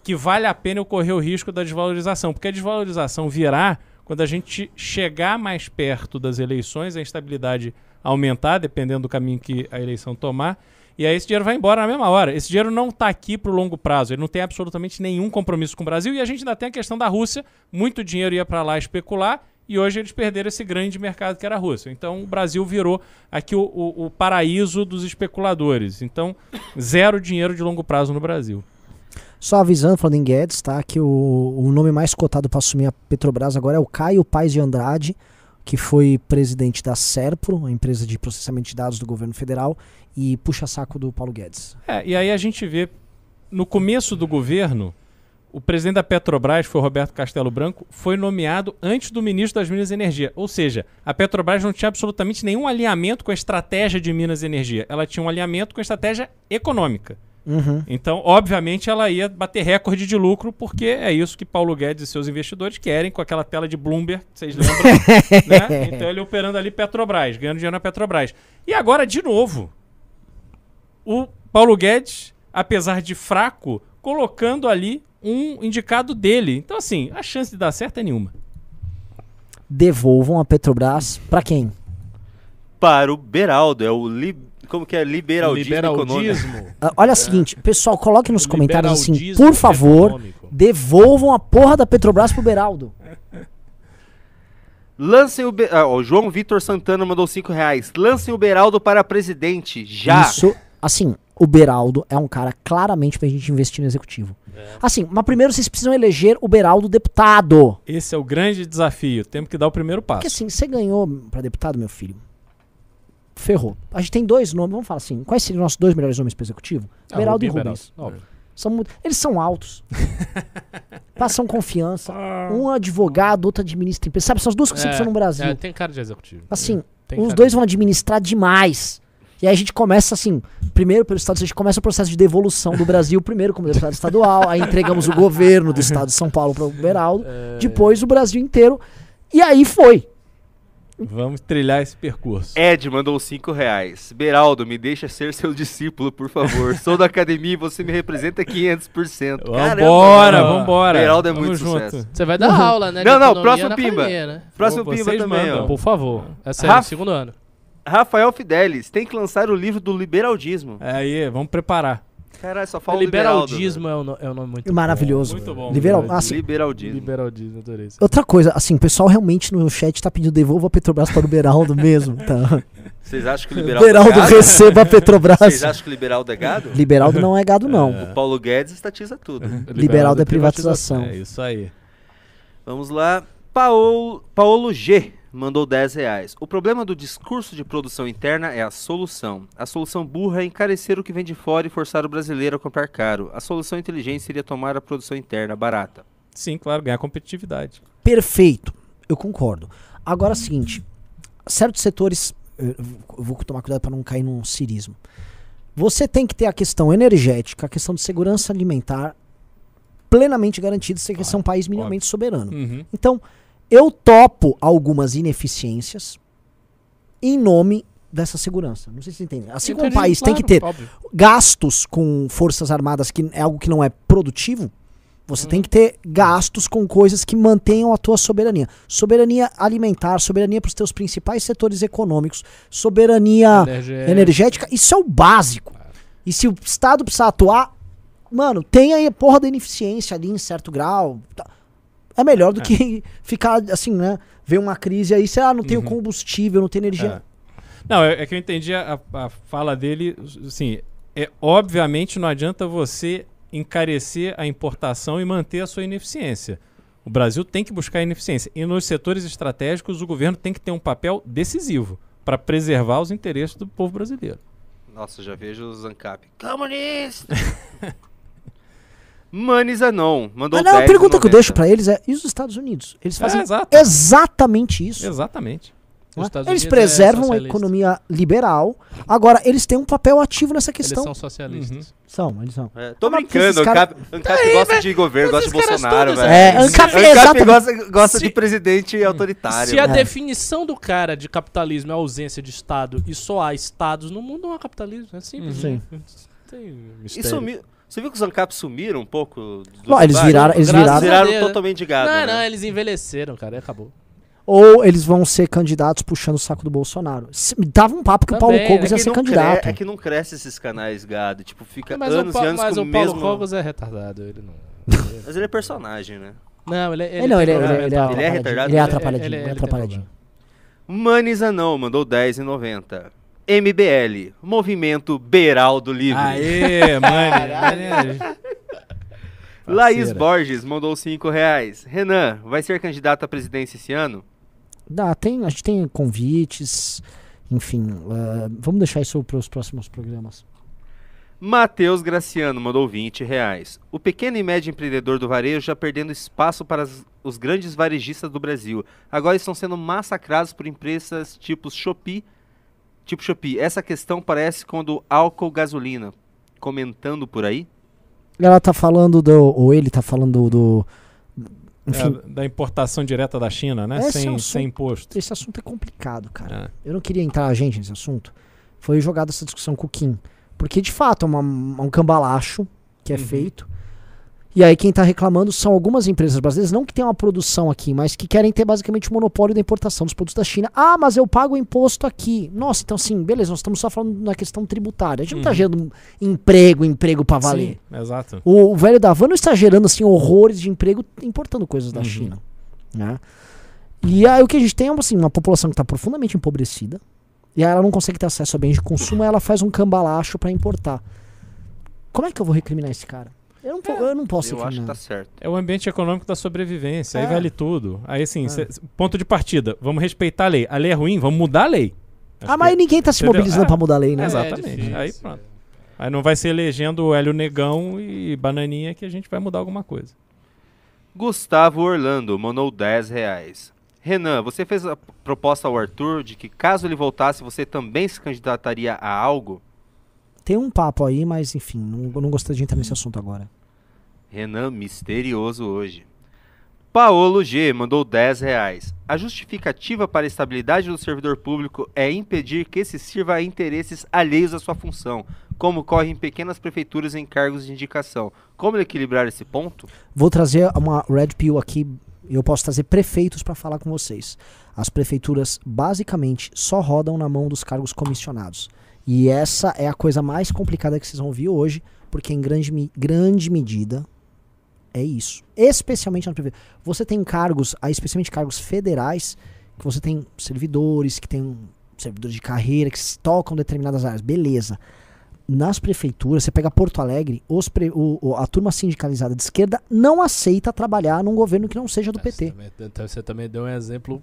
que vale a pena eu correr o risco da desvalorização, porque a desvalorização virá quando a gente chegar mais perto das eleições, a instabilidade aumentar, dependendo do caminho que a eleição tomar, e aí esse dinheiro vai embora na mesma hora. Esse dinheiro não está aqui para o longo prazo, ele não tem absolutamente nenhum compromisso com o Brasil, e a gente ainda tem a questão da Rússia, muito dinheiro ia para lá especular, e hoje eles perderam esse grande mercado que era a Rússia. Então o Brasil virou aqui o, o- o paraíso dos especuladores. Então, zero dinheiro de longo prazo no Brasil. Só avisando, falando em Guedes, tá? Que o, o nome mais cotado para assumir a Petrobras agora é o Caio Paes de Andrade, que foi presidente da Serpro, a empresa de processamento de dados do governo federal, e puxa-saco do Paulo Guedes. É, e aí a gente vê, no começo do governo, o presidente da Petrobras, foi Roberto Castelo Branco, foi nomeado antes do ministro das Minas e Energia. Ou seja, a Petrobras não tinha absolutamente nenhum alinhamento com a estratégia de Minas e Energia. Ela tinha um alinhamento com a estratégia econômica. Uhum. Então, obviamente, ela ia bater recorde de lucro, porque é isso que Paulo Guedes e seus investidores querem com aquela tela de Bloomberg, vocês lembram? né? Então, ele operando ali Petrobras, ganhando dinheiro na Petrobras. E agora, de novo, o Paulo Guedes, apesar de fraco, colocando ali um indicado dele. Então, assim, a chance de dar certo é nenhuma. Devolvam a Petrobras para quem? Para o Beraldo, é o li... como que é? Liberaldismo, econômico. Liberaldismo. Ah, olha o seguinte, pessoal, coloque nos O comentários assim, por favor, econômico. devolvam a porra da Petrobras pro Beraldo. Lancem o... Be... Ah, o João Vitor Santana mandou 5 reais. Lancem o Beraldo para presidente, já. Isso, assim, o Beraldo é um cara claramente pra gente investir no executivo. Assim, mas primeiro vocês precisam eleger o Beraldo deputado. Esse é o grande desafio. Temos que dar o primeiro passo. Porque assim, você ganhou pra deputado, meu filho. Ferrou. A gente tem dois nomes, vamos falar assim. Quais seriam os nossos dois melhores nomes pro executivo? Ah, Beraldo e Rubens. Beraldo. São muito- eles são altos. passam confiança. Um advogado, outro administra empresa. Sabe, são as duas coisas que É, precisam no Brasil. é, tem cara de executivo. Assim, Tem os dois de- vão administrar demais. E aí a gente começa assim, primeiro pelo Estado, a gente começa o processo de devolução do Brasil, primeiro como deputado estadual, aí entregamos o governo do Estado de São Paulo para o Beraldo, É, depois o Brasil inteiro. E aí foi. Vamos trilhar esse percurso. Ed mandou 5 reais. Beraldo, me deixa ser seu discípulo, por favor. Sou da academia e você me representa 500%. Caramba, Vambora, mano. vambora. Beraldo é Tamo muito junto. sucesso. Você vai dar aula, né? Não, não, próximo Pimba. academia, né? Próximo Pô, Pimba também, mandam. ó. Por favor. É sério, Rafa- segundo ano. Rafael Fidelis, tem que lançar o livro do liberaldismo. Aí, vamos preparar. Caralho, só fala o liberaldo. Liberaldismo é um, no- é um nome muito Maravilhoso. Muito bom. Liberal, assim, Liberaldismo. Liberaldismo, adorei isso. outra coisa, assim, o pessoal realmente no chat tá pedindo devolva a Petrobras para o Beraldo mesmo. Tá. Vocês acham que o liberaldo Beraldo é gado? receba a Petrobras. Vocês acham que o liberaldo é gado? Liberaldo não é gado, não. O Paulo Guedes estatiza tudo. Liberaldo é privatização. É isso aí. Vamos lá. Paolo, Paolo G mandou 10 reais. O problema do discurso de produção interna é a solução. A solução burra é encarecer o que vem de fora e forçar o brasileiro a comprar caro. A solução inteligente seria tomar a produção interna barata. Sim, claro, ganhar competitividade. Perfeito, eu concordo. Agora é o seguinte, certos setores, eu eu vou tomar cuidado para não cair num cirismo. Você tem que ter a questão energética, a questão de segurança alimentar plenamente garantida se você é um país minimamente soberano. Uhum. Então, eu topo algumas ineficiências em nome dessa segurança. Não sei se vocês entendem. Assim como o país tem que claro, ter óbvio. gastos com forças armadas, que é algo que não é produtivo, você tem que ter gastos com coisas que mantenham a tua soberania. Soberania alimentar, soberania para os teus principais setores econômicos, soberania Energética. energética, isso é o básico. E se o Estado precisar atuar, mano, tem aí a porra da ineficiência ali em certo grau. tá. É melhor do que ficar assim, né? Ver uma crise aí, sei lá, não tenho Uhum. combustível, não tenho energia. Não, é, é que eu entendi a, a fala dele, assim, é, obviamente não adianta você encarecer a importação e manter a sua ineficiência. O Brasil tem que buscar ineficiência. E nos setores estratégicos, o governo tem que ter um papel decisivo para preservar os interesses do povo brasileiro. Nossa, já vejo o Zancap. Comunista! Manis Anon mandou Ah, não, a 10,90. pergunta que eu deixo pra eles é: e os Estados Unidos? Eles fazem É, exato. exatamente isso. Exatamente. Os né? Estados Eles Unidos é preservam a socialista. economia liberal. Agora, eles têm um papel ativo nessa Eles questão. são socialistas. São, eles são. É, tô Ah, mas brincando, cara- Ancap, Ancap gosta de governo, gosta de Bolsonaro, todos, velho. É, Ancap, Ancap gosta, gosta Se- de presidente autoritário. Se a velho. definição do cara de capitalismo é a ausência de Estado e só há Estados no mundo, não há capitalismo. É simples. Sim. Não Você viu que os Ancap sumiram um pouco? do Não, eles viraram, eles viraram. viraram totalmente de gado. não, né? não, eles envelheceram, cara, e acabou. Ou eles vão ser candidatos puxando o saco do Bolsonaro. Se- dava um papo que o Paulo Também, Cogos É ia ser não cre- candidato. é que não cresce esses canais gado. Tipo, fica Mas, o, anos e anos mas com o o Paulo mesmo... Cogos é retardado. Ele não. Mas ele é personagem, né? Não, ele, Ele, não, ele, é- ele, é- ele é Ele é retardado? Ele é Ele- atrapalhadinho. ele- Ele é ele atrapalhadinho. Manizanão mandou 10,90. MBL, Movimento Beraldo Livre. Aê, mano. Laís. Borges mandou 5 reais. Renan, vai ser candidato à presidência esse ano? Dá, tem, a gente tem convites, enfim. eh, vamos deixar isso para os próximos programas. Matheus Graciano mandou 20 reais. O pequeno e médio empreendedor do varejo já perdendo espaço para as- os grandes varejistas do Brasil. Agora estão sendo massacrados por empresas tipo Shopee. Tipo Shopee. Essa questão parece com a do álcool gasolina. Comentando por aí? Ela tá falando do. Ou ele tá falando do. Enfim, É, da importação direta da China, né? É Sem, um sem imposto. esse assunto é complicado, cara. É. Eu não queria entrar a gente nesse assunto. Foi jogada essa discussão com o Kim. Porque, de fato, é uma- um cambalacho que é Uhum. feito. E aí, quem tá reclamando são algumas empresas brasileiras, não que tenham uma produção aqui, mas que querem ter basicamente o monopólio da importação dos produtos da China. Ah, mas eu pago imposto aqui. Nossa, então assim, beleza, nós estamos só falando na questão tributária. A gente não tá Uhum. gerando emprego, emprego pra valer. Sim, exato. O, o velho da van não está gerando assim horrores de emprego importando coisas da Uhum. China. Né? E aí o que a gente tem é assim, uma população que está profundamente empobrecida. E aí ela não consegue ter acesso a bens de consumo, ela faz um cambalacho para importar. Como é que eu vou recriminar esse cara? Eu não, po- eu não posso Eu acho que tá certo. É o ambiente econômico da sobrevivência, aí É. vale tudo. Aí assim, cê- ponto de partida, vamos respeitar a lei. A lei é ruim, vamos mudar a lei. Acho Ah, mas que- ninguém tá se mobilizando É. pra mudar a lei, né? Exatamente. difícil, aí é. pronto. Aí não vai ser elegendo o Hélio Negão e Bananinha que a gente vai mudar alguma coisa. Gustavo Orlando mandou 10 reais. Renan, você fez a proposta ao Arthur de que caso ele voltasse, você também se candidataria a algo? Tem um papo aí, mas enfim, não, não gostaria de entrar nesse assunto agora. Renan misterioso hoje. Paolo G mandou 10 reais. A justificativa para a estabilidade do servidor público é impedir que esse sirva a interesses alheios à sua função, como ocorre em pequenas prefeituras em cargos de indicação. Como equilibrar esse ponto? Vou trazer uma Red Pill aqui. Eu posso trazer prefeitos para falar com vocês. As prefeituras basicamente só rodam na mão dos cargos comissionados. E essa é a coisa mais complicada que vocês vão ouvir hoje, porque em grande, grande medida é isso. Especialmente na prefeitura. Você tem cargos, aí especialmente cargos federais, que você tem servidores, que tem servidores de carreira, que tocam determinadas áreas. Beleza. Nas prefeituras, você pega Porto Alegre, pre- o- a turma sindicalizada de esquerda não aceita trabalhar num governo que não seja do Você PT. também- então Você também deu um exemplo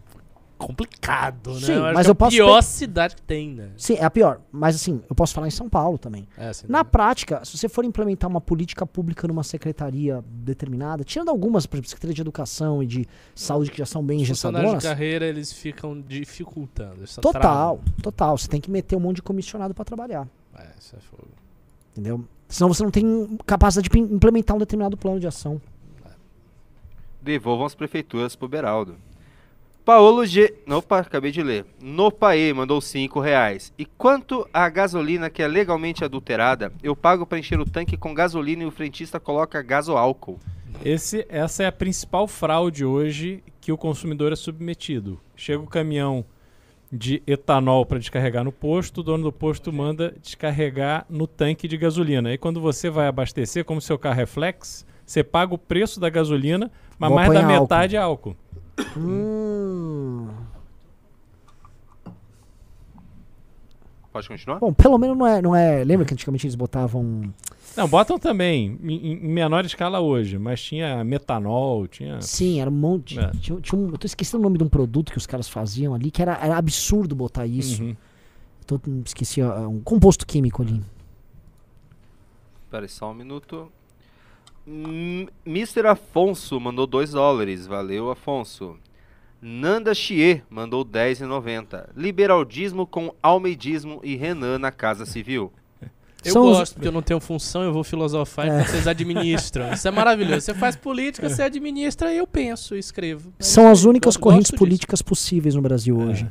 complicado, né? Sim, acho mas é eu posso a pior pe- cidade que tem, né? Sim, é a pior. Mas assim, eu posso falar em São Paulo também. É, assim, Na né? prática, se você for implementar uma política pública numa secretaria determinada, tirando algumas, por exemplo, Secretaria de Educação e de Saúde que já são bem engessadoras, de carreira, eles ficam dificultando. eles total, travam. total. Você tem que meter um monte de comissionado pra trabalhar, É, isso é fogo. entendeu? Senão você não tem capacidade de im- implementar um determinado plano de ação. Devolvam as prefeituras pro Beraldo. Paolo G. Opa, acabei de ler. Nopaê mandou 5 reais. E quanto à gasolina que é legalmente adulterada, eu pago para encher o tanque com gasolina e o frentista coloca gasoálcool. Esse, essa é a principal fraude hoje que o consumidor é submetido. Chega o caminhão de etanol para descarregar no posto, o dono do posto manda descarregar no tanque de gasolina. Aí quando você vai abastecer, como seu carro é flex, você paga o preço da gasolina, mas Vou mais da apanhar álcool. metade é álcool. Hum. Pode continuar? Bom, pelo menos não é, não é. Lembra que antigamente eles botavam. Não, botam também, em, em menor escala hoje, mas tinha metanol, tinha... Sim, era um monte. É. Tinha, tinha um, eu tô esquecendo o nome de um produto que os caras faziam ali, que era, era absurdo botar isso. Uhum. Tô, esqueci, ó, um composto químico ali. Espera aí só um minuto. Mr. Afonso mandou 2 dólares. Valeu, Afonso. Nanda Chie mandou 10,90. Liberaldismo com almeidismo e Renan na Casa Civil. Eu São os- gosto, porque eu não tenho função, eu vou filosofar É. e vocês administram. Isso é maravilhoso. Você faz política, você administra e eu penso, eu escrevo. É São as únicas Eu correntes gosto disso. políticas possíveis no Brasil hoje.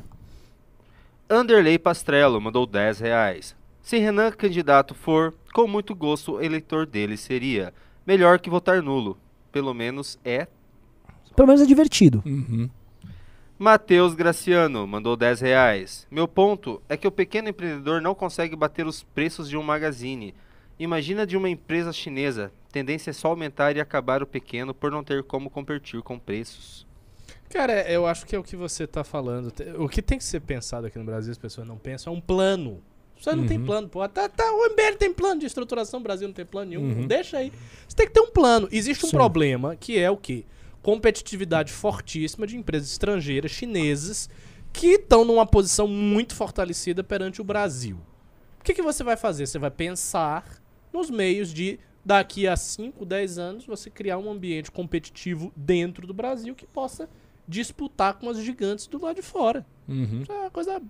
Anderley Pastrello mandou 10 reais. Se Renan candidato for, com muito gosto, o eleitor dele seria. Melhor que votar nulo. Pelo menos é. Pelo menos é divertido. Uhum. Matheus Graciano mandou 10 reais. Meu ponto é que o pequeno empreendedor não consegue bater os preços de um magazine. Imagina de uma empresa chinesa. Tendência é só aumentar e acabar o pequeno por não ter como competir com preços. Cara, eu acho que é o que você tá falando. O que tem que ser pensado aqui no Brasil, as pessoas não pensam, é um plano. Você não tem Uhum. plano, pô. Tá, tá, o MBL tem plano de estruturação, o Brasil não tem plano nenhum. Uhum. Deixa aí. Você tem que ter um plano. Existe um Sim. problema que é o quê? Competitividade fortíssima de empresas estrangeiras, chinesas, que estão numa posição muito fortalecida perante o Brasil. O que, que você vai fazer? Você vai pensar nos meios de, daqui a 5, 10 anos, você criar um ambiente competitivo dentro do Brasil que possa disputar com as gigantes do lado de fora. Uhum. Isso é uma coisa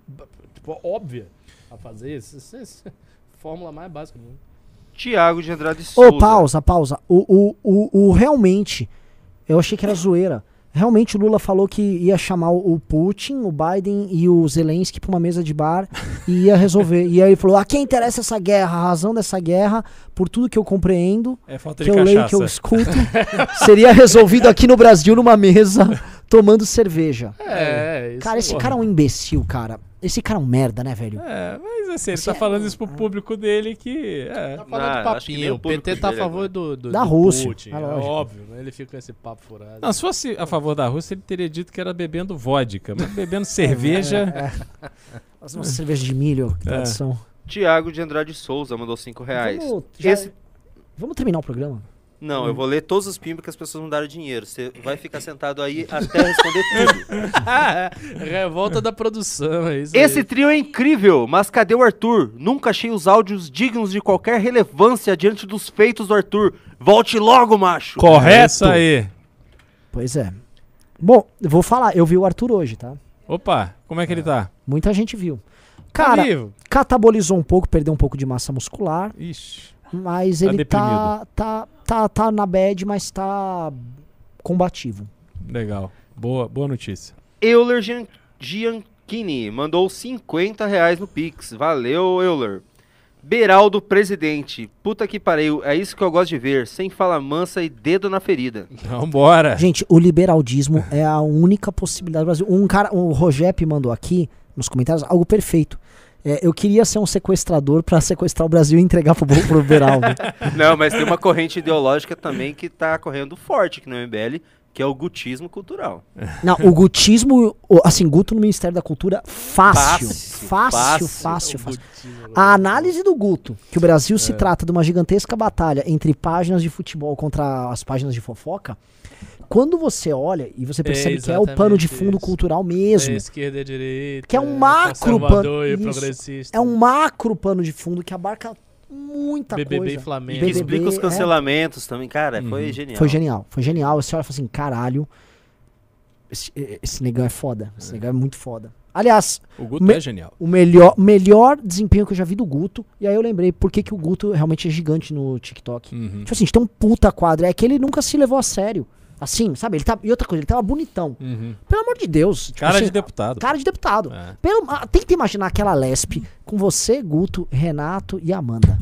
tipo, óbvia a fazer. Isso, isso- isso é fórmula mais básica do mundo. Tiago de Andrade Souza. Ô, pausa, pausa. O, o, o, o realmente, eu achei que era zoeira. Realmente o Lula falou que ia chamar o Putin, o Biden e o Zelensky pra uma mesa de bar e ia resolver. e aí ele falou: a quem interessa essa guerra? A razão dessa guerra, por tudo que eu compreendo, É falta que de eu leio, cachaça. que eu escuto, seria resolvido aqui no Brasil numa mesa tomando cerveja. É, isso Cara, esse porra. cara é um imbecil, cara. Esse cara é um merda, né, velho? É, mas assim, ele tá é- falando isso pro público dele que... É, Tá falando Não, papinho. o PT tá a favor do, do- Da do Rússia, Putin. é É lógico. óbvio, né? Ele fica com esse papo furado. Não, se fosse a favor da Rússia, ele teria dito que era bebendo vodka, mas bebendo cerveja... Nossa, cerveja de milho, que É. tradição. Tiago de Andrade Souza mandou 5 reais. Vamos- já- Esse, Vamos terminar o programa? Não, eu vou ler todos os pimbas que as pessoas mandaram dinheiro. Você vai ficar sentado aí até responder tudo. Revolta da produção, é isso Esse aí. trio é incrível, mas cadê o Arthur? Nunca achei os áudios dignos de qualquer relevância diante dos feitos do Arthur. Volte logo, macho! É Correto. isso aí. Pois é. Bom, eu vou falar, eu vi o Arthur hoje, tá? Opa, como é que ele tá? Muita gente viu. Tá Cara, vivo? catabolizou um pouco, perdeu um pouco de massa muscular, Ixi. Mas Tá ele tá, tá, tá, tá na bad, mas tá combativo. Legal. Boa, boa notícia. Euler Gian- Gianchini mandou 50 reais no Pix. Valeu, Euler. Beraldo Presidente. Puta que pariu, é isso que eu gosto de ver. Sem fala mansa e dedo na ferida. Vambora. Gente, o liberaldismo é a única possibilidade do Brasil. Um cara, o Rogep mandou aqui nos comentários algo perfeito. É, eu queria ser um sequestrador pra sequestrar o Brasil e entregar pro, pro Beraldo. Não, mas tem uma corrente ideológica também que tá correndo forte aqui no MBL, que é o gutismo cultural. Não, o gutismo, o- assim, Guto no Ministério da Cultura, fácil. Fácil, Fácil, fácil. fácil, fácil. A análise do Guto, que o Brasil se trata de uma gigantesca batalha entre páginas de futebol contra as páginas de fofoca, quando você olha e você percebe que é o pano de fundo isso. cultural mesmo, É esquerda e direita. Que é um macro conservador pan- isso. progressista. é um macro pano de fundo que abarca muita BBB e coisa. Flamengo. Que BBB, explica os é. cancelamentos também. Cara, foi Uhum. genial. Foi genial, foi genial. Você olha e fala assim, caralho, esse, esse negão é foda, esse negão é muito foda. Aliás, O Guto Me- é genial. o melhor, melhor desempenho que eu já vi do Guto, e aí eu lembrei por que, que o Guto realmente é gigante no TikTok. Uhum. Tipo assim, a gente tem um puta quadro, é que ele nunca se levou a sério. Assim, sabe? Ele tá, e outra coisa, ele tava bonitão. Uhum. Pelo amor de Deus. tipo Cara assim, de deputado. Cara de deputado. É. Pelo, ah, tenta imaginar aquela lespe com você, Guto, Renato e Amanda.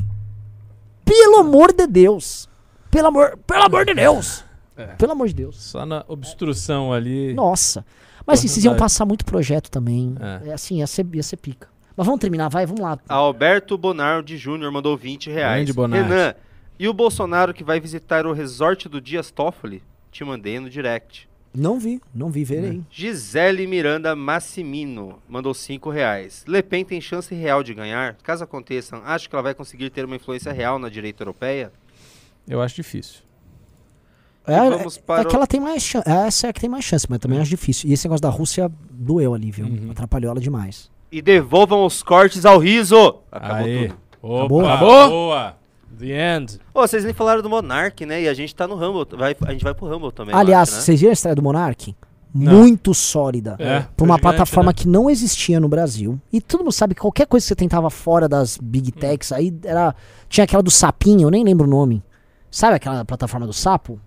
Pelo amor de Deus. Pelo amor, pelo amor de Deus. É. Pelo amor de Deus. Só na obstrução ali. Nossa. Mas assim, vocês iam passar muito projeto também. É. É assim, ia ser, ia ser pica. Mas vamos terminar, vai, vamos lá. Alberto Bonardi Júnior mandou 20 reais. Grande Bonardi. Renan, e o Bolsonaro que vai visitar o resort do Dias Toffoli? Te mandei no direct. Não vi, não vi, verei. Gisele Miranda Massimino mandou 5 reais. Le Pen tem chance real de ganhar? Caso aconteça, acho que ela vai conseguir ter uma influência real na direita europeia? Eu acho difícil. É, vamos é- para é o- que ela tem mais chance. Essa é a que tem mais chance, mas também acho difícil. E esse negócio da Rússia doeu ali, viu? Uhum. Atrapalhou ela demais. E devolvam os cortes ao riso! Acabou Aê. tudo. Opa, Acabou? Acabou? Boa. The End. Ô, vocês nem falaram do Monark, né? E a gente tá no Rumble. Vai, a gente vai pro Rumble também. Aliás, acho, né? vocês viram a estreia do Monark? Não. Muito sólida. É. Pra uma gigante, plataforma né? que não existia no Brasil. E todo mundo sabe que qualquer coisa que você tentava fora das big techs, aí era. Tinha aquela do sapinho, eu nem lembro o nome. Sabe aquela plataforma do sapo?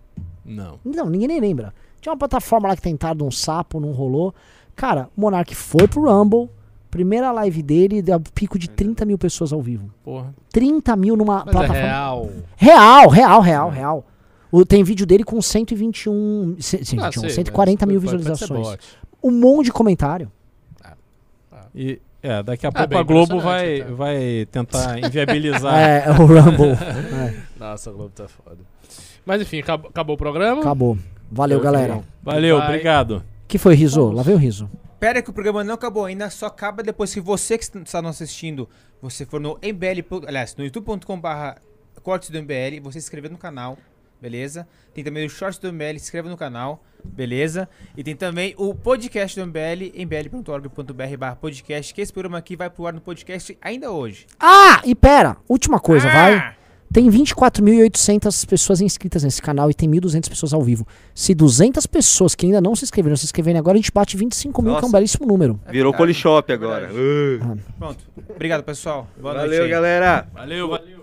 Não. Não, ninguém nem lembra. Tinha uma plataforma lá que tentaram de um sapo, não rolou. Cara, o Monark foi pro Rumble. Primeira live dele, deu pico de 30 mil pessoas ao vivo. Porra. 30 mil numa Mas é plataforma. real. Real, real, real, real. O, tem vídeo dele com 121, ce- 121 Ah, sei, 140 mas mil visualizações. Um monte de comentário. E é, daqui a Ah, pouco a Globo vai, então. vai tentar inviabilizar. É, o Rumble. É, Nossa, a Globo tá foda. Mas enfim, acabou, acabou o programa. acabou. Valeu, galera. Valeu, Vai. obrigado. que foi, Riso? Lá veio o Riso. Pera que o programa não acabou ainda, só acaba depois que você que está nos assistindo, você for no MBL, aliás, no youtube.com.br cortes do MBL, você se inscrever no canal, beleza? Tem também o shorts do MBL, se inscreva no canal, beleza? E tem também o podcast do MBL, mbl.org.br barra podcast, que esse programa aqui vai pro ar no podcast ainda hoje. Ah, e pera, última coisa, Ah! vai. Tem 24.800 pessoas inscritas nesse canal e tem 1.200 pessoas ao vivo. Se 200 pessoas que ainda não se inscreveram se inscreverem agora, a gente bate 25 mil, que é um belíssimo número. Virou verdade. Polishop agora. Verdade. Uh. Pronto. Obrigado, pessoal. Boa noite Valeu, galera. Valeu, valeu.